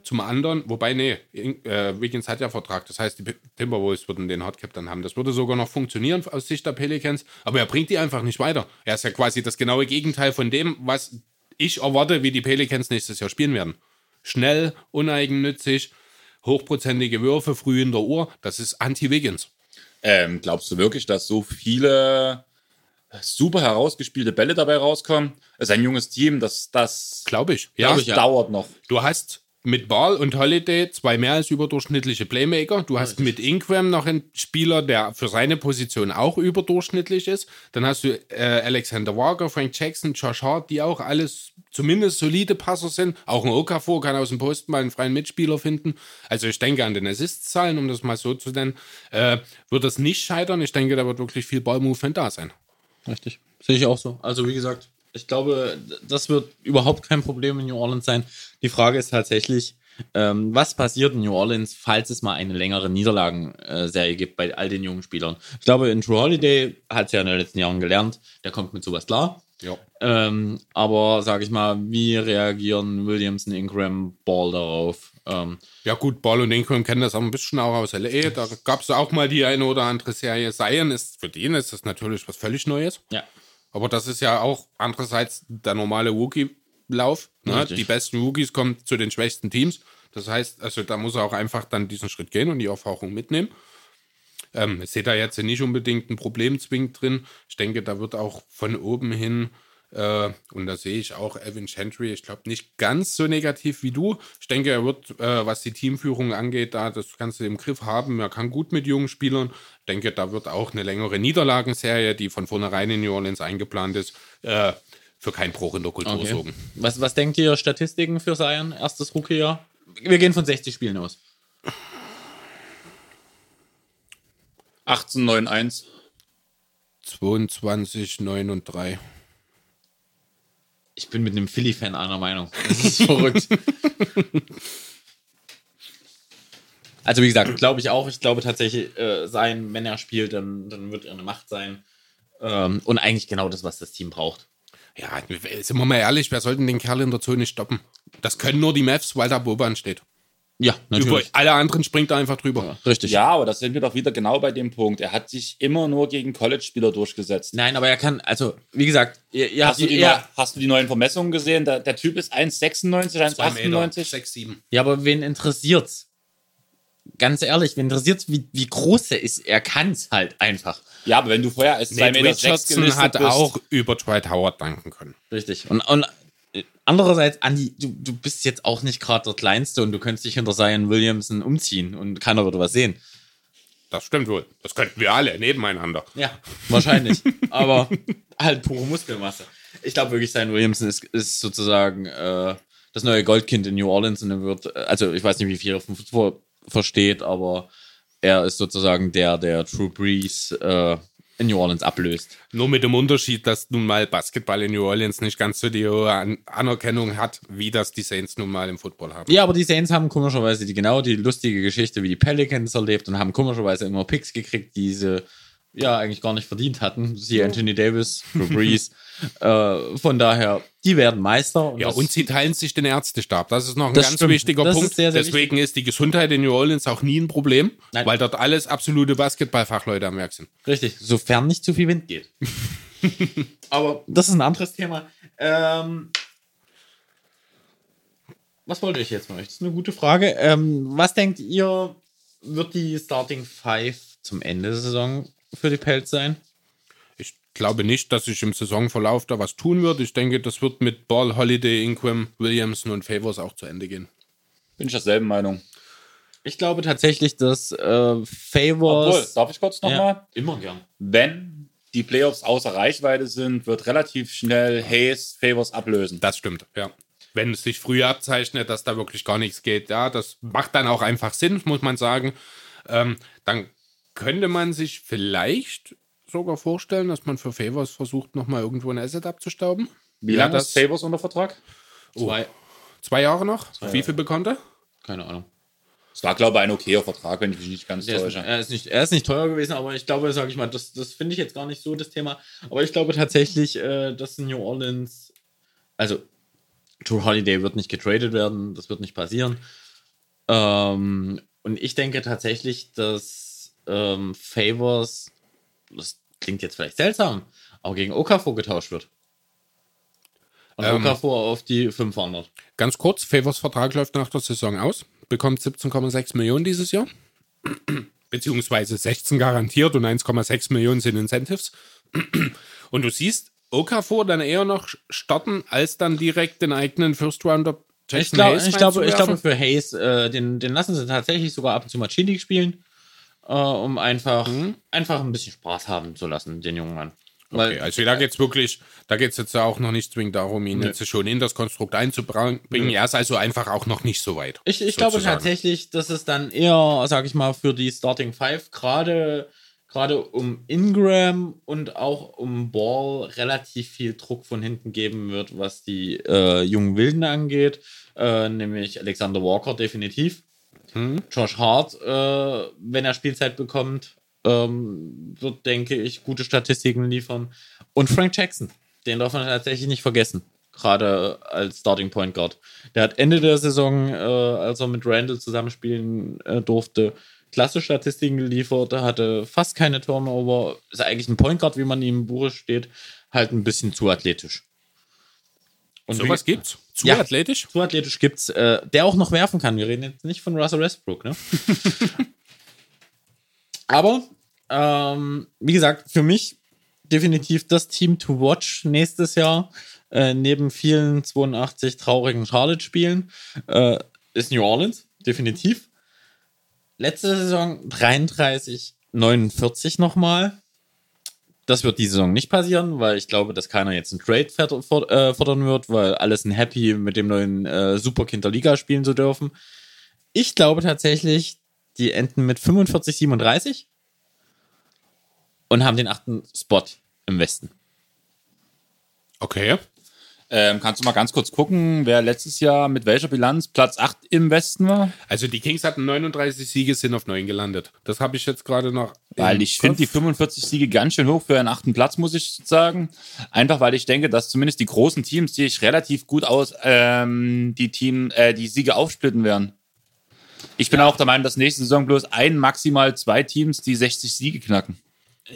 Zum anderen, wobei, nee, äh, Wiggins hat ja Vertrag, das heißt, die Timberwolves würden den Hardcap dann haben. Das würde sogar noch funktionieren aus Sicht der Pelicans, aber er bringt die einfach nicht weiter. Er ist ja quasi das genaue Gegenteil von dem, was ich erwarte, wie die Pelicans nächstes Jahr spielen werden. Schnell, uneigennützig, hochprozentige Würfe früh in der Uhr, das ist Anti-Wiggins. Ähm, glaubst du wirklich, dass so viele super herausgespielte Bälle dabei rauskommen. Es ist ein junges Team, das, das, Glaube ich. Ja, das ich, ja. dauert noch. Du hast mit Ball und Holiday zwei mehr als überdurchschnittliche Playmaker. Du hast mit Ingram noch einen Spieler, der für seine Position auch überdurchschnittlich ist. Dann hast du äh, Alexander Walker, Frank Jackson, Josh Hart, die auch alles zumindest solide Passer sind. Auch ein Okafor kann aus dem Posten mal einen freien Mitspieler finden. Also ich denke an den Assist-Zahlen, um das mal so zu nennen, äh, wird das nicht scheitern. Ich denke, da wird wirklich viel Ballmovement da sein. Richtig. Sehe ich auch so. Also wie gesagt, ich glaube, das wird überhaupt kein Problem in New Orleans sein. Die Frage ist tatsächlich, ähm, was passiert in New Orleans, falls es mal eine längere Niederlagenserie gibt bei all den jungen Spielern. Ich glaube, in True Holiday hat es ja in den letzten Jahren gelernt, der kommt mit sowas klar. Ja. Ähm, aber sage ich mal, wie reagieren Williamson, Ingram, Ball darauf? Ähm, Ja, gut, Ball und Ingram kennen das auch ein bisschen auch aus LA. Da gab es auch mal die eine oder andere Serie. Zion ist für den ist das natürlich was völlig Neues. ja. Aber das ist ja auch andererseits der normale Rookie-Lauf. Ne? Die besten Rookies kommen zu den schwächsten Teams. Das heißt, also da muss er auch einfach dann diesen Schritt gehen und die Erfahrung mitnehmen. Ähm, ich sehe da jetzt nicht unbedingt ein Problem zwingend drin. Ich denke, da wird auch von oben hin, äh, und da sehe ich auch Evan Chantry, ich glaube nicht ganz so negativ wie du. Ich denke, er wird, äh, was die Teamführung angeht, da das Ganze im Griff haben. Er kann gut mit jungen Spielern. Ich denke, da wird auch eine längere Niederlagenserie, die von vornherein in New Orleans eingeplant ist, äh, für keinen Bruch in der Kultur Okay. sorgen. Was, was denkt ihr Statistiken für Zion, erstes Rookie-Jahr? Wir gehen von 60 Spielen aus. 18, 9, 1. 22, 9 und 3. Ich bin mit einem Philly-Fan einer Meinung. Das ist verrückt. Also wie gesagt, glaube ich auch. Ich glaube tatsächlich, äh, sein, wenn er spielt, dann, dann wird er eine Macht sein. Ähm, und eigentlich genau das, was das Team braucht. Ja, sind wir mal ehrlich, wer sollten den Kerl in der Zone stoppen? Das können nur die Mavs, weil da Boban steht. Ja, Über natürlich. alle anderen springt er einfach drüber. Richtig. Ja, aber das sind wir doch wieder genau bei dem Punkt. Er hat sich immer nur gegen College-Spieler durchgesetzt. Nein, aber er kann, also wie gesagt, ihr, ihr habt Hast du, die ja, neu- hast du die neuen Vermessungen gesehen? Der, der Typ ist 1,96, 1,98. 6, 7. ja, aber wen interessiert's? Ganz ehrlich, wen interessiert's, wie, wie groß er ist? Er kann's halt einfach. Ja, aber wenn du vorher als 2,6 Nate Meter Richardson hat bist, auch über Dwight Howard danken können. Richtig. Und, und andererseits, Andi, du, du bist jetzt auch nicht gerade der Kleinste und du könntest dich hinter Zion Williamson umziehen und keiner würde was sehen. Das stimmt wohl. Das könnten wir alle nebeneinander. Ja, wahrscheinlich. Aber halt pure Muskelmasse. Ich glaube wirklich, Zion Williamson ist, ist sozusagen äh, das neue Goldkind in New Orleans und er wird, äh, also ich weiß nicht, wie viel er vom Fußball versteht, aber er ist sozusagen der, der True Breeze äh, in New Orleans ablöst. Nur mit dem Unterschied, dass nun mal Basketball in New Orleans nicht ganz so die hohe An Anerkennung hat, wie das die Saints nun mal im Football haben. Ja, aber die Saints haben komischerweise die genau die lustige Geschichte wie die Pelicans erlebt und haben komischerweise immer Picks gekriegt, die sie ja eigentlich gar nicht verdient hatten. Sie Anthony Davis, Drew Brees. äh, von daher, die werden Meister. Ja, das- und sie teilen sich den Ärztestab. Das ist noch ein ganz stimmt. wichtiger Das Punkt. ist sehr, sehr Deswegen ist die Gesundheit in New Orleans auch nie ein Problem, Nein. weil dort alles absolute Basketballfachleute am Werk sind. Richtig, sofern nicht zu viel Wind geht. Aber das ist ein anderes Thema. Ähm, was wollte ich jetzt von euch? Das ist eine gute Frage. Ähm, was denkt ihr, wird die Starting Five zum Ende der Saison für die Pelz sein? Ich glaube nicht, dass sich im Saisonverlauf da was tun wird. Ich denke, das wird mit Ball, Holiday, Ingram, Williamson und Favors auch zu Ende gehen. bin ich derselben Meinung. Ich glaube tatsächlich, dass äh, Obwohl, Favors. darf ich kurz nochmal? ja, immer gern. Wenn die Playoffs außer Reichweite sind, wird relativ schnell Hayes Favors ablösen. Das stimmt, ja. Wenn es sich früher abzeichnet, dass da wirklich gar nichts geht, ja, das macht dann auch einfach Sinn, muss man sagen. Ähm, dann könnte man sich vielleicht sogar vorstellen, dass man für Favors versucht, nochmal irgendwo ein Asset abzustauben. Wie Ja, lange das- ist Favors unter Vertrag? Zwei. Zwei Jahre noch? Wie viel bekommt er? Keine Ahnung. Es war, glaube ich, ein okayer Vertrag, wenn ich mich nicht ganz Der ist, täusche. er, ist nicht, er ist nicht teuer gewesen, aber ich glaube, sage ich mal, das, das finde ich jetzt gar nicht so das Thema. Aber ich glaube tatsächlich, äh, dass New Orleans, also Drew Holiday wird nicht getradet werden, das wird nicht passieren. Ähm, und ich denke tatsächlich, dass ähm, Favors, das klingt jetzt vielleicht seltsam, aber gegen Okafor getauscht wird. Und Ähm. Okafor auf die 500. Ganz kurz, Favors Vertrag läuft nach der Saison aus, bekommt 17,6 Millionen dieses Jahr, beziehungsweise 16 garantiert und 1,6 Millionen sind Incentives. Und du siehst Okafor dann eher noch starten, als dann direkt den eigenen First Rounder Ich, Jackson glaub, Hayes ich, glaube, ich glaube, für Hayes, äh, den, den lassen sie tatsächlich sogar ab und zu mal Chili spielen, äh, um einfach, Mhm. einfach ein bisschen Spaß haben zu lassen, den jungen Mann. Okay, also da geht's wirklich, da geht's jetzt auch noch nicht zwingend darum, ihn jetzt schon in das Konstrukt einzubringen. Er ist also einfach auch noch nicht so weit. Ich, ich glaube tatsächlich, dass es dann eher, sag ich mal, für die Starting Five gerade gerade um Ingram und auch um Ball relativ viel Druck von hinten geben wird, was die äh, jungen Wilden angeht, äh, nämlich Alexander Walker definitiv. Josh Hart, äh, wenn er Spielzeit bekommt, ähm, wird, denke ich, gute Statistiken liefern. Und Frank Jackson, den darf man tatsächlich nicht vergessen. Gerade als Starting Point Guard. Der hat Ende der Saison, äh, als er mit Randall zusammenspielen äh, durfte, klasse Statistiken geliefert. Er hatte fast keine Turnover. Ist eigentlich ein Point Guard, wie man ihm im Buche steht. Halt ein bisschen zu athletisch. Und Sowas gibt's? Zu Ja. athletisch? zu athletisch gibt's, äh, der auch noch werfen kann. Wir reden jetzt nicht von Russell Westbrook, ne? Aber, ähm, wie gesagt, für mich definitiv das Team to watch nächstes Jahr. Äh, neben vielen 82 traurigen Charlotte-Spielen äh, ist New Orleans, definitiv. Letzte Saison 33, 49 nochmal. Das wird diese Saison nicht passieren, weil ich glaube, dass keiner jetzt einen Trade äh, fordern wird, weil alle sind happy, mit dem neuen äh, Superkind Liga spielen zu dürfen. Ich glaube tatsächlich, die enden mit 45, 37 und haben den achten Spot im Westen. Okay. Ähm, kannst du mal ganz kurz gucken, wer letztes Jahr mit welcher Bilanz Platz 8 im Westen war? Also die Kings hatten 39 Siege, sind auf 9 gelandet. Das habe ich jetzt gerade noch. Weil ich finde die Kopf. 45 Siege ganz schön hoch für einen achten Platz, muss ich sagen. Einfach weil ich denke, dass zumindest die großen Teams, die ich relativ gut aus, ähm, die Team, äh, die Siege aufsplitten werden. Ich bin auch der Meinung, dass nächste Saison bloß ein, maximal zwei Teams die 60 Siege knacken.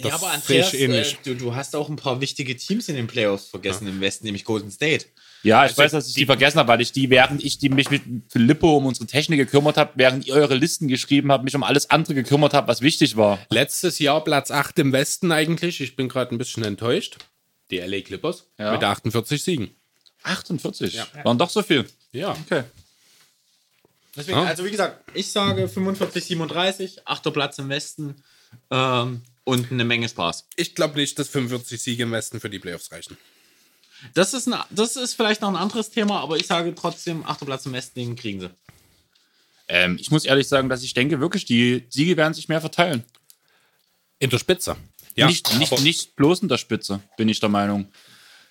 Ja, aber Andreas, ähnlich. äh, du, du hast auch ein paar wichtige Teams in den Playoffs vergessen im Westen, nämlich Golden State. Ja, ich weiß, dass ich die, vergessen habe, weil ich die, während ich die, mich mit Filippo um unsere Technik gekümmert habe, während ihr eure Listen geschrieben habt, mich um alles andere gekümmert habe, was wichtig war. Letztes Jahr Platz 8 im Westen eigentlich. Ich bin gerade ein bisschen enttäuscht. Die LA Clippers Ja. mit 48 Siegen. 48. Waren doch so viel. Ja. Okay. Deswegen, Ja. also wie gesagt, ich sage 45, 37, achter Platz im Westen ähm, und eine Menge Spaß. Ich glaube nicht, dass 45 Siege im Westen für die Playoffs reichen. Das ist, ein, das ist vielleicht noch ein anderes Thema, aber ich sage trotzdem, achter Platz im Westen, den kriegen sie. Ähm, ich muss ehrlich sagen, dass ich denke, wirklich, die Siege werden sich mehr verteilen. In der Spitze. Ja, nicht, nicht, nicht bloß in der Spitze, bin ich der Meinung.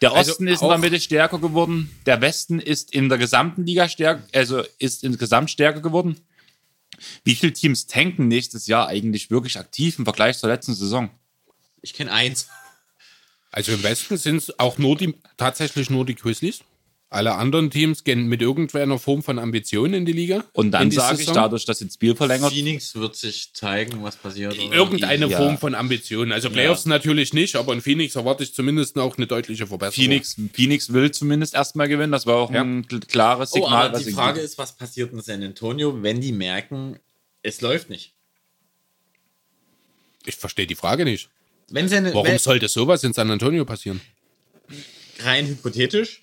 Der Also Osten ist in der Mitte stärker geworden. Der Westen ist in der gesamten Liga stärker, also ist in Gesamtstärke geworden. Wie viele Teams tanken nächstes Jahr eigentlich wirklich aktiv im Vergleich zur letzten Saison? Ich kenne eins. Also im Westen sind es auch nur die, tatsächlich nur die Grizzlies. Alle anderen Teams gehen mit irgendeiner Form von Ambitionen in die Liga. Und dann sage ich, dadurch, dass jetzt Spiel verlängert, Phoenix wird sich zeigen, was passiert. oder? Irgendeine Ja. Form von Ambitionen. Also Playoffs natürlich nicht, aber in Phoenix erwarte ich zumindest auch eine deutliche Verbesserung. Phoenix, Phoenix will zumindest erstmal gewinnen. Das war auch Ja. ein kl- klares Oh, Signal. aber was die Frage ist, was passiert in San Antonio, wenn die merken, es läuft nicht? Ich verstehe die Frage nicht. Wenn San, Warum wenn, sollte sowas in San Antonio passieren? rein hypothetisch,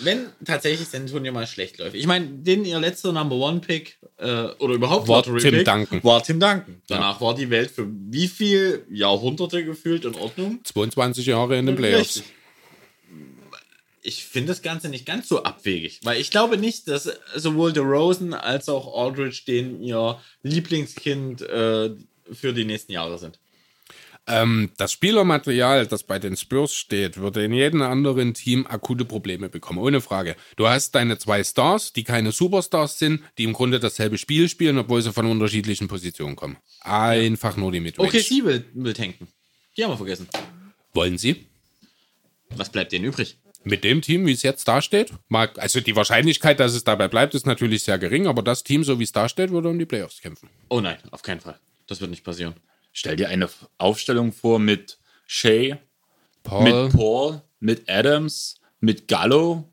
wenn tatsächlich San Antonio mal schlecht läuft. Ich meine, den ihr letzter Number One Pick äh, oder überhaupt War Lottery Tim Pick Duncan. war Tim Duncan. Danach war die Welt für wie viel Jahrhunderte gefühlt in Ordnung. 22 Jahre in den Playoffs. Richtig. Ich finde das Ganze nicht ganz so abwegig, weil ich glaube nicht, dass sowohl DeRozan als auch Aldridge den ihr Lieblingskind äh, für die nächsten Jahre sind. Ähm, das Spielermaterial, das bei den Spurs steht, würde in jedem anderen Team akute Probleme bekommen, ohne Frage. Du hast deine zwei Stars, die keine Superstars sind, die im Grunde dasselbe Spiel spielen, obwohl sie von unterschiedlichen Positionen kommen. Einfach nur die Midrange. Okay, sie will, will tanken. Die haben wir vergessen. Wollen sie? Was bleibt denen übrig? Mit dem Team, wie es jetzt dasteht, mag, also die Wahrscheinlichkeit, dass es dabei bleibt, ist natürlich sehr gering, aber das Team, so wie es dasteht, würde um die Playoffs kämpfen. Oh nein, auf keinen Fall. Das wird nicht passieren. Stell dir eine Aufstellung vor mit Paul, mit Paul, mit Adams, mit Gallo.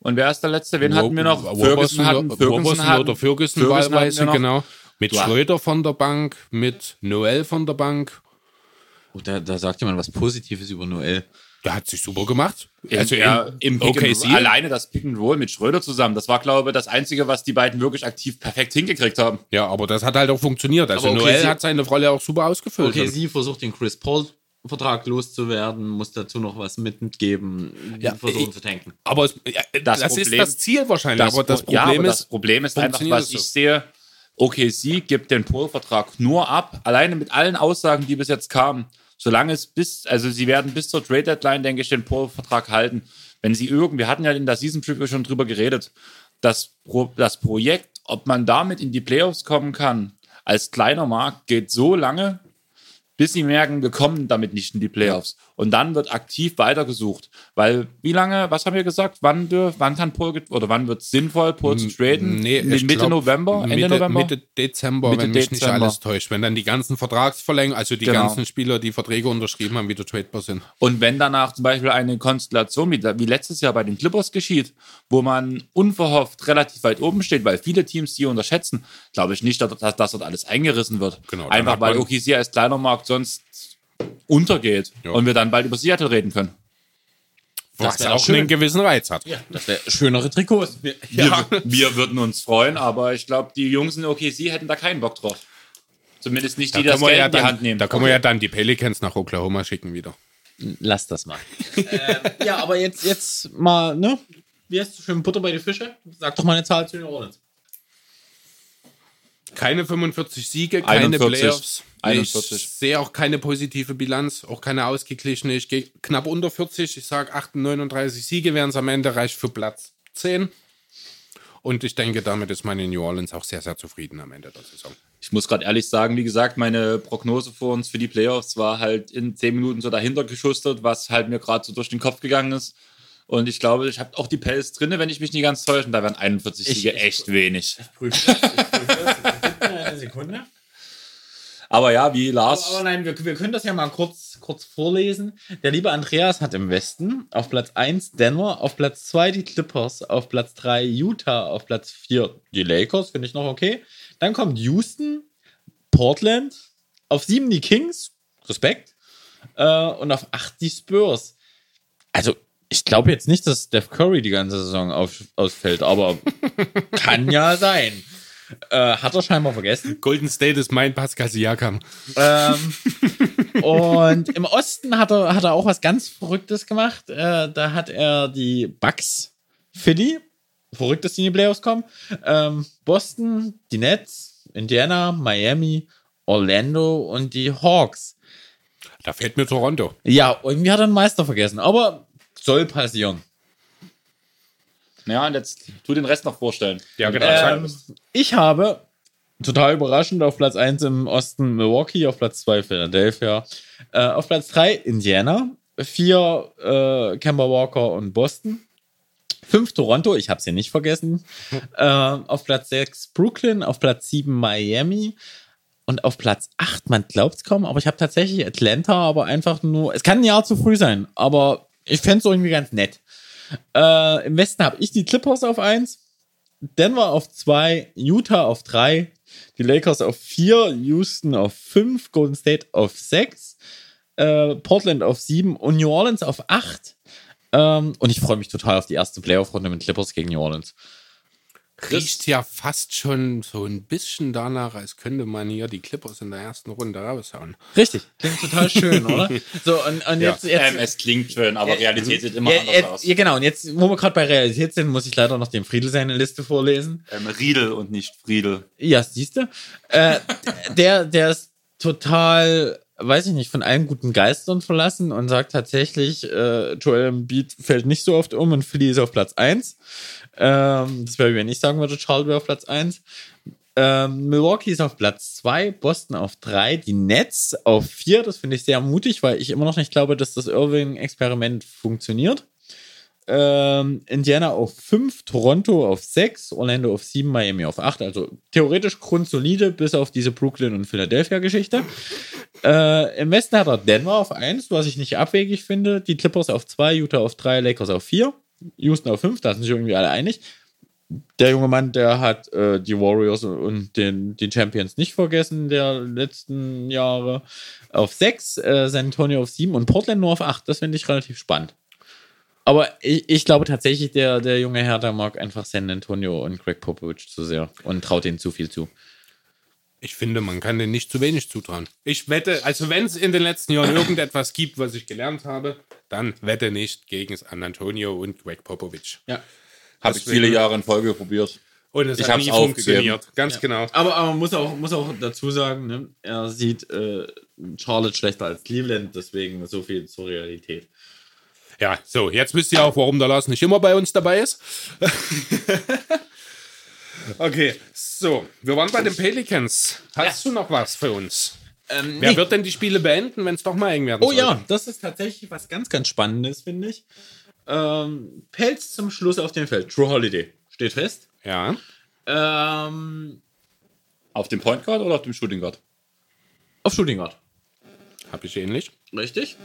Und wer ist der letzte? Wen hatten wir noch? Ferguson, hatten, Ferguson hatten- oder Ferguson, Ferguson wahlweise, genau. Mit Du Schröder von der Bank, mit Noel von der Bank. Oh, da, da sagt jemand was Positives über Noel. Der hat sich super gemacht. Also ja, im, and Roll, alleine das Pick and Roll mit Schröder zusammen, das war, glaube ich, das Einzige, was die beiden wirklich aktiv perfekt hingekriegt haben. Ja, aber das hat halt auch funktioniert. Also Aber okay, Noel sie- hat seine Rolle auch super ausgefüllt. Okay, sie versucht den Chris Paul Vertrag loszuwerden, muss dazu noch was mitgeben, Ja, versuchen ich- zu tanken. aber es, ja, das, Das ist Problem- das Ziel wahrscheinlich. aber das Pro- ja, Problem aber ist, das Problem ist einfach, was ich so? sehe, OKC gibt den Paul-Vertrag nur ab, alleine mit allen Aussagen, die bis jetzt kamen. Solange es bis, also sie werden bis zur Trade Deadline, denke ich, den Paul-Vertrag halten. Wenn sie irgendwie, wir hatten ja in der Season Preview schon drüber geredet, das, Pro, das Projekt, ob man damit in die Playoffs kommen kann, als kleiner Markt, geht so lange, bis sie merken, wir kommen damit nicht in die Playoffs. Und dann wird aktiv weitergesucht. Weil, wie lange, was haben wir gesagt? Wann, dür- wann kann Paul, oder wann wird es sinnvoll, Paul zu traden? Nee, Mitte glaub, November? Ende Mitte, November? Mitte Dezember, Mitte wenn mich nicht Dezember. alles täuscht. Wenn dann die ganzen Vertragsverlängerungen, also die Genau. ganzen Spieler, die Verträge unterschrieben haben, wieder tradebar sind. Und wenn danach zum Beispiel eine Konstellation wie, wie letztes Jahr bei den Clippers geschieht, wo man unverhofft relativ weit oben steht, weil viele Teams die unterschätzen, glaube ich nicht, dass, dass, dort alles eingerissen wird. Genau, Einfach weil OKC als kleiner Markt sonst untergeht Ja. und wir dann bald über Seattle reden können. Was auch schön. einen gewissen Reiz hat. Das wäre schönere Trikots. Wir, wir würden uns freuen, aber ich glaube, die Jungs in OKC hätten da keinen Bock drauf. Zumindest nicht Da die, die das wir Geld ja in die dann, Hand nehmen. da können wir ja dann die Pelicans nach Oklahoma schicken wieder. Lass das mal. ähm, ja, aber jetzt, jetzt mal, ne? Wie hast du schön Butter bei die Fische? Sag doch mal eine Zahl zu den Orleans. Keine 45 Siege, keine 41. Playoffs. 41. Ich sehe auch keine positive Bilanz, auch keine ausgeglichene. Ich gehe knapp unter 40. Ich sage 38 Siege wären es am Ende, reicht für Platz 10. Und ich denke, damit ist meine New Orleans auch sehr, sehr zufrieden am Ende der Saison. Ich muss gerade ehrlich sagen, wie gesagt, meine Prognose für uns für die Playoffs war halt in 10 Minuten so dahinter geschustert, was halt mir gerade so durch den Kopf gegangen ist. Und ich glaube, ich habe auch die Pelz drinne, wenn ich mich nicht ganz täusche. Und da wären 41 Ich- Siege ich- echt wenig. Prüf das. Ich prüfe das. Eine Sekunde. Aber ja, wie Lars. Aber, aber nein, wir, wir können das ja mal kurz, kurz vorlesen. Der liebe Andreas hat im Westen auf Platz 1 Denver, auf Platz 2 die Clippers, auf Platz 3 Utah, auf Platz 4 die Lakers, finde ich noch okay. Dann kommt Houston, Portland, auf 7 die Kings, Respekt, äh, und auf 8 die Spurs. Also, ich glaube jetzt nicht, dass Steph Curry die ganze Saison auf, ausfällt, aber kann ja sein. Äh, hat er scheinbar vergessen. Golden State ist mein Pascal Siakam. Ähm, und im Osten hat er, hat er auch was ganz Verrücktes gemacht. Äh, da hat er die Bucks, Philly, verrückt, dass die in die Playoffs kommen, ähm, Boston, die Nets, Indiana, Miami, Orlando und die Hawks. Da fehlt mir Toronto. Ja, irgendwie hat er einen Meister vergessen, aber soll passieren. Ja, und jetzt tu den Rest noch vorstellen. Ja, genau. Ähm, ich habe total überraschend auf Platz 1 im Osten Milwaukee, auf Platz 2 Philadelphia, äh, auf Platz 3 Indiana, 4 äh, Kemba Walker und Boston, 5 Toronto, ich habe es hier nicht vergessen, äh, auf Platz 6 Brooklyn, auf Platz 7 Miami und auf Platz 8, man glaubt es kaum, aber ich habe tatsächlich Atlanta, aber einfach nur, es kann ein Jahr zu früh sein, aber ich fände es irgendwie ganz nett. Äh, Im Westen habe ich die Clippers auf 1, Denver auf 2, Utah auf 3, die Lakers auf 4, Houston auf 5, Golden State auf 6, äh, Portland auf 7 und New Orleans auf 8. Ähm, und ich freue mich total auf die erste Playoff-Runde mit Clippers gegen New Orleans. Riecht ja fast schon so ein bisschen danach, als könnte man hier die Clippers in der ersten Runde raushauen. Richtig. Klingt total schön, oder? So, und, und jetzt, jetzt, Ähm, es klingt schön, aber Realität sieht immer ja, anders jetzt, aus. ja, genau. Und jetzt, wo wir gerade bei Realität sind, muss ich leider noch dem Friedel seine Liste vorlesen. Ähm, Riedel und nicht Friedel. Ja, siehst du. Äh, der, der ist total, weiß ich nicht, von allen guten Geistern verlassen und sagt tatsächlich, äh, Joel Embiid fällt nicht so oft um und Philly ist auf Platz 1. Ähm, das wäre, wenn ich sagen würde, Charles wäre auf Platz 1. Ähm, Milwaukee ist auf Platz 2, Boston auf 3, die Nets auf 4. Das finde ich sehr mutig, weil ich immer noch nicht glaube, dass das Irving-Experiment funktioniert. Ähm, Indiana auf 5, Toronto auf 6, Orlando auf 7, Miami auf 8. Also theoretisch grundsolide, bis auf diese Brooklyn- und Philadelphia-Geschichte. Äh, Im Westen hat er Denver auf 1, was ich nicht abwegig finde. Die Clippers auf 2, Utah auf 3, Lakers auf 4, Houston auf 5, da sind sich irgendwie alle einig. der junge Mann, der hat äh, die Warriors und den, die Champions nicht vergessen der letzten Jahre. Auf 6, äh, San Antonio auf 7 und Portland nur auf 8. Das finde ich relativ spannend. Aber ich, ich glaube tatsächlich, der, der junge Herr, der mag einfach San Antonio und Greg Popovich zu sehr und traut ihnen zu viel zu. Ich finde, man kann denen nicht zu wenig zutrauen. Ich wette, also wenn es in den letzten Jahren irgendetwas gibt, was ich gelernt habe, dann wette nicht gegen San Antonio und Greg Popovich. Ja. Habe ich viele Jahre in Folge probiert. Und es Ich hat nie funktioniert. Ganz genau. Aber, aber man muss auch, muss auch dazu sagen, ne, er sieht äh, Charlotte schlechter als Cleveland, deswegen so viel zur Realität. Ja, so, jetzt wisst ihr auch, warum der Lars nicht immer bei uns dabei ist. okay, so, wir waren bei den Pelicans. Hast du noch was für uns? Ähm, Wer nee. wird denn die Spiele beenden, wenn es doch mal eng werden Oh soll? ja, das ist tatsächlich was ganz, ganz Spannendes, finde ich. Ähm, Pelz zum Schluss auf dem Feld. True Holiday. Steht fest. Ja. Ähm, Auf dem Point Guard oder auf dem Shooting Guard? auf Shooting Guard. Habe ich ähnlich. Richtig.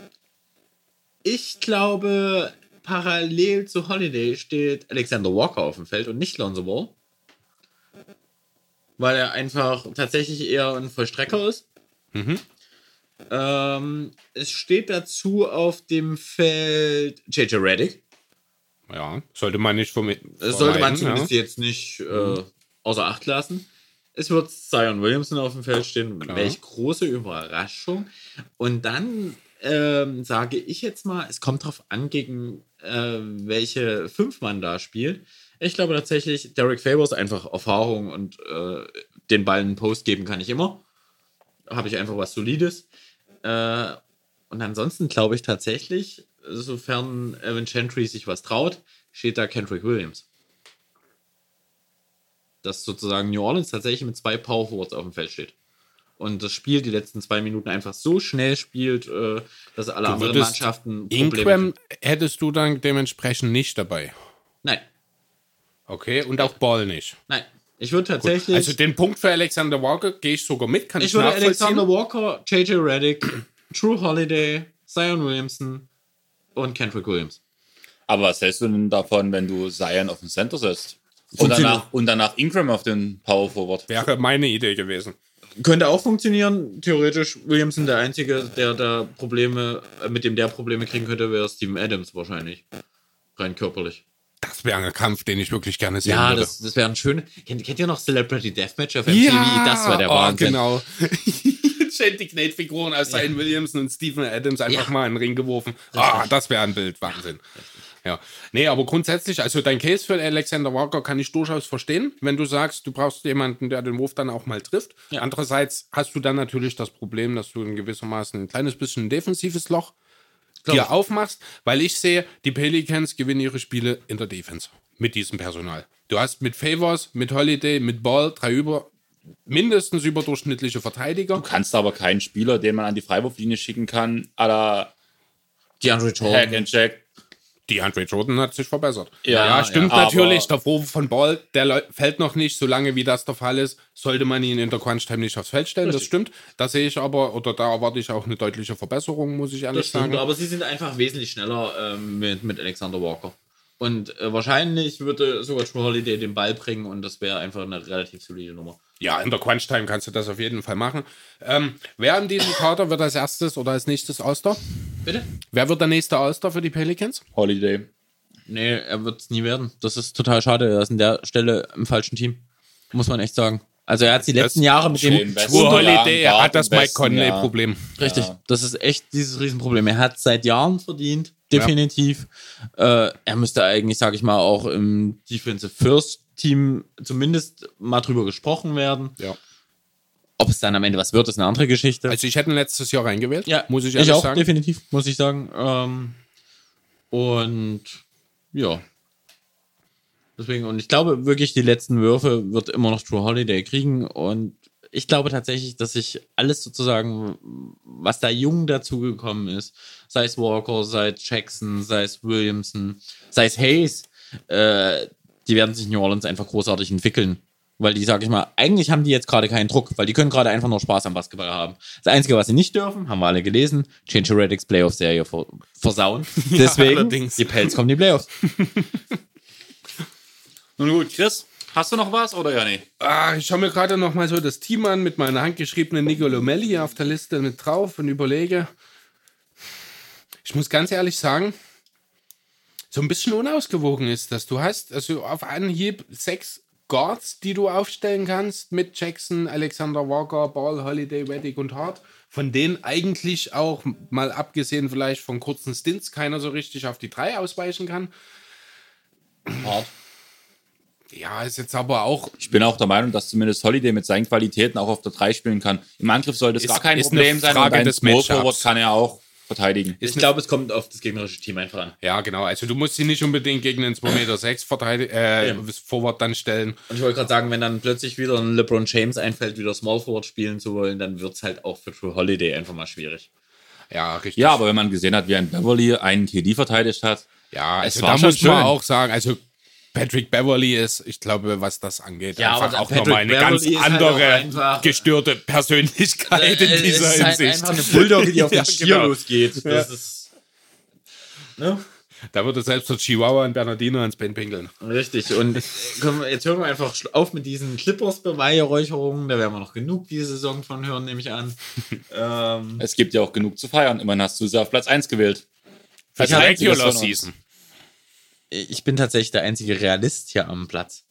Ich glaube, parallel zu Holiday steht Alexander Walker auf dem Feld und nicht Lonzo Ball. Weil er einfach tatsächlich eher ein Vollstrecker ist. Ähm, es steht dazu auf dem Feld JJ Reddick. Ja, sollte man nicht vom. Das sollte man zumindest ja. jetzt nicht äh, außer Acht lassen. Es wird Zion Williamson auf dem Feld stehen. Klar. Welch große Überraschung. Und dann ähm, sage ich jetzt mal, es kommt drauf an, gegen äh, welche fünf man da spielt. Ich glaube tatsächlich, Derek Favors einfach Erfahrung und äh, den Ball einen Post geben kann ich immer. Habe ich einfach was Solides. Äh, und ansonsten glaube ich tatsächlich, sofern Evan Chantry sich was traut, steht da Kendrick Williams. Dass sozusagen New Orleans tatsächlich mit zwei Power Forwards auf dem Feld steht. Und das Spiel die letzten zwei Minuten einfach so schnell spielt, äh, dass alle Du anderen Mannschaften Ingram hättest du dann dementsprechend nicht dabei. Nein, Okay, und auch Ball nicht. nein. Ich würde tatsächlich. Also den Punkt für Alexander Walker gehe ich sogar mit, kann ich, ich würde. Alexander Walker, JJ Reddick, True Holiday, Zion Williamson und Kendrick Williams. Aber was hältst du denn davon, wenn du Zion auf den Center setzt? Und danach, und danach Ingram auf den Power Forward? Wäre meine Idee gewesen. Könnte auch funktionieren. Theoretisch Williamson der Einzige, der da Probleme, äh, mit dem der Probleme kriegen könnte, wäre Steven Adams wahrscheinlich. Rein körperlich. Das wäre ein Kampf, den ich wirklich gerne sehen Ja, würde. das, das wäre ein schöner. Kennt, kennt ihr noch Celebrity Deathmatch auf MTV? das war der oh, Wahnsinn. genau. Shanty Knate-Figuren aus Zion Williamson und Stephen Adams einfach Ja. mal in den Ring geworfen. Ah, das wäre ein Bild. Wahnsinn. Ja. Nee, aber grundsätzlich, also dein Case für Alexander Walker kann ich durchaus verstehen, wenn du sagst, du brauchst jemanden, der den Wurf dann auch mal trifft. Ja. Andererseits hast du dann natürlich das Problem, dass du in gewissermaßen ein kleines bisschen ein defensives Loch Glaub dir ich. aufmachst, weil ich sehe, die Pelicans gewinnen ihre Spiele in der Defense mit diesem Personal. Du hast mit Favors, mit Holiday, mit Ball drei über mindestens überdurchschnittliche Verteidiger. Du kannst aber keinen Spieler, den man an die Freiwurflinie schicken kann, à la DeAndre Hack Jordan. and Jack. Die Andre Jordan hat sich verbessert. Ja, stimmt ja, natürlich. Der Vorwurf von Ball, der fällt noch nicht. Solange wie das der Fall ist, sollte man ihn in der Crunch-Time nicht aufs Feld stellen. Das Richtig. stimmt. Da sehe ich aber, oder da erwarte ich auch eine deutliche Verbesserung, muss ich ehrlich Das stimmt, sagen. aber sie sind einfach wesentlich schneller ähm, mit, mit Alexander Walker. Und äh, wahrscheinlich würde sogar True Holiday den Ball bringen und das wäre einfach eine relativ solide Nummer. Ja, in der Crunch-Time kannst du das auf jeden Fall machen. Ähm, wer in diesem Kader wird als erstes oder als nächstes All-Star? Bitte? Wer wird der nächste All-Star für die Pelicans? Holiday. Nee, er wird es nie werden. Das ist total schade. Er ist an der Stelle im falschen Team. Muss man echt sagen. Also er hat die letzten Jahre mit dem Jahren Holiday, er hat das Mike Conley-Problem. Richtig, Ja. das ist echt dieses Riesenproblem. Er hat seit Jahren verdient, definitiv. Äh, er müsste eigentlich, sage ich mal, auch im Defensive First Team zumindest mal drüber gesprochen werden. Ja. Ob es dann am Ende was wird, ist eine andere Geschichte. Also ich hätte ihn letztes Jahr reingewählt, ja, muss ich ich ehrlich auch, sagen. definitiv, muss ich sagen. Ähm, und ja. Deswegen, und ich glaube wirklich, die letzten Würfe wird immer noch True Holiday kriegen. Und ich glaube tatsächlich, dass sich alles sozusagen, was da jung dazugekommen ist, sei es Walker, sei es Jackson, sei es Williamson, sei es Hayes, äh, die werden sich in New Orleans einfach großartig entwickeln. Weil die, sag ich mal, eigentlich haben die jetzt gerade keinen Druck, weil die können gerade einfach nur Spaß am Basketball haben. Das Einzige, was sie nicht dürfen, haben wir alle gelesen, Change Reddicks Playoff-Serie ver versauen. Deswegen, allerdings. die Pelz kommen in die Playoffs. Nun gut, Chris, hast du noch was oder ja nicht? Ah, ich schaue mir gerade noch mal so das Team an mit meiner handgeschriebenen Nicolo Melli auf der Liste mit drauf und überlege. Ich muss ganz ehrlich sagen, so ein bisschen unausgewogen ist das. Du hast also auf Anhieb sechs Guards, die du aufstellen kannst mit Jackson, Alexander Walker, Ball, Holiday, Weddick und Hart. Von denen eigentlich auch, mal abgesehen vielleicht von kurzen Stints, keiner so richtig auf die drei ausweichen kann. Hart. Ja, ist jetzt aber auch Ich bin auch der Meinung, dass zumindest Holiday mit seinen Qualitäten auch auf der 3 spielen kann. Im Angriff sollte es gar kein Problem sein. Und des Small. Forward kann er auch verteidigen. Ich glaube, es kommt auf das gegnerische Team einfach an. Ja, genau. Also du musst sie nicht unbedingt gegen den 2,6 Meter sechs äh, Ja. Forward dann stellen. Und ich wollte gerade sagen, wenn dann plötzlich wieder ein LeBron James einfällt, wieder Small Forward spielen zu wollen, dann wird es halt auch für True Holiday einfach mal schwierig. Ja, richtig. Ja, aber wenn man gesehen hat, wie ein Beverly einen KD verteidigt hat, ja es also war da schon muss man schön. auch sagen, also Patrick Beverly ist, ich glaube, was das angeht, Ja, einfach auch Patrick nochmal eine ganz Beverly ist halt andere, einfach- gestörte Persönlichkeit in Äh, dieser es ist halt Hinsicht. einfach eine Bulldogge, die auf den Ja, Stier genau. losgeht. Das ist. Ne? Da würde selbst der Chihuahua und Bernardino ans Bein pinkeln. Richtig. Und äh, jetzt hören wir einfach auf mit diesen Clippers-Beweihräucherungen. Da werden wir noch genug diese Saison von hören, nehme ich an. ähm, es gibt ja auch genug zu feiern. Immerhin hast du sie auf Platz 1 gewählt. Also hab- Regular das von uns. Season. Ich bin tatsächlich der einzige Realist hier am Platz.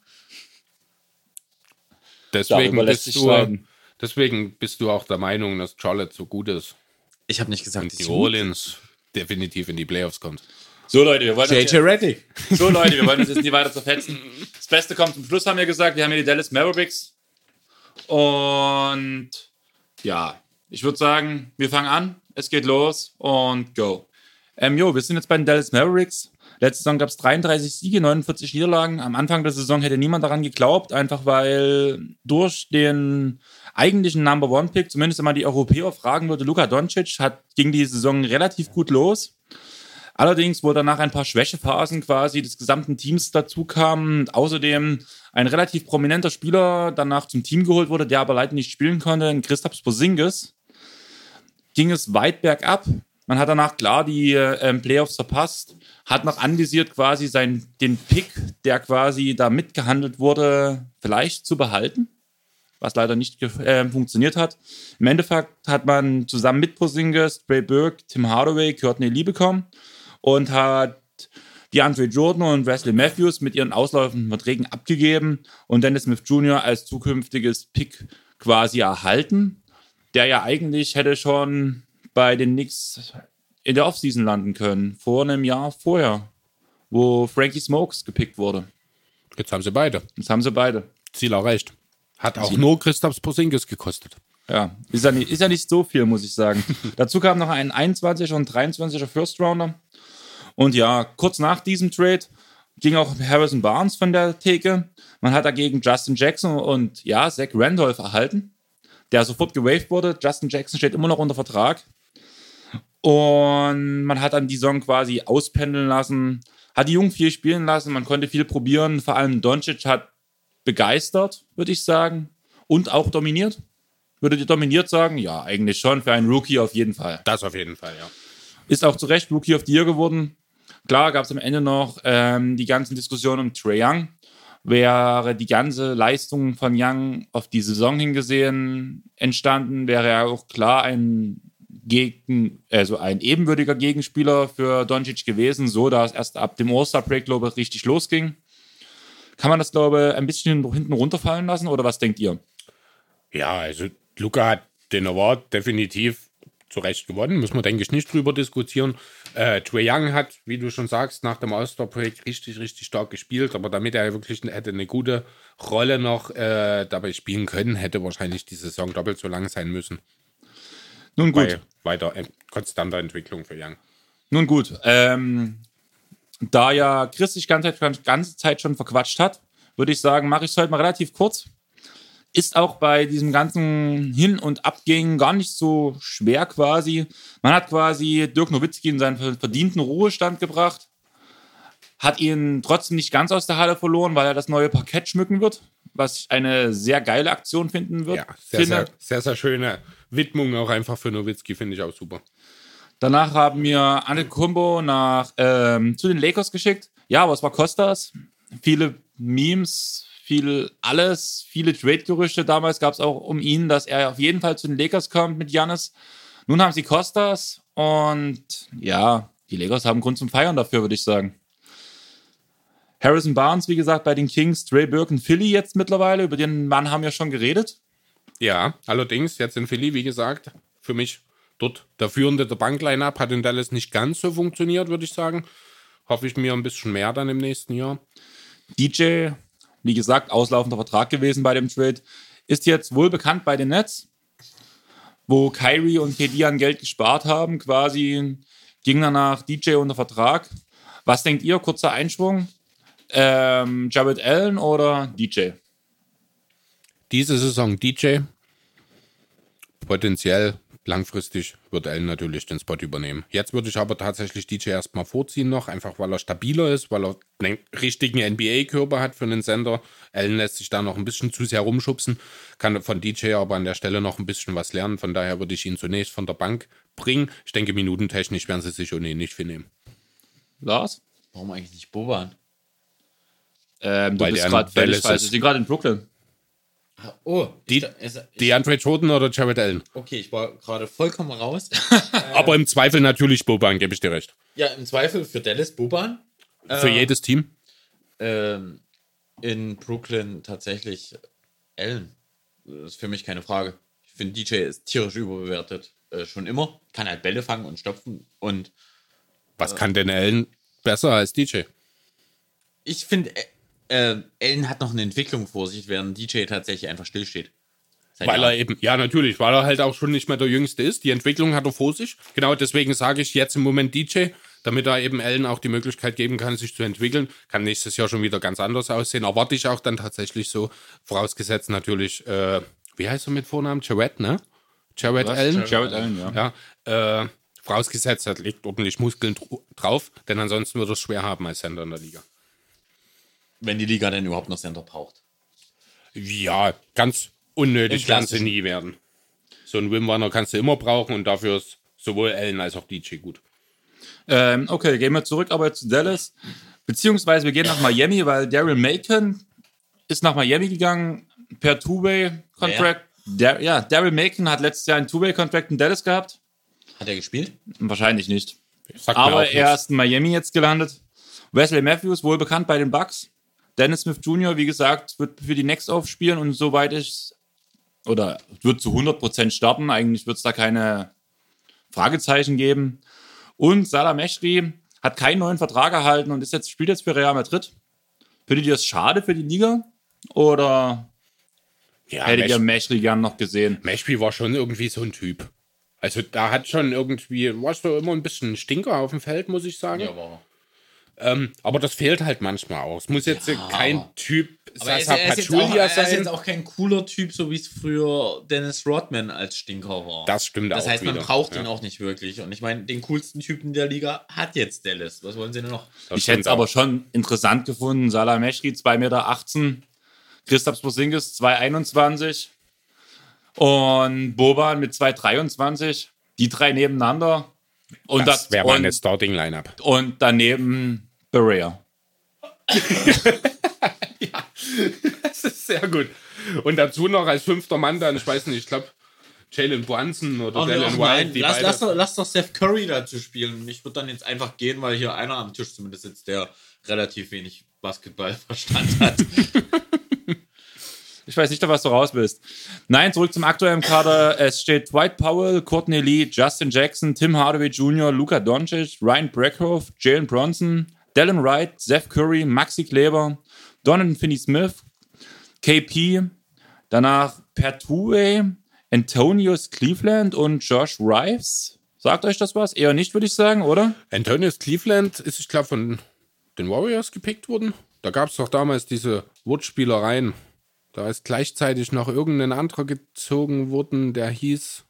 Deswegen bist, du, deswegen bist du auch der Meinung, dass Charlotte so gut ist Ich habe nicht gesagt, und dass ich Orleans definitiv in die Playoffs kommt. So, Leute, wir wollen uns JJ Reddick. jetzt, so, Leute, wir wollen uns jetzt nicht weiter zerfetzen. Das Beste kommt zum Schluss, haben wir gesagt. Wir haben hier die Dallas Mavericks. Und ja, ich würde sagen, wir fangen an. Es geht los und go. Ähm, jo, wir sind jetzt bei den Dallas Mavericks. Letzte Saison gab es 33 Siege, 49 Niederlagen. Am Anfang der Saison hätte niemand daran geglaubt, einfach weil durch den eigentlichen Number One Pick, zumindest wenn man die Europäer fragen würde, Luka Doncic, hat, ging die Saison relativ gut los. Allerdings, wo danach ein paar Schwächephasen quasi des gesamten Teams dazu kamen, außerdem ein relativ prominenter Spieler danach zum Team geholt wurde, der aber leider nicht spielen konnte, Christoph Porzingis, ging es weit bergab. Man hat danach klar die ähm, Playoffs verpasst, hat noch anvisiert quasi sein, den Pick, der quasi da mitgehandelt wurde, vielleicht zu behalten, was leider nicht äh, funktioniert hat. Im Endeffekt hat man zusammen mit Porzingis, Trey Burke, Tim Hardaway, Courtney Lee bekommen und hat DeAndre Jordan und Wesley Matthews mit ihren auslaufenden Verträgen abgegeben und Dennis Smith Jr. als zukünftiges Pick quasi erhalten, der ja eigentlich hätte schon bei den Knicks in der Offseason landen können, vor einem Jahr vorher, wo Frankie Smokes gepickt wurde. Jetzt haben sie beide. Das haben sie beide. Ziel erreicht. Hat auch nur Christoph Porzingis gekostet. Ja, ist ja nicht, ist ja nicht so viel, muss ich sagen. Dazu kam noch ein 21er und 23er First Rounder. Und ja, kurz nach diesem Trade ging auch Harrison Barnes von der Theke. Man hat dagegen Justin Jackson und ja, Zach Randolph erhalten, der sofort gewaved wurde. Justin Jackson steht immer noch unter Vertrag. Und man hat dann die Saison quasi auspendeln lassen, hat die Jungen viel spielen lassen, man konnte viel probieren. Vor allem Doncic hat begeistert, würde ich sagen, und auch dominiert. Würdet ihr dominiert sagen? Ja, eigentlich schon. Für einen Rookie auf jeden Fall. Das auf jeden Fall, ja. Ist auch zu Recht Rookie of the Year geworden. Klar gab es am Ende noch ähm, die ganzen Diskussionen um Trey Young. Wäre die ganze Leistung von Young auf die Saison hingesehen entstanden, wäre er auch klar ein gegen, also ein ebenwürdiger Gegenspieler für Doncic gewesen, so dass erst ab dem All-Star-Break, glaube ich, richtig losging. Kann man das, glaube ich, ein bisschen hinten runterfallen lassen oder was denkt ihr? Ja, also Luca hat den Award definitiv zu Recht gewonnen, muss man, denke ich, nicht drüber diskutieren. Äh, Trey Young hat, wie du schon sagst, nach dem All-Star-Break richtig, richtig stark gespielt, aber damit er wirklich hätte eine gute Rolle noch äh, dabei spielen können, hätte wahrscheinlich die Saison doppelt so lang sein müssen. Nun gut. Bei weiter äh, konstanter Entwicklung für Young. Nun gut, ähm, da ja Chris sich ganze Zeit, ganze Zeit schon verquatscht hat, würde ich sagen, mache ich es heute mal relativ kurz. Ist auch bei diesem ganzen Hin- und Abgehen gar nicht so schwer quasi. Man hat quasi Dirk Nowitzki in seinen verdienten Ruhestand gebracht, hat ihn trotzdem nicht ganz aus der Halle verloren, weil er das neue Parkett schmücken wird, was ich eine sehr geile Aktion finden wird. Ja, sehr, finde. sehr, sehr, sehr schöne Widmung auch einfach für Nowitzki, finde ich auch super. Danach haben wir Anne Kumbo nach, ähm, zu den Lakers geschickt. Ja, aber es war Costas. Viele Memes, viel alles, viele Trade-Gerüchte. Damals gab es auch um ihn, dass er auf jeden Fall zu den Lakers kommt mit Giannis. Nun haben sie Costas und ja, die Lakers haben Grund zum Feiern dafür, würde ich sagen. Harrison Barnes, wie gesagt, bei den Kings, Trey Burke und Philly jetzt mittlerweile. Über den Mann haben wir schon geredet. Ja, allerdings, jetzt in Philly, wie gesagt, für mich dort der führende der Bankline-Up hat in Dallas nicht ganz so funktioniert, würde ich sagen. Hoffe ich mir ein bisschen mehr dann im nächsten Jahr. DJ, wie gesagt, auslaufender Vertrag gewesen bei dem Trade, ist jetzt wohl bekannt bei den Nets, wo Kyrie und KD an Geld gespart haben, quasi ging danach DJ unter Vertrag. Was denkt ihr? Kurzer Einschwung. Ähm, Jared Allen oder DJ? Diese Saison DJ. Potenziell langfristig wird Allen natürlich den Spot übernehmen. Jetzt würde ich aber tatsächlich DJ erstmal vorziehen noch, einfach weil er stabiler ist, weil er einen richtigen NBA-Körper hat für einen Sender. Allen lässt sich da noch ein bisschen zu sehr rumschubsen, kann von DJ aber an der Stelle noch ein bisschen was lernen. Von daher würde ich ihn zunächst von der Bank bringen. Ich denke, minutentechnisch werden sie sich ohnehin nicht viel nehmen. Lars? Warum eigentlich nicht Boban? Ähm, du Weil bist gerade falsch. ist. Ich bin gerade in Brooklyn. Oh, Die- Die Andre Jordan oder Jared Allen? okay, ich war gerade vollkommen raus. Aber im Zweifel natürlich Boban, gebe ich dir recht. ja, im Zweifel für Dallas Boban. Für Äh, jedes Team. Ähm, in Brooklyn tatsächlich Allen. Das ist für mich keine Frage. Ich finde, DJ ist tierisch überbewertet. Äh, schon immer. Kann halt Bälle fangen und stopfen. Und Was kann denn Allen besser als DJ? ich finde, äh, Allen hat noch eine Entwicklung vor sich, während DJ tatsächlich einfach stillsteht. Seit Weil er Jahren. eben, ja, natürlich, weil er halt auch schon nicht mehr der Jüngste ist. Die Entwicklung hat er vor sich. Genau deswegen sage ich jetzt im Moment DJ, damit er eben Allen auch die Möglichkeit geben kann, sich zu entwickeln. Kann nächstes Jahr schon wieder ganz anders aussehen. Erwarte ich auch dann tatsächlich so, vorausgesetzt natürlich, äh, wie heißt er mit Vornamen? Jared, ne? Jared Allen? Jared Allen, ja. Ja, äh, vorausgesetzt, er legt ordentlich Muskeln dr- drauf, denn ansonsten wird er es schwer haben als Center in der Liga. Wenn die Liga denn überhaupt noch Center braucht. Ja, ganz unnötig werden sie nie werden. So einen Wimwarner kannst du immer brauchen und dafür ist sowohl Allen als auch DJ gut. Ähm, okay, gehen wir zurück aber zu Dallas. Beziehungsweise wir gehen nach Miami, weil Daryl Macon ist nach Miami gegangen per Two-Way-Contract. Dar ja, Daryl Macon hat letztes Jahr einen Two-Way-Contract in Dallas gehabt. Hat er gespielt? Wahrscheinlich nicht. Sagt Aber er nichts. ist in Miami jetzt gelandet. Wesley Matthews, wohl bekannt bei den Bucks. Dennis Smith Jr., wie gesagt, wird für die Next aufspielen und soweit ich oder wird zu 100% starten. Eigentlich wird es da keine Fragezeichen geben. Und Salah Meshri hat keinen neuen Vertrag erhalten und ist jetzt, spielt jetzt für Real Madrid. Findet ihr das schade für die Liga? Oder ja, hättet ihr Mesh, Meshri gern noch gesehen? Meshby war schon irgendwie so ein Typ. Also da hat schon irgendwie, warst du immer ein bisschen ein Stinker auf dem Feld, muss ich sagen. war Ähm, aber das fehlt halt manchmal auch. Es muss jetzt kein Typ er Sasa ist jetzt auch, Pachulia er ist sein. jetzt auch kein cooler Typ, so wie es früher Dennis Rodman als Stinker war. Das stimmt Das auch heißt, man wieder. braucht Ja. ihn auch nicht wirklich. Und ich meine, den coolsten Typen der Liga hat jetzt Dallas. Was wollen sie denn noch? Das Ich hätte es aber schon interessant gefunden. Salah Meshri, 2,18 Meter. Christoph Porzingis, 2,21. Und Boban mit 2,23. Die drei nebeneinander. Und, Das wäre meine Starting-Lineup. und daneben Berea. Das ist sehr gut. Und dazu noch als fünfter Mann dann, ich weiß nicht, ich glaube, Jalen Brunson oder Oh, Dylan ach White. nein, Die lass, lass, doch, lass doch Seth Curry dazu spielen. Ich würde dann jetzt einfach gehen, weil hier einer am Tisch zumindest sitzt, der relativ wenig Basketballverstand hat. Ich weiß nicht, was du raus bist. Nein, zurück zum aktuellen Kader. Es steht Dwight Powell, Courtney Lee, Justin Jackson, Tim Hardaway Jr., Luka Doncic, Ryan Breckhoff, Jalen Bronson, Dallin Wright, Seth Curry, Maxi Kleber, Donovan Finney-Smith, KP, danach Pertwee, Antonius Cleveland und Josh Rives. Sagt euch das was? Eher nicht, würde ich sagen, oder? Antonius Cleveland ist, ich glaube, von den Warriors gepickt worden. Da gab es doch damals diese Wortspielereien. Da ist gleichzeitig noch irgendein anderer gezogen worden, der hieß.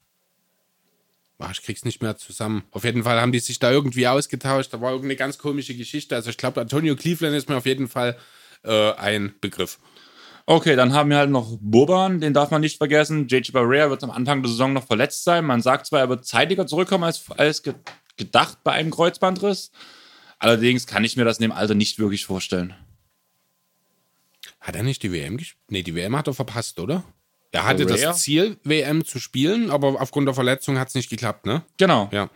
Ach, ich krieg's nicht mehr zusammen. Auf jeden Fall haben die sich da irgendwie ausgetauscht. Da war irgendeine ganz komische Geschichte. Also ich glaube, Antonio Cleveland ist mir auf jeden Fall äh, ein Begriff. Okay, dann haben wir halt noch Boban, den darf man nicht vergessen. JJ Barrea wird am Anfang der Saison noch verletzt sein. Man sagt zwar, er wird zeitiger zurückkommen als, als ge gedacht bei einem Kreuzbandriss. Allerdings kann ich mir das in dem Alter nicht wirklich vorstellen. Hat er nicht die WM gespielt? Nee, die WM hat er verpasst, oder? Er hatte Rare? das Ziel, WM zu spielen, aber aufgrund der Verletzung hat es nicht geklappt, ne? Genau. Ja.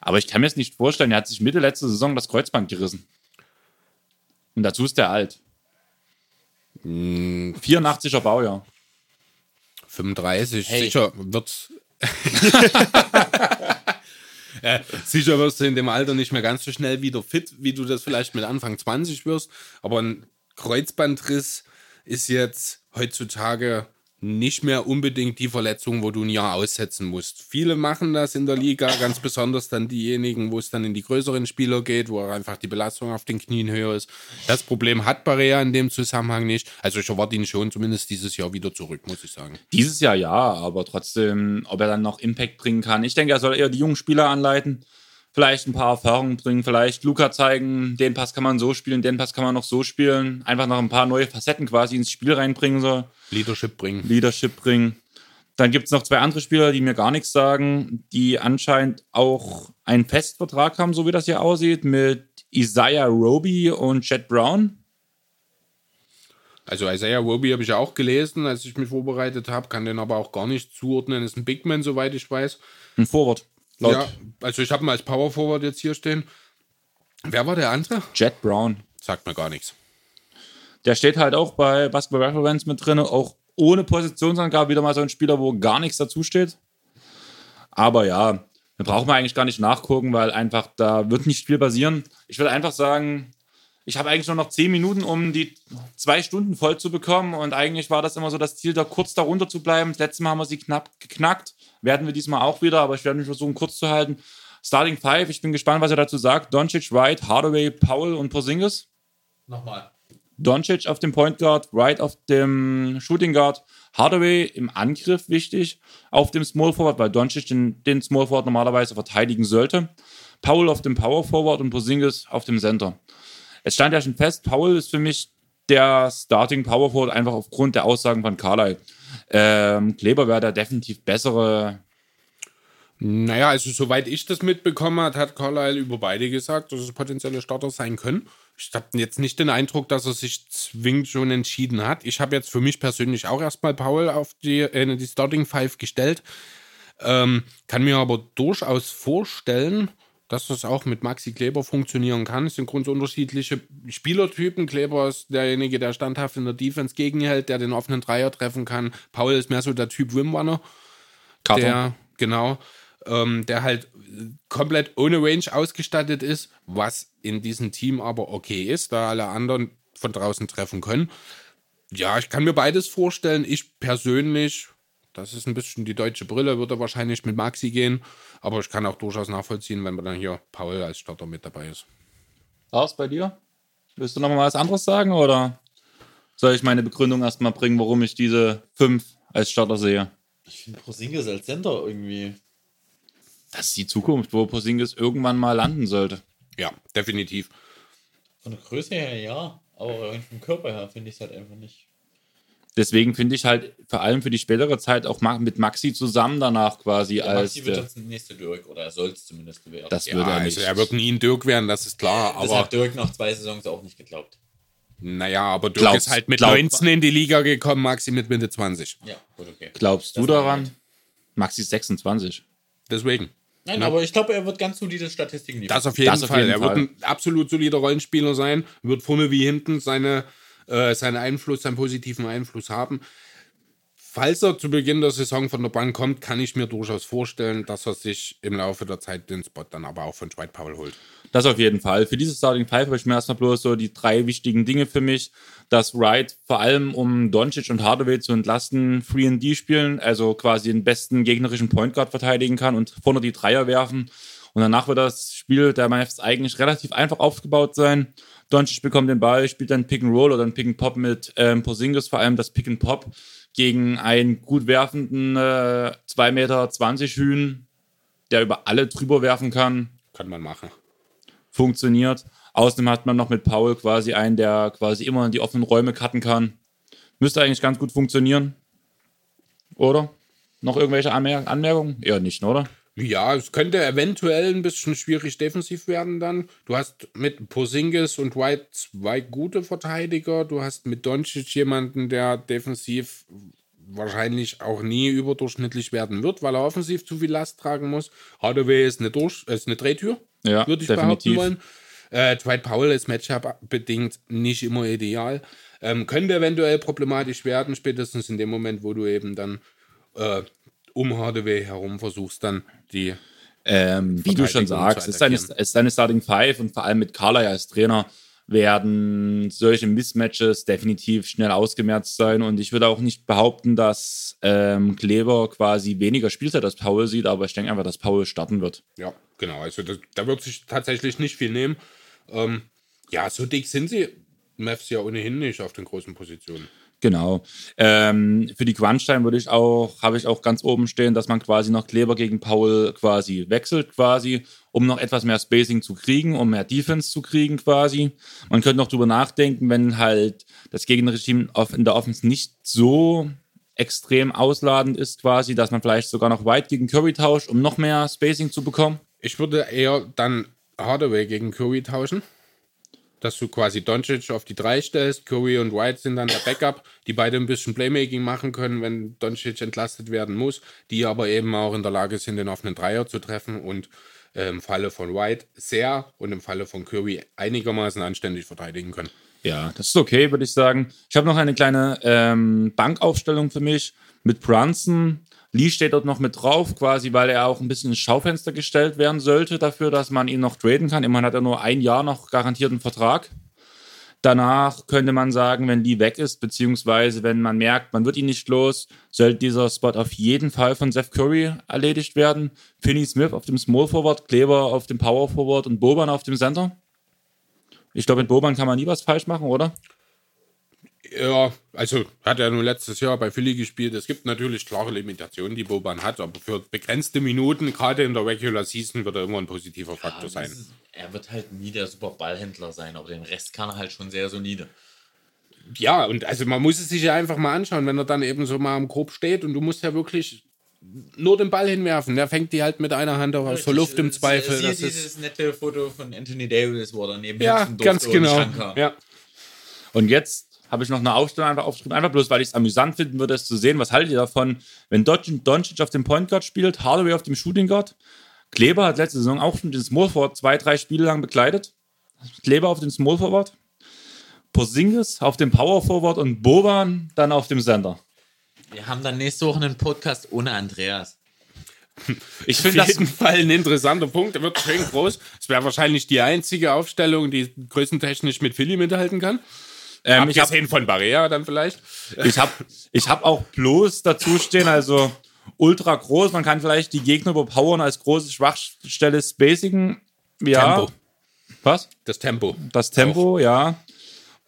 Aber ich kann mir das nicht vorstellen. Er hat sich Mitte letzte Saison das Kreuzband gerissen. Und dazu ist er alt. Hm. 84er Baujahr. 35, Hey. sicher wird's. äh, sicher wirst du in dem Alter nicht mehr ganz so schnell wieder fit, wie du das vielleicht mit Anfang 20 wirst. Aber ein Kreuzbandriss ist jetzt heutzutage nicht mehr unbedingt die Verletzung, wo du ein Jahr aussetzen musst. Viele machen das in der Liga, ganz besonders dann diejenigen, wo es dann in die größeren Spieler geht, wo einfach die Belastung auf den Knien höher ist. Das Problem hat Barea in dem Zusammenhang nicht. Also ich erwarte ihn schon zumindest dieses Jahr wieder zurück, muss ich sagen. Dieses Jahr ja, aber trotzdem, ob er dann noch Impact bringen kann. Ich denke, er soll eher die jungen Spieler anleiten. Vielleicht ein paar Erfahrungen bringen, vielleicht Luca zeigen, den Pass kann man so spielen, den Pass kann man noch so spielen. Einfach noch ein paar neue Facetten quasi ins Spiel reinbringen soll. Leadership bringen. Leadership bringen. Dann gibt es noch zwei andere Spieler, die mir gar nichts sagen, die anscheinend auch einen Festvertrag haben, so wie das hier aussieht, mit Isaiah Roby und Chet Brown. Also Isaiah Roby habe ich ja auch gelesen, als ich mich vorbereitet habe, kann den aber auch gar nicht zuordnen. Ist ein Big Man, soweit ich weiß. Ein Forward. Laut Ja, also ich habe ihn als Power Forward jetzt hier stehen. Wer war der andere? Jet Brown. Sagt mir gar nichts. Der steht halt auch bei Basketball Reference mit drin, auch ohne Positionsangabe wieder mal so ein Spieler, wo gar nichts dazu steht. Aber ja, da braucht man eigentlich gar nicht nachgucken, weil einfach da wird nicht viel passieren. Ich würde einfach sagen, ich habe eigentlich nur noch zehn Minuten, um die zwei Stunden voll zu bekommen. Und eigentlich war das immer so das Ziel, da kurz darunter zu bleiben. Das letzte Mal haben wir sie knapp geknackt. Werden wir diesmal auch wieder, aber ich werde mich versuchen, kurz zu halten. Starting Five, ich bin gespannt, was er dazu sagt. Doncic, Wright, Hardaway, Powell und Porzingis. Nochmal. Doncic auf dem Point Guard, Wright auf dem Shooting Guard, Hardaway im Angriff wichtig, auf dem Small Forward, weil Doncic den, den Small Forward normalerweise verteidigen sollte. Powell auf dem Power Forward und Porzingis auf dem Center. Es stand ja schon fest, Powell ist für mich der Starting Power Forward einfach aufgrund der Aussagen von Carlyle. Ähm, Kleber wäre der definitiv bessere. Naja, also soweit ich das mitbekommen habe, hat Carlyle über beide gesagt, dass es potenzielle Starter sein können. Ich habe jetzt nicht den Eindruck, dass er sich zwingend schon entschieden hat. Ich habe jetzt für mich persönlich auch erstmal Paul auf die, äh, die Starting Five gestellt. Ähm, kann mir aber durchaus vorstellen, dass das auch mit Maxi Kleber funktionieren kann. Es sind grundunterschiedliche Spielertypen. Kleber ist derjenige, der standhaft in der Defense gegenhält, der den offenen Dreier treffen kann. Paul ist mehr so der Typ Wimrunner der, genau, ähm, der halt komplett ohne Range ausgestattet ist, was in diesem Team aber okay ist, da alle anderen von draußen treffen können. Ja, ich kann mir beides vorstellen. Ich persönlich, das ist ein bisschen die deutsche Brille, würde wahrscheinlich mit Maxi gehen, aber ich kann auch durchaus nachvollziehen, wenn man dann hier Paul als Starter mit dabei ist. Lars, bei dir? Willst du noch mal was anderes sagen oder soll ich meine Begründung erstmal bringen, warum ich diese fünf als Starter sehe? Ich finde Porzingis als Center irgendwie. Das ist die Zukunft, wo Porzingis irgendwann mal landen sollte. Ja, definitiv. Von der Größe her ja, aber irgendwie vom Körper her finde ich es halt einfach nicht. Deswegen finde ich halt vor allem für die spätere Zeit auch mit Maxi zusammen danach quasi Der als. Maxi wird der- jetzt der nächste Dirk oder er soll es zumindest werden. Das Ja, würde er also nicht. er wird nie ein Dirk werden, das ist klar, das aber hat Dirk nach zwei Saisons auch nicht geglaubt. naja, aber Dirk Glaubst- ist halt mit glaub- 19 in die Liga gekommen, Maxi mit Mitte 20. Ja, gut, okay. Glaubst du Das daran? war Maxi ist 26. Deswegen. Nein, Ja. aber ich glaube, er wird ganz solide Statistiken liefern. Das auf jeden Das auf Fall. jeden er Fall. wird ein absolut solider Rollenspieler sein, wird vorne wie hinten seine, äh, seinen Einfluss, seinen positiven Einfluss haben. Falls er zu Beginn der Saison von der Bank kommt, kann ich mir durchaus vorstellen, dass er sich im Laufe der Zeit den Spot dann aber auch von Dwight Powell holt. Das auf jeden Fall. Für dieses Starting Five habe ich mir erstmal bloß so die drei wichtigen Dinge für mich, dass Wright vor allem um Doncic und Hardaway zu entlasten, 3D spielen, also quasi den besten gegnerischen Point Guard verteidigen kann und vorne die Dreier werfen. Und danach wird das Spiel der Mavs eigentlich relativ einfach aufgebaut sein. Doncic bekommt den Ball, spielt dann Pick and Roll oder ein Pick and Pop mit ähm, Porzingis, vor allem das Pick and Pop gegen einen gut werfenden äh, 2,20 Meter Hühn, der über alle drüber werfen kann Kann man machen. funktioniert. Außerdem hat man noch mit Paul quasi einen, der quasi immer in die offenen Räume cutten kann. Müsste eigentlich ganz gut funktionieren. Oder? Noch irgendwelche Anmer Anmerkungen? Eher nicht, oder? Ja, es könnte eventuell ein bisschen schwierig defensiv werden dann. Du hast mit Posingis und White zwei gute Verteidiger. Du hast mit Doncic jemanden, der defensiv wahrscheinlich auch nie überdurchschnittlich werden wird, weil er offensiv zu viel Last tragen muss. Hardaway ist eine, Durch ist eine Drehtür, Ja, würde ich definitiv. behaupten wollen. Äh, Dwight Powell ist Matchup-bedingt nicht immer ideal. Ähm, könnte eventuell problematisch werden, spätestens in dem Moment, wo du eben dann äh, um Hardaway herum versuchst, dann die Ähm, wie du schon sagst, ist eine, attackieren. es ist eine Starting Five und vor allem mit Carly als Trainer werden solche Mismatches definitiv schnell ausgemerzt sein. Und ich würde auch nicht behaupten, dass ähm, Kleber quasi weniger Spielzeit als Powell sieht, aber ich denke einfach, dass Powell starten wird. Ja, genau. Also das, da wird sich tatsächlich nicht viel nehmen. Ähm, ja, so dick sind sie Mavs ja ohnehin nicht auf den großen Positionen. Genau. Ähm, für die Crunch-Time würde ich auch, habe ich auch ganz oben stehen, dass man quasi noch Kleber gegen Paul quasi wechselt, quasi, um noch etwas mehr Spacing zu kriegen, um mehr Defense zu kriegen, quasi. Man könnte noch drüber nachdenken, wenn halt das auf, in der Offense nicht so extrem ausladend ist, quasi, dass man vielleicht sogar noch White gegen Curry tauscht, um noch mehr Spacing zu bekommen. Ich würde eher dann Hardaway gegen Curry tauschen. Dass du quasi Doncic auf die 3 stellst, Curry und White sind dann der Backup, die beide ein bisschen Playmaking machen können, wenn Doncic entlastet werden muss, die aber eben auch in der Lage sind, den offenen Dreier zu treffen und äh, im Falle von White sehr und im Falle von Curry einigermaßen anständig verteidigen können. Ja, das ist okay, würde ich sagen. Ich habe noch eine kleine ähm, Bankaufstellung für mich mit Brunson. Lee steht dort noch mit drauf, quasi, weil er auch ein bisschen ins Schaufenster gestellt werden sollte dafür, dass man ihn noch traden kann. Immerhin hat er nur ein Jahr noch garantierten Vertrag. Danach könnte man sagen, wenn Lee weg ist, beziehungsweise wenn man merkt, man wird ihn nicht los, sollte dieser Spot auf jeden Fall von Seth Curry erledigt werden. Finney Smith auf dem Small Forward, Kleber auf dem Power Forward und Boban auf dem Center. Ich glaube, mit Boban kann man nie was falsch machen, oder? Ja, also hat er nur letztes Jahr bei Philly gespielt. Es gibt natürlich klare Limitationen, die Boban hat, aber für begrenzte Minuten, gerade in der Regular Season, wird er immer ein positiver Faktor sein. Ist- Er wird halt nie der super Ballhändler sein, aber den Rest kann er halt schon sehr solide. Ja, und also man muss es sich ja einfach mal anschauen, wenn er dann eben so mal am Grob steht und du musst ja wirklich nur den Ball hinwerfen. Der fängt die halt mit einer Hand auch aus der Luft im Zweifel. Siehe Das dieses ist, nette Foto von Anthony Davis, wo er neben ja, ganz genau. Ja. Und jetzt habe ich noch eine Aufstellung einfach aufgeschrieben, einfach bloß, weil ich es amüsant finden würde, es zu sehen. Was haltet ihr davon, wenn Doncic Doncic auf dem Point Guard spielt, Hardaway auf dem Shooting Guard? Kleber hat letzte Saison auch schon den Small Forward zwei, drei Spiele lang bekleidet. Kleber auf dem Small Forward. Porzingis auf dem Power Forward und Boban dann auf dem Center. Wir haben dann nächste Woche einen Podcast ohne Andreas. Ich finde das jeden Fall ein interessanter Punkt. Der wird schön groß. Es wäre wahrscheinlich die einzige Aufstellung, die größentechnisch mit Philly mithalten kann. Ähm, ich habe Abgesehen von Barrea dann vielleicht. Ich habe ich hab auch bloß dazu stehen, also ultra groß. Man kann vielleicht die Gegner überpowern als große Schwachstelle Spacing. Ja. Tempo. Was? Das Tempo. Das Tempo, ja.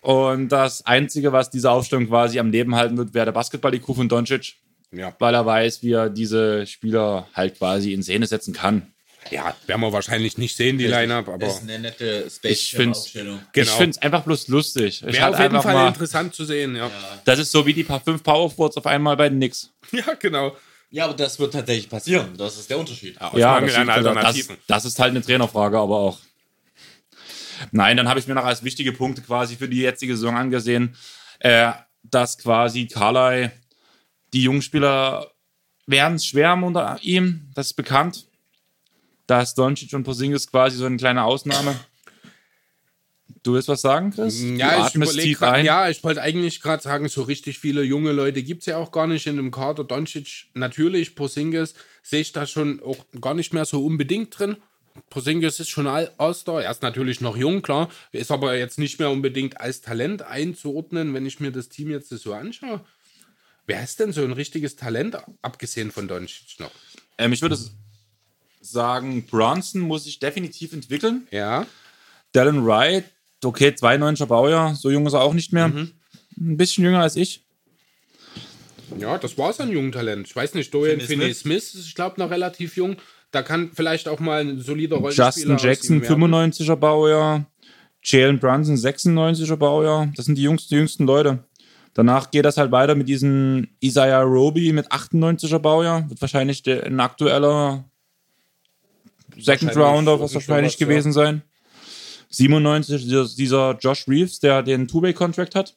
Und das Einzige, was diese Aufstellung quasi am Leben halten wird, wäre der Basketball-IQ von Doncic, Ja. weil er weiß, wie er diese Spieler halt quasi in Szene setzen kann. Ja, werden wir wahrscheinlich nicht sehen, die Line-Up, aber Das ist eine nette Ich Space find's- Aufstellung. Ich Genau. finde es einfach bloß lustig. Ich wäre auf jeden einfach Fall mal, interessant zu sehen. Ja, das ist so wie die paar fünf Powerforwards auf einmal bei den Knicks. ja genau. Ja, aber das wird tatsächlich passieren. Das ist der Unterschied. Ja, Mangel das, an ist- das, Alternativen. das ist halt eine Trainerfrage, aber auch. Nein, dann habe ich mir noch als wichtige Punkte quasi für die jetzige Saison angesehen, äh, dass quasi Carly, die Jungspieler werden es schwer unter ihm, das ist bekannt. Da ist Doncic und Porzingis quasi so eine kleine Ausnahme. Du willst was sagen, Chris? du Ja, ich überlege grad, ja, ich wollte eigentlich gerade sagen, so richtig viele junge Leute gibt es ja auch gar nicht in dem Kader. Doncic natürlich, Porzingis sehe ich da schon auch gar nicht mehr so unbedingt drin. Porzingis ist schon all All-Star, er ist natürlich noch jung, klar, ist aber jetzt nicht mehr unbedingt als Talent einzuordnen, wenn ich mir das Team jetzt so anschaue. Wer ist denn so ein richtiges Talent, abgesehen von Doncic noch? Ähm, ich würde sagen, Bronson muss sich definitiv entwickeln. Ja, Dallin Wright, okay, 92er Baujahr, so jung ist er auch nicht mehr. Mhm. Ein bisschen jünger als ich. ja, das war sein jungen Talent. Ich weiß nicht, Dorian Finney Finney-Smith ist, ich glaube, noch relativ jung. Da kann vielleicht auch mal ein solider Rollenspieler Justin Jackson, ihm werden. 95er Baujahr. Jalen Brunson, 96er Baujahr. Das sind die jüngsten, die jüngsten Leute. Danach geht das halt weiter mit diesem Isaiah Roby mit 98er Baujahr. Wird wahrscheinlich der, ein aktueller Second Rounder, was wahrscheinlich sowas, ja. gewesen sein. 97 dieser, dieser Josh Reeves, der den Two-Way-Contract hat.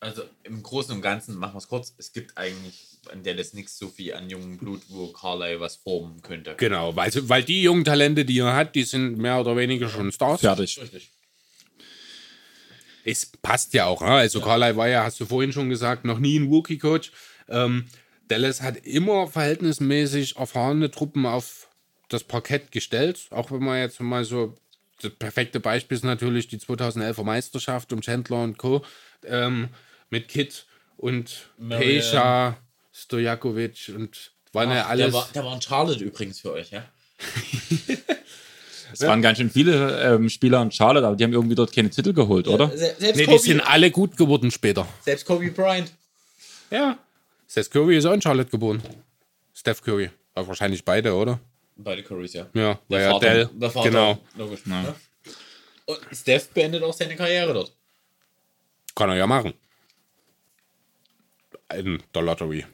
Also im Großen und Ganzen, machen wir es kurz, es gibt eigentlich an Dallas nichts so viel an jungem Blut, wo Carlyle was formen könnte. Genau, weil, weil die jungen Talente, die er hat, die sind mehr oder weniger schon Stars. Fertig. Richtig. Es passt ja auch. Ne? Also Carlyle war ja, hast du vorhin schon gesagt, noch nie ein Rookie-Coach. Ähm, Dallas hat immer verhältnismäßig erfahrene Truppen auf das Parkett gestellt. Auch wenn man jetzt mal so, das perfekte Beispiel ist natürlich die 2011er Meisterschaft um Chandler und Co. Ähm, mit Kit und Marian. Pesha, Stojakovic und waren ja alles. Der war, der war in Charlotte übrigens für euch, ja? Es waren ganz schön viele ähm, Spieler in Charlotte, aber die haben irgendwie dort keine Titel geholt, oder? Se- Selbst, nee, die Kobe, sind alle gut geworden später. selbst Kobe Bryant. Ja. Seth Curry ist auch in Charlotte geboren. Steph Curry. Aber wahrscheinlich beide, oder? Beide Currys, ja. Ja, Der ja Vater, Dell. der Vater, Genau. Logisch. Ne? Und Steph beendet auch seine Karriere dort. Kann er ja machen. In der Lottery.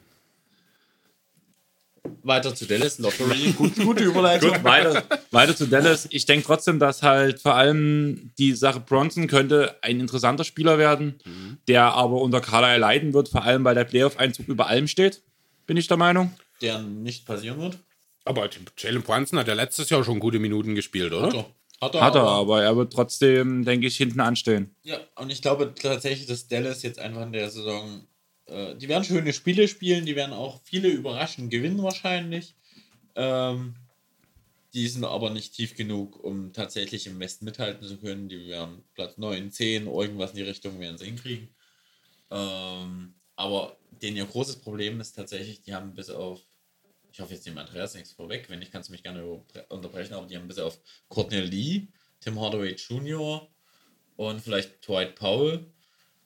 Weiter zu Dallas, Lottery. Gut, gute Überleitung. Gut, weiter, weiter zu Dallas. Ich denke trotzdem, dass halt vor allem die Sache Bronson könnte ein interessanter Spieler werden, der aber unter Carlisle leiden wird, vor allem weil der Playoff-Einzug über allem steht. Bin ich der Meinung. Der nicht passieren wird. Aber Jalen Brunson hat ja letztes Jahr schon gute Minuten gespielt, oder? Hat er. Hat er, Hat er, aber- aber er wird trotzdem, denke ich, hinten anstehen. Ja, und ich glaube tatsächlich, dass Dallas jetzt einfach in der Saison, äh, die werden schöne Spiele spielen, die werden auch viele überraschend gewinnen wahrscheinlich. Ähm, die sind aber nicht tief genug, um tatsächlich im Westen mithalten zu können. Die werden Platz 9, 10, irgendwas in die Richtung werden sie hinkriegen. Ähm, aber denen ihr großes Problem ist tatsächlich, die haben bis auf, ich hoffe jetzt dem Andreas nichts vorweg, wenn nicht, kannst du mich gerne unterbrechen, aber die haben bis auf Courtney Lee, Tim Hardaway Jr., und vielleicht Dwight Powell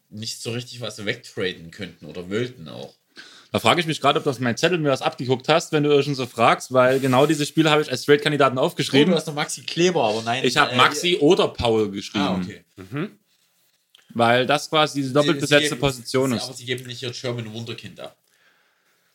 nicht so richtig was wegtraden könnten oder wollten auch. Da frage ich mich gerade, ob du auf meinen Zettel mir was abgeguckt hast, wenn du schon so fragst, weil genau diese Spiele habe ich als Trade-Kandidaten Oh, aufgeschrieben. du hast noch Maxi Kleber, aber nein. ich habe äh, Maxi oder Paul geschrieben, Ah, okay. weil das quasi diese doppelt besetzte Position ist. Aber sie geben nicht ihr German Wunderkind ab.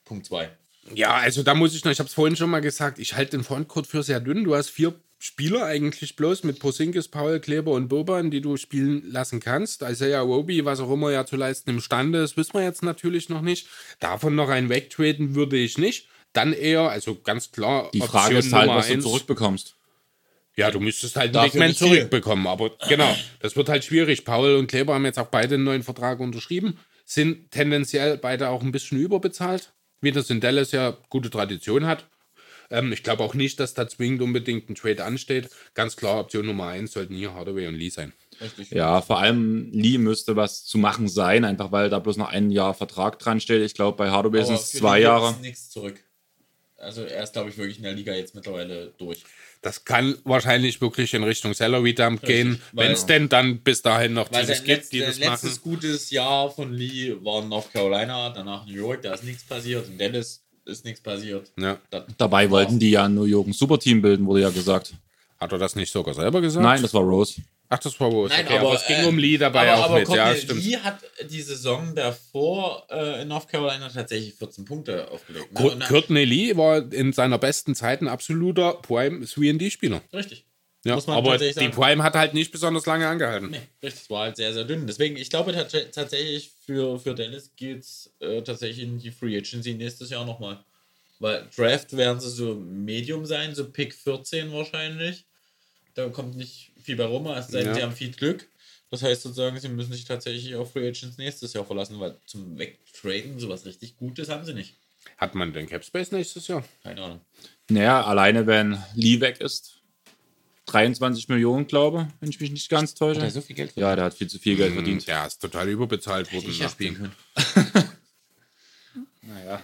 Punkt 2. Ja, also da muss ich noch, ich habe es vorhin schon mal gesagt, ich halte den Frontcourt für sehr dünn. Du hast vier Spieler eigentlich bloß mit Posinkis, Paul, Kleber und Boban, die du spielen lassen kannst. Isaiah Roby, was auch immer er zu leisten imstande ist, wissen wir jetzt natürlich noch nicht. Davon noch einen wegtraden würde ich nicht. Dann eher, also ganz klar, Die Frage ist halt, Nummer was du eins. zurückbekommst. Ja, du müsstest halt einen viel. zurückbekommen. Aber genau, das wird halt schwierig. Paul und Kleber haben jetzt auch beide einen neuen Vertrag unterschrieben, sind tendenziell beide auch ein bisschen überbezahlt, wie das in Dallas ja gute Tradition hat. Ähm, ich glaube auch nicht, dass da zwingend unbedingt ein Trade ansteht. Ganz klar, Option Nummer eins sollten hier Hardaway und Lee sein. Richtig. Ja, vor allem Lee müsste was zu machen sein, einfach weil da bloß noch ein Jahr Vertrag dran steht. Ich glaube, bei Hardaway sind es zwei Jahre. es nichts zurück. Also er ist, glaube ich, wirklich in der Liga jetzt mittlerweile durch. Das kann wahrscheinlich wirklich in Richtung Salary Dump gehen, weil- wenn es denn dann bis dahin noch Weil dieses gibt, die das letztes machen. gutes Jahr von Lee war in North Carolina, danach New York, da ist nichts passiert. In Dallas ist nichts passiert. Ja. Das Dabei wollten die ja in New York ein Superteam bilden, wurde ja gesagt. Hat er das nicht sogar selber gesagt? Nein, das war Rose. Ach, das war Rose. Nein, okay, aber, aber, es ging äh, um Lee dabei aber, auch aber mit. Ja, Courtney stimmt. Lee hat die Saison davor äh, in North Carolina tatsächlich 14 Punkte aufgelegt. Ne? Courtney Lee war in seiner besten Zeit ein absoluter Prime 3D-Spieler. Richtig. Ja, aber die. Prime hat halt nicht besonders lange angehalten. Nee, richtig, es war halt sehr, sehr dünn. Deswegen, ich glaube tats- tatsächlich für, für Dallas geht es äh, tatsächlich in die Free Agency nächstes Jahr nochmal. Weil Draft werden sie so Medium sein, so Pick 14 wahrscheinlich. Da kommt nicht viel bei rum, es sei denn, Ja. sie haben viel Glück. Das heißt sozusagen, sie müssen sich tatsächlich auf Free Agents nächstes Jahr verlassen, weil zum Wegtraden sowas richtig Gutes haben sie nicht. Hat man den Cap Space nächstes Jahr? Keine Ahnung. Naja, alleine wenn Lee weg ist. 23 Millionen, glaube wenn ich mich nicht ganz täusche. so viel Geld Ja, der hat viel zu viel Geld Mhm, verdient. Der ist total überbezahlt worden Ich nach können. Naja.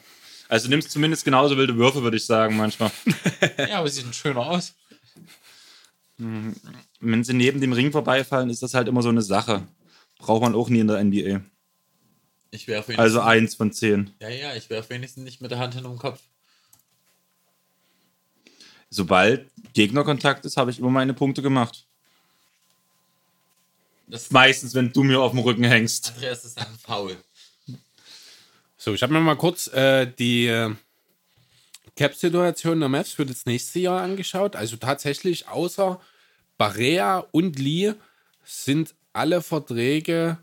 Also nimmst zumindest genauso wilde Würfe, würde ich sagen, manchmal. Ja, aber sie sehen schöner aus. Wenn sie neben dem Ring vorbeifallen, ist das halt immer so eine Sache. Braucht man auch nie in der NBA. Ich werfe Also eins von zehn. Ja, ja, ich werfe wenigstens nicht mit der Hand hinterm Kopf. Sobald Gegnerkontakt ist, habe ich immer meine Punkte gemacht. Das Meistens, wenn du mir auf dem Rücken hängst. Andreas ist ein Foul. So, ich habe mir mal kurz äh, die äh, Cap-Situation der Mavs für das nächste Jahr angeschaut. Also tatsächlich außer Barea und Lee sind alle Verträge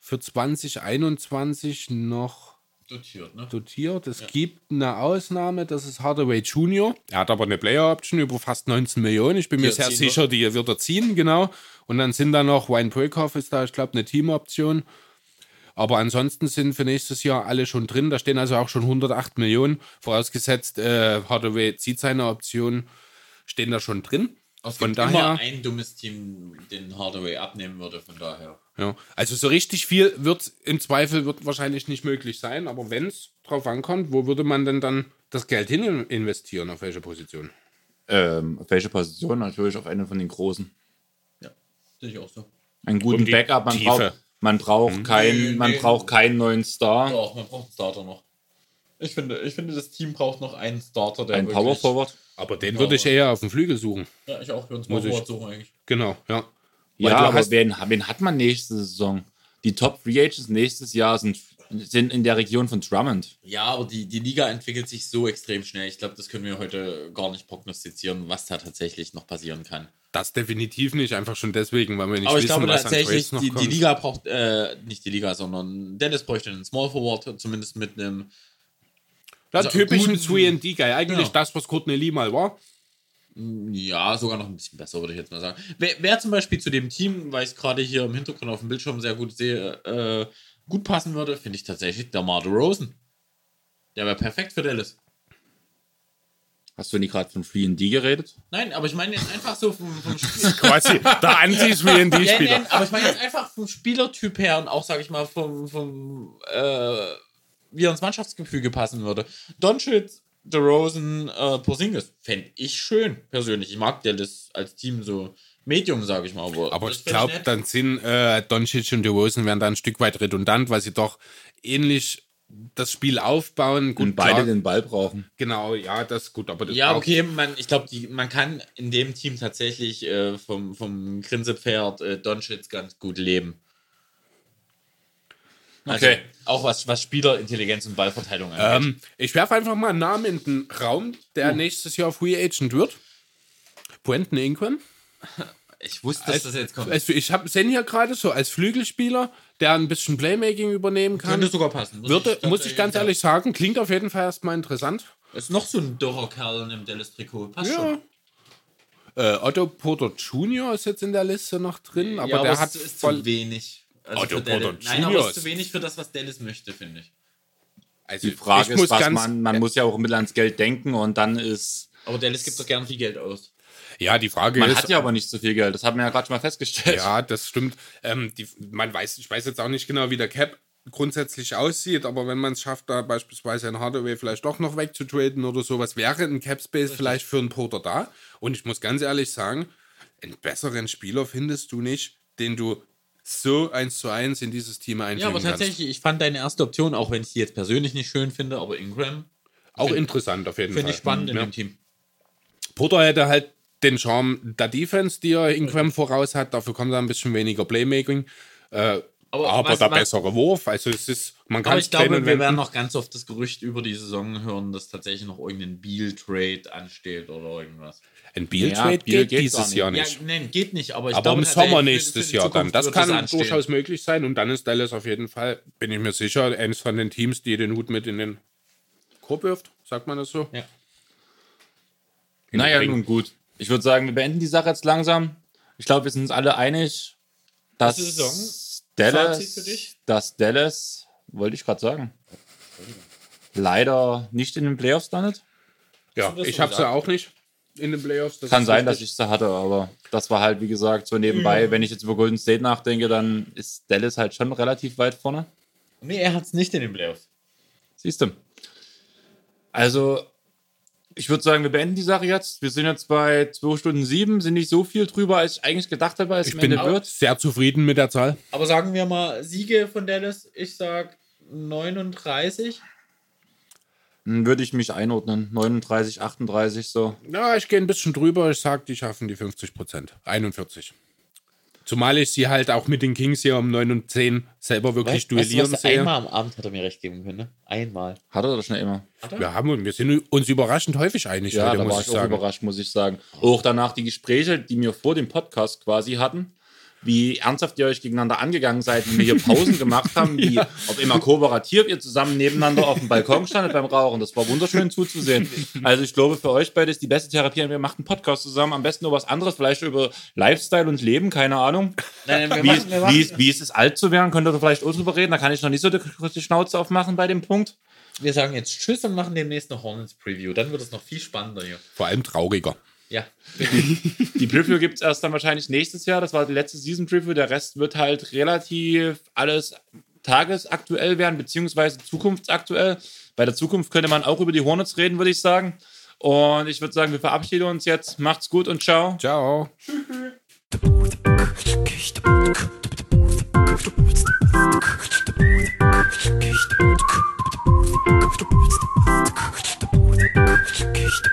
für 2021 noch Dotiert, ne? dotiert. Es gibt eine Ausnahme, das ist Hardaway Jr. Er hat aber eine Player-Option über fast 19 Millionen. Ich bin Die mir sehr sicher, die wird er ziehen, genau. Und dann sind da noch Wayne Breakoff ist da, ich glaube, eine Team-Option. Aber ansonsten sind für nächstes Jahr alle schon drin. Da stehen also auch schon 108 Millionen. Vorausgesetzt, äh, Hardaway zieht seine Option, stehen da schon drin. Es Von gibt daher, immer ein dummes Team, den Hardaway abnehmen würde, von daher. ja. also so richtig viel wird im Zweifel wird wahrscheinlich nicht möglich sein. Aber wenn es drauf ankommt, wo würde man denn dann das Geld hin investieren? Auf welche Position? Ähm, auf welche Position? Natürlich auf eine von den großen. Ja, sehe ich auch so. Einen guten Um Backup. Man Tiefe. braucht, man braucht, keinen, Nee, man nee. braucht keinen neuen Star. Doch, man braucht einen Starter noch. Ich finde, ich finde, das Team braucht noch einen Starter, der Ein Power Forward. Aber den würde ich eher auf dem Flügel suchen. Ja, ich auch. Wir uns Muss mal ich- Forward suchen eigentlich. Genau, ja. Weil Ja, aber wen, wen hat man nächste Saison? Die Top Free Agents nächstes Jahr sind, sind in der Region von Drummond. Ja, aber die, die Liga entwickelt sich so extrem schnell. Ich glaube, das können wir heute gar nicht prognostizieren, was da tatsächlich noch passieren kann. Das definitiv nicht, einfach schon deswegen, weil wir nicht aber ich wissen, glaube was an tatsächlich, Trades noch die, die. Liga braucht, äh, nicht die Liga, sondern Dennis bräuchte einen Small Forward, zumindest mit einem. Ja, also typischen guten- 3D-Guy. Eigentlich Genau. das, was Courtney Lee mal war. Ja, sogar noch ein bisschen besser, würde ich jetzt mal sagen. Wer, wer zum Beispiel zu dem Team, weil ich es gerade hier im Hintergrund auf dem Bildschirm sehr gut sehe, äh, gut passen würde, finde ich tatsächlich der Mar Rosen. Der wäre perfekt für Dallas. Hast du nicht gerade von Free D geredet? Nein, aber ich meine jetzt einfach so vom, vom Spiel. Quasi der Anti-3D-Spieler. Ja, nein, aber ich meine jetzt einfach vom Spielertyp her und auch, sage ich mal, vom, vom äh, wie er ins Mannschaftsgefüge passen würde. Doncic, DeRozan, äh, Porzingis fände ich schön, persönlich. Ich mag Dallas als Team so Medium, sage ich mal. Aber, Aber ich glaube, dann sind äh, Doncic und DeRozan werden da ein Stück weit redundant, weil sie doch ähnlich das Spiel aufbauen. Gut, Und beide klar, den Ball brauchen. genau, ja, das ist gut. Aber das Ja, okay, man, ich glaube, man kann in dem Team tatsächlich äh, vom, vom Grinsepferd äh, Doncic ganz gut leben. Also, Okay. Auch was, was Spielerintelligenz und Ballverteilung angeht. Ähm, ich werfe einfach mal einen Namen in den Raum, der nächstes Jahr Free Agent wird. Quentin Ingram. ich wusste, Als, also ich habe Sen hier gerade so als Flügelspieler, der ein bisschen Playmaking übernehmen kann. Könnte sogar passen. Muss Würde, ich muss ich ganz ehrlich sagen, klingt auf jeden Fall erstmal interessant. Ist noch so ein dürrer Kerl in dem Dallas-Trikot. Passt Ja. schon. Äh, Otto Porter Jr. ist jetzt in der Liste noch drin, aber ja, der aber hat es ist voll. zu wenig. Also Otto Dallas. Porter Nein, aber es ist zu wenig für das, was Dallas möchte, finde ich. Also Die Frage ich ist, was man, man muss ja auch mit ans Geld denken und dann ist. Aber Dallas gibt doch gern viel Geld aus. Ja, die Frage Man ist. hat ja aber nicht so viel Geld, das haben wir ja gerade schon mal festgestellt. Ja, das stimmt. Ähm, die, man weiß, ich weiß jetzt auch nicht genau, wie der Cap grundsätzlich aussieht, aber wenn man es schafft, da beispielsweise ein Hardaway vielleicht doch noch wegzutraden oder sowas, wäre ein Cap Space vielleicht für einen Porter da. Und ich muss ganz ehrlich sagen, einen besseren Spieler findest du nicht, den du so eins zu eins in dieses Team einfügen Ja, aber kannst. tatsächlich, ich fand deine erste Option, auch wenn ich die jetzt persönlich nicht schön finde, aber Ingram Auch find- interessant auf jeden Fall. finde ich spannend in Ja. dem Team. Porter hätte halt den Charme der Defense, die er Ingram voraus hat. Dafür kommt da ein bisschen weniger Playmaking. Äh, Aber aber, was- der was- bessere Wurf. Also es ist, man kann Aber ich glaube, wir werden noch ganz oft das Gerücht über die Saison hören, dass tatsächlich noch irgendein Beal-Trade ansteht oder irgendwas. Ein Ja, Trade Beal geht geht dieses gar nicht. Jahr Ja, nicht. nein, geht nicht, aber ich aber glaube, im Sommer nächstes Jahr dann. Das kann anstehen. durchaus möglich sein. Und dann ist Dallas auf jeden Fall, bin ich mir sicher, eines von den Teams, die den Hut mit in den Korb wirft. Sagt man das so? Ja. In Naja, nun gut. Ich würde sagen, wir beenden die Sache jetzt langsam. Ich glaube, wir sind uns alle einig, dass? Dallas, dass Dallas, wollte ich gerade sagen, leider nicht in den Playoffs landet. Ja, das ich habe sie gesagt? auch nicht in den Playoffs. Das Kann sein, dass ich sie hatte, aber das war halt, wie gesagt, so nebenbei. Wenn ich jetzt über Golden State nachdenke, dann ist Dallas halt schon relativ weit vorne. Nee, er hat es nicht in den Playoffs. Siehst du. Also, ich würde sagen, wir beenden die Sache jetzt. Wir sind jetzt bei 2 Stunden 7, sind nicht so viel drüber, als ich eigentlich gedacht habe, als Ich am bin Ende wird. sehr zufrieden mit der Zahl. Aber sagen wir mal Siege von Dallas. Ich sag 39. Dann würde ich mich einordnen. 39, 38 so. Ja, ich gehe ein bisschen drüber. Ich sage, die schaffen die 50 Prozent. 41. Zumal ich sie halt auch mit den Kings hier um 9 und 10 selber wirklich Weißt, weißt du, duellieren was, sehe. einmal am Abend hat er mir recht geben können, ne? Einmal. Hat er das schon immer? Wir, haben, wir sind uns überraschend häufig einig Ja, heute, da muss war ich ich auch sagen. überrascht, muss ich sagen. Auch danach die Gespräche, die wir vor dem Podcast quasi hatten, wie ernsthaft ihr euch gegeneinander angegangen seid, wie wir hier Pausen gemacht haben, wie auf immer kooperativ ihr zusammen nebeneinander auf dem Balkon standet beim Rauchen. Das war wunderschön zuzusehen. Also ich glaube, für euch beide ist die beste Therapie, wir machen einen Podcast zusammen, am besten über was anderes, vielleicht über Lifestyle und Leben, keine Ahnung. Nein, Wie, machen, machen, wie, es- wie ist es alt zu werden, könnt ihr vielleicht auch drüber reden, da kann ich noch nicht so die, die Schnauze aufmachen bei dem Punkt. wir sagen jetzt Tschüss und machen demnächst eine Hornets Preview. Dann wird es noch viel spannender hier. Vor allem trauriger. Ja. die Preview gibt es erst dann wahrscheinlich nächstes Jahr. Das war die letzte Season Preview. Der Rest wird halt relativ alles tagesaktuell werden, beziehungsweise zukunftsaktuell. Bei der Zukunft könnte man auch über die Hornets reden, würde ich sagen. Und ich würde sagen, wir verabschieden uns jetzt. Macht's gut und ciao. Ciao. Tschüss. Cast.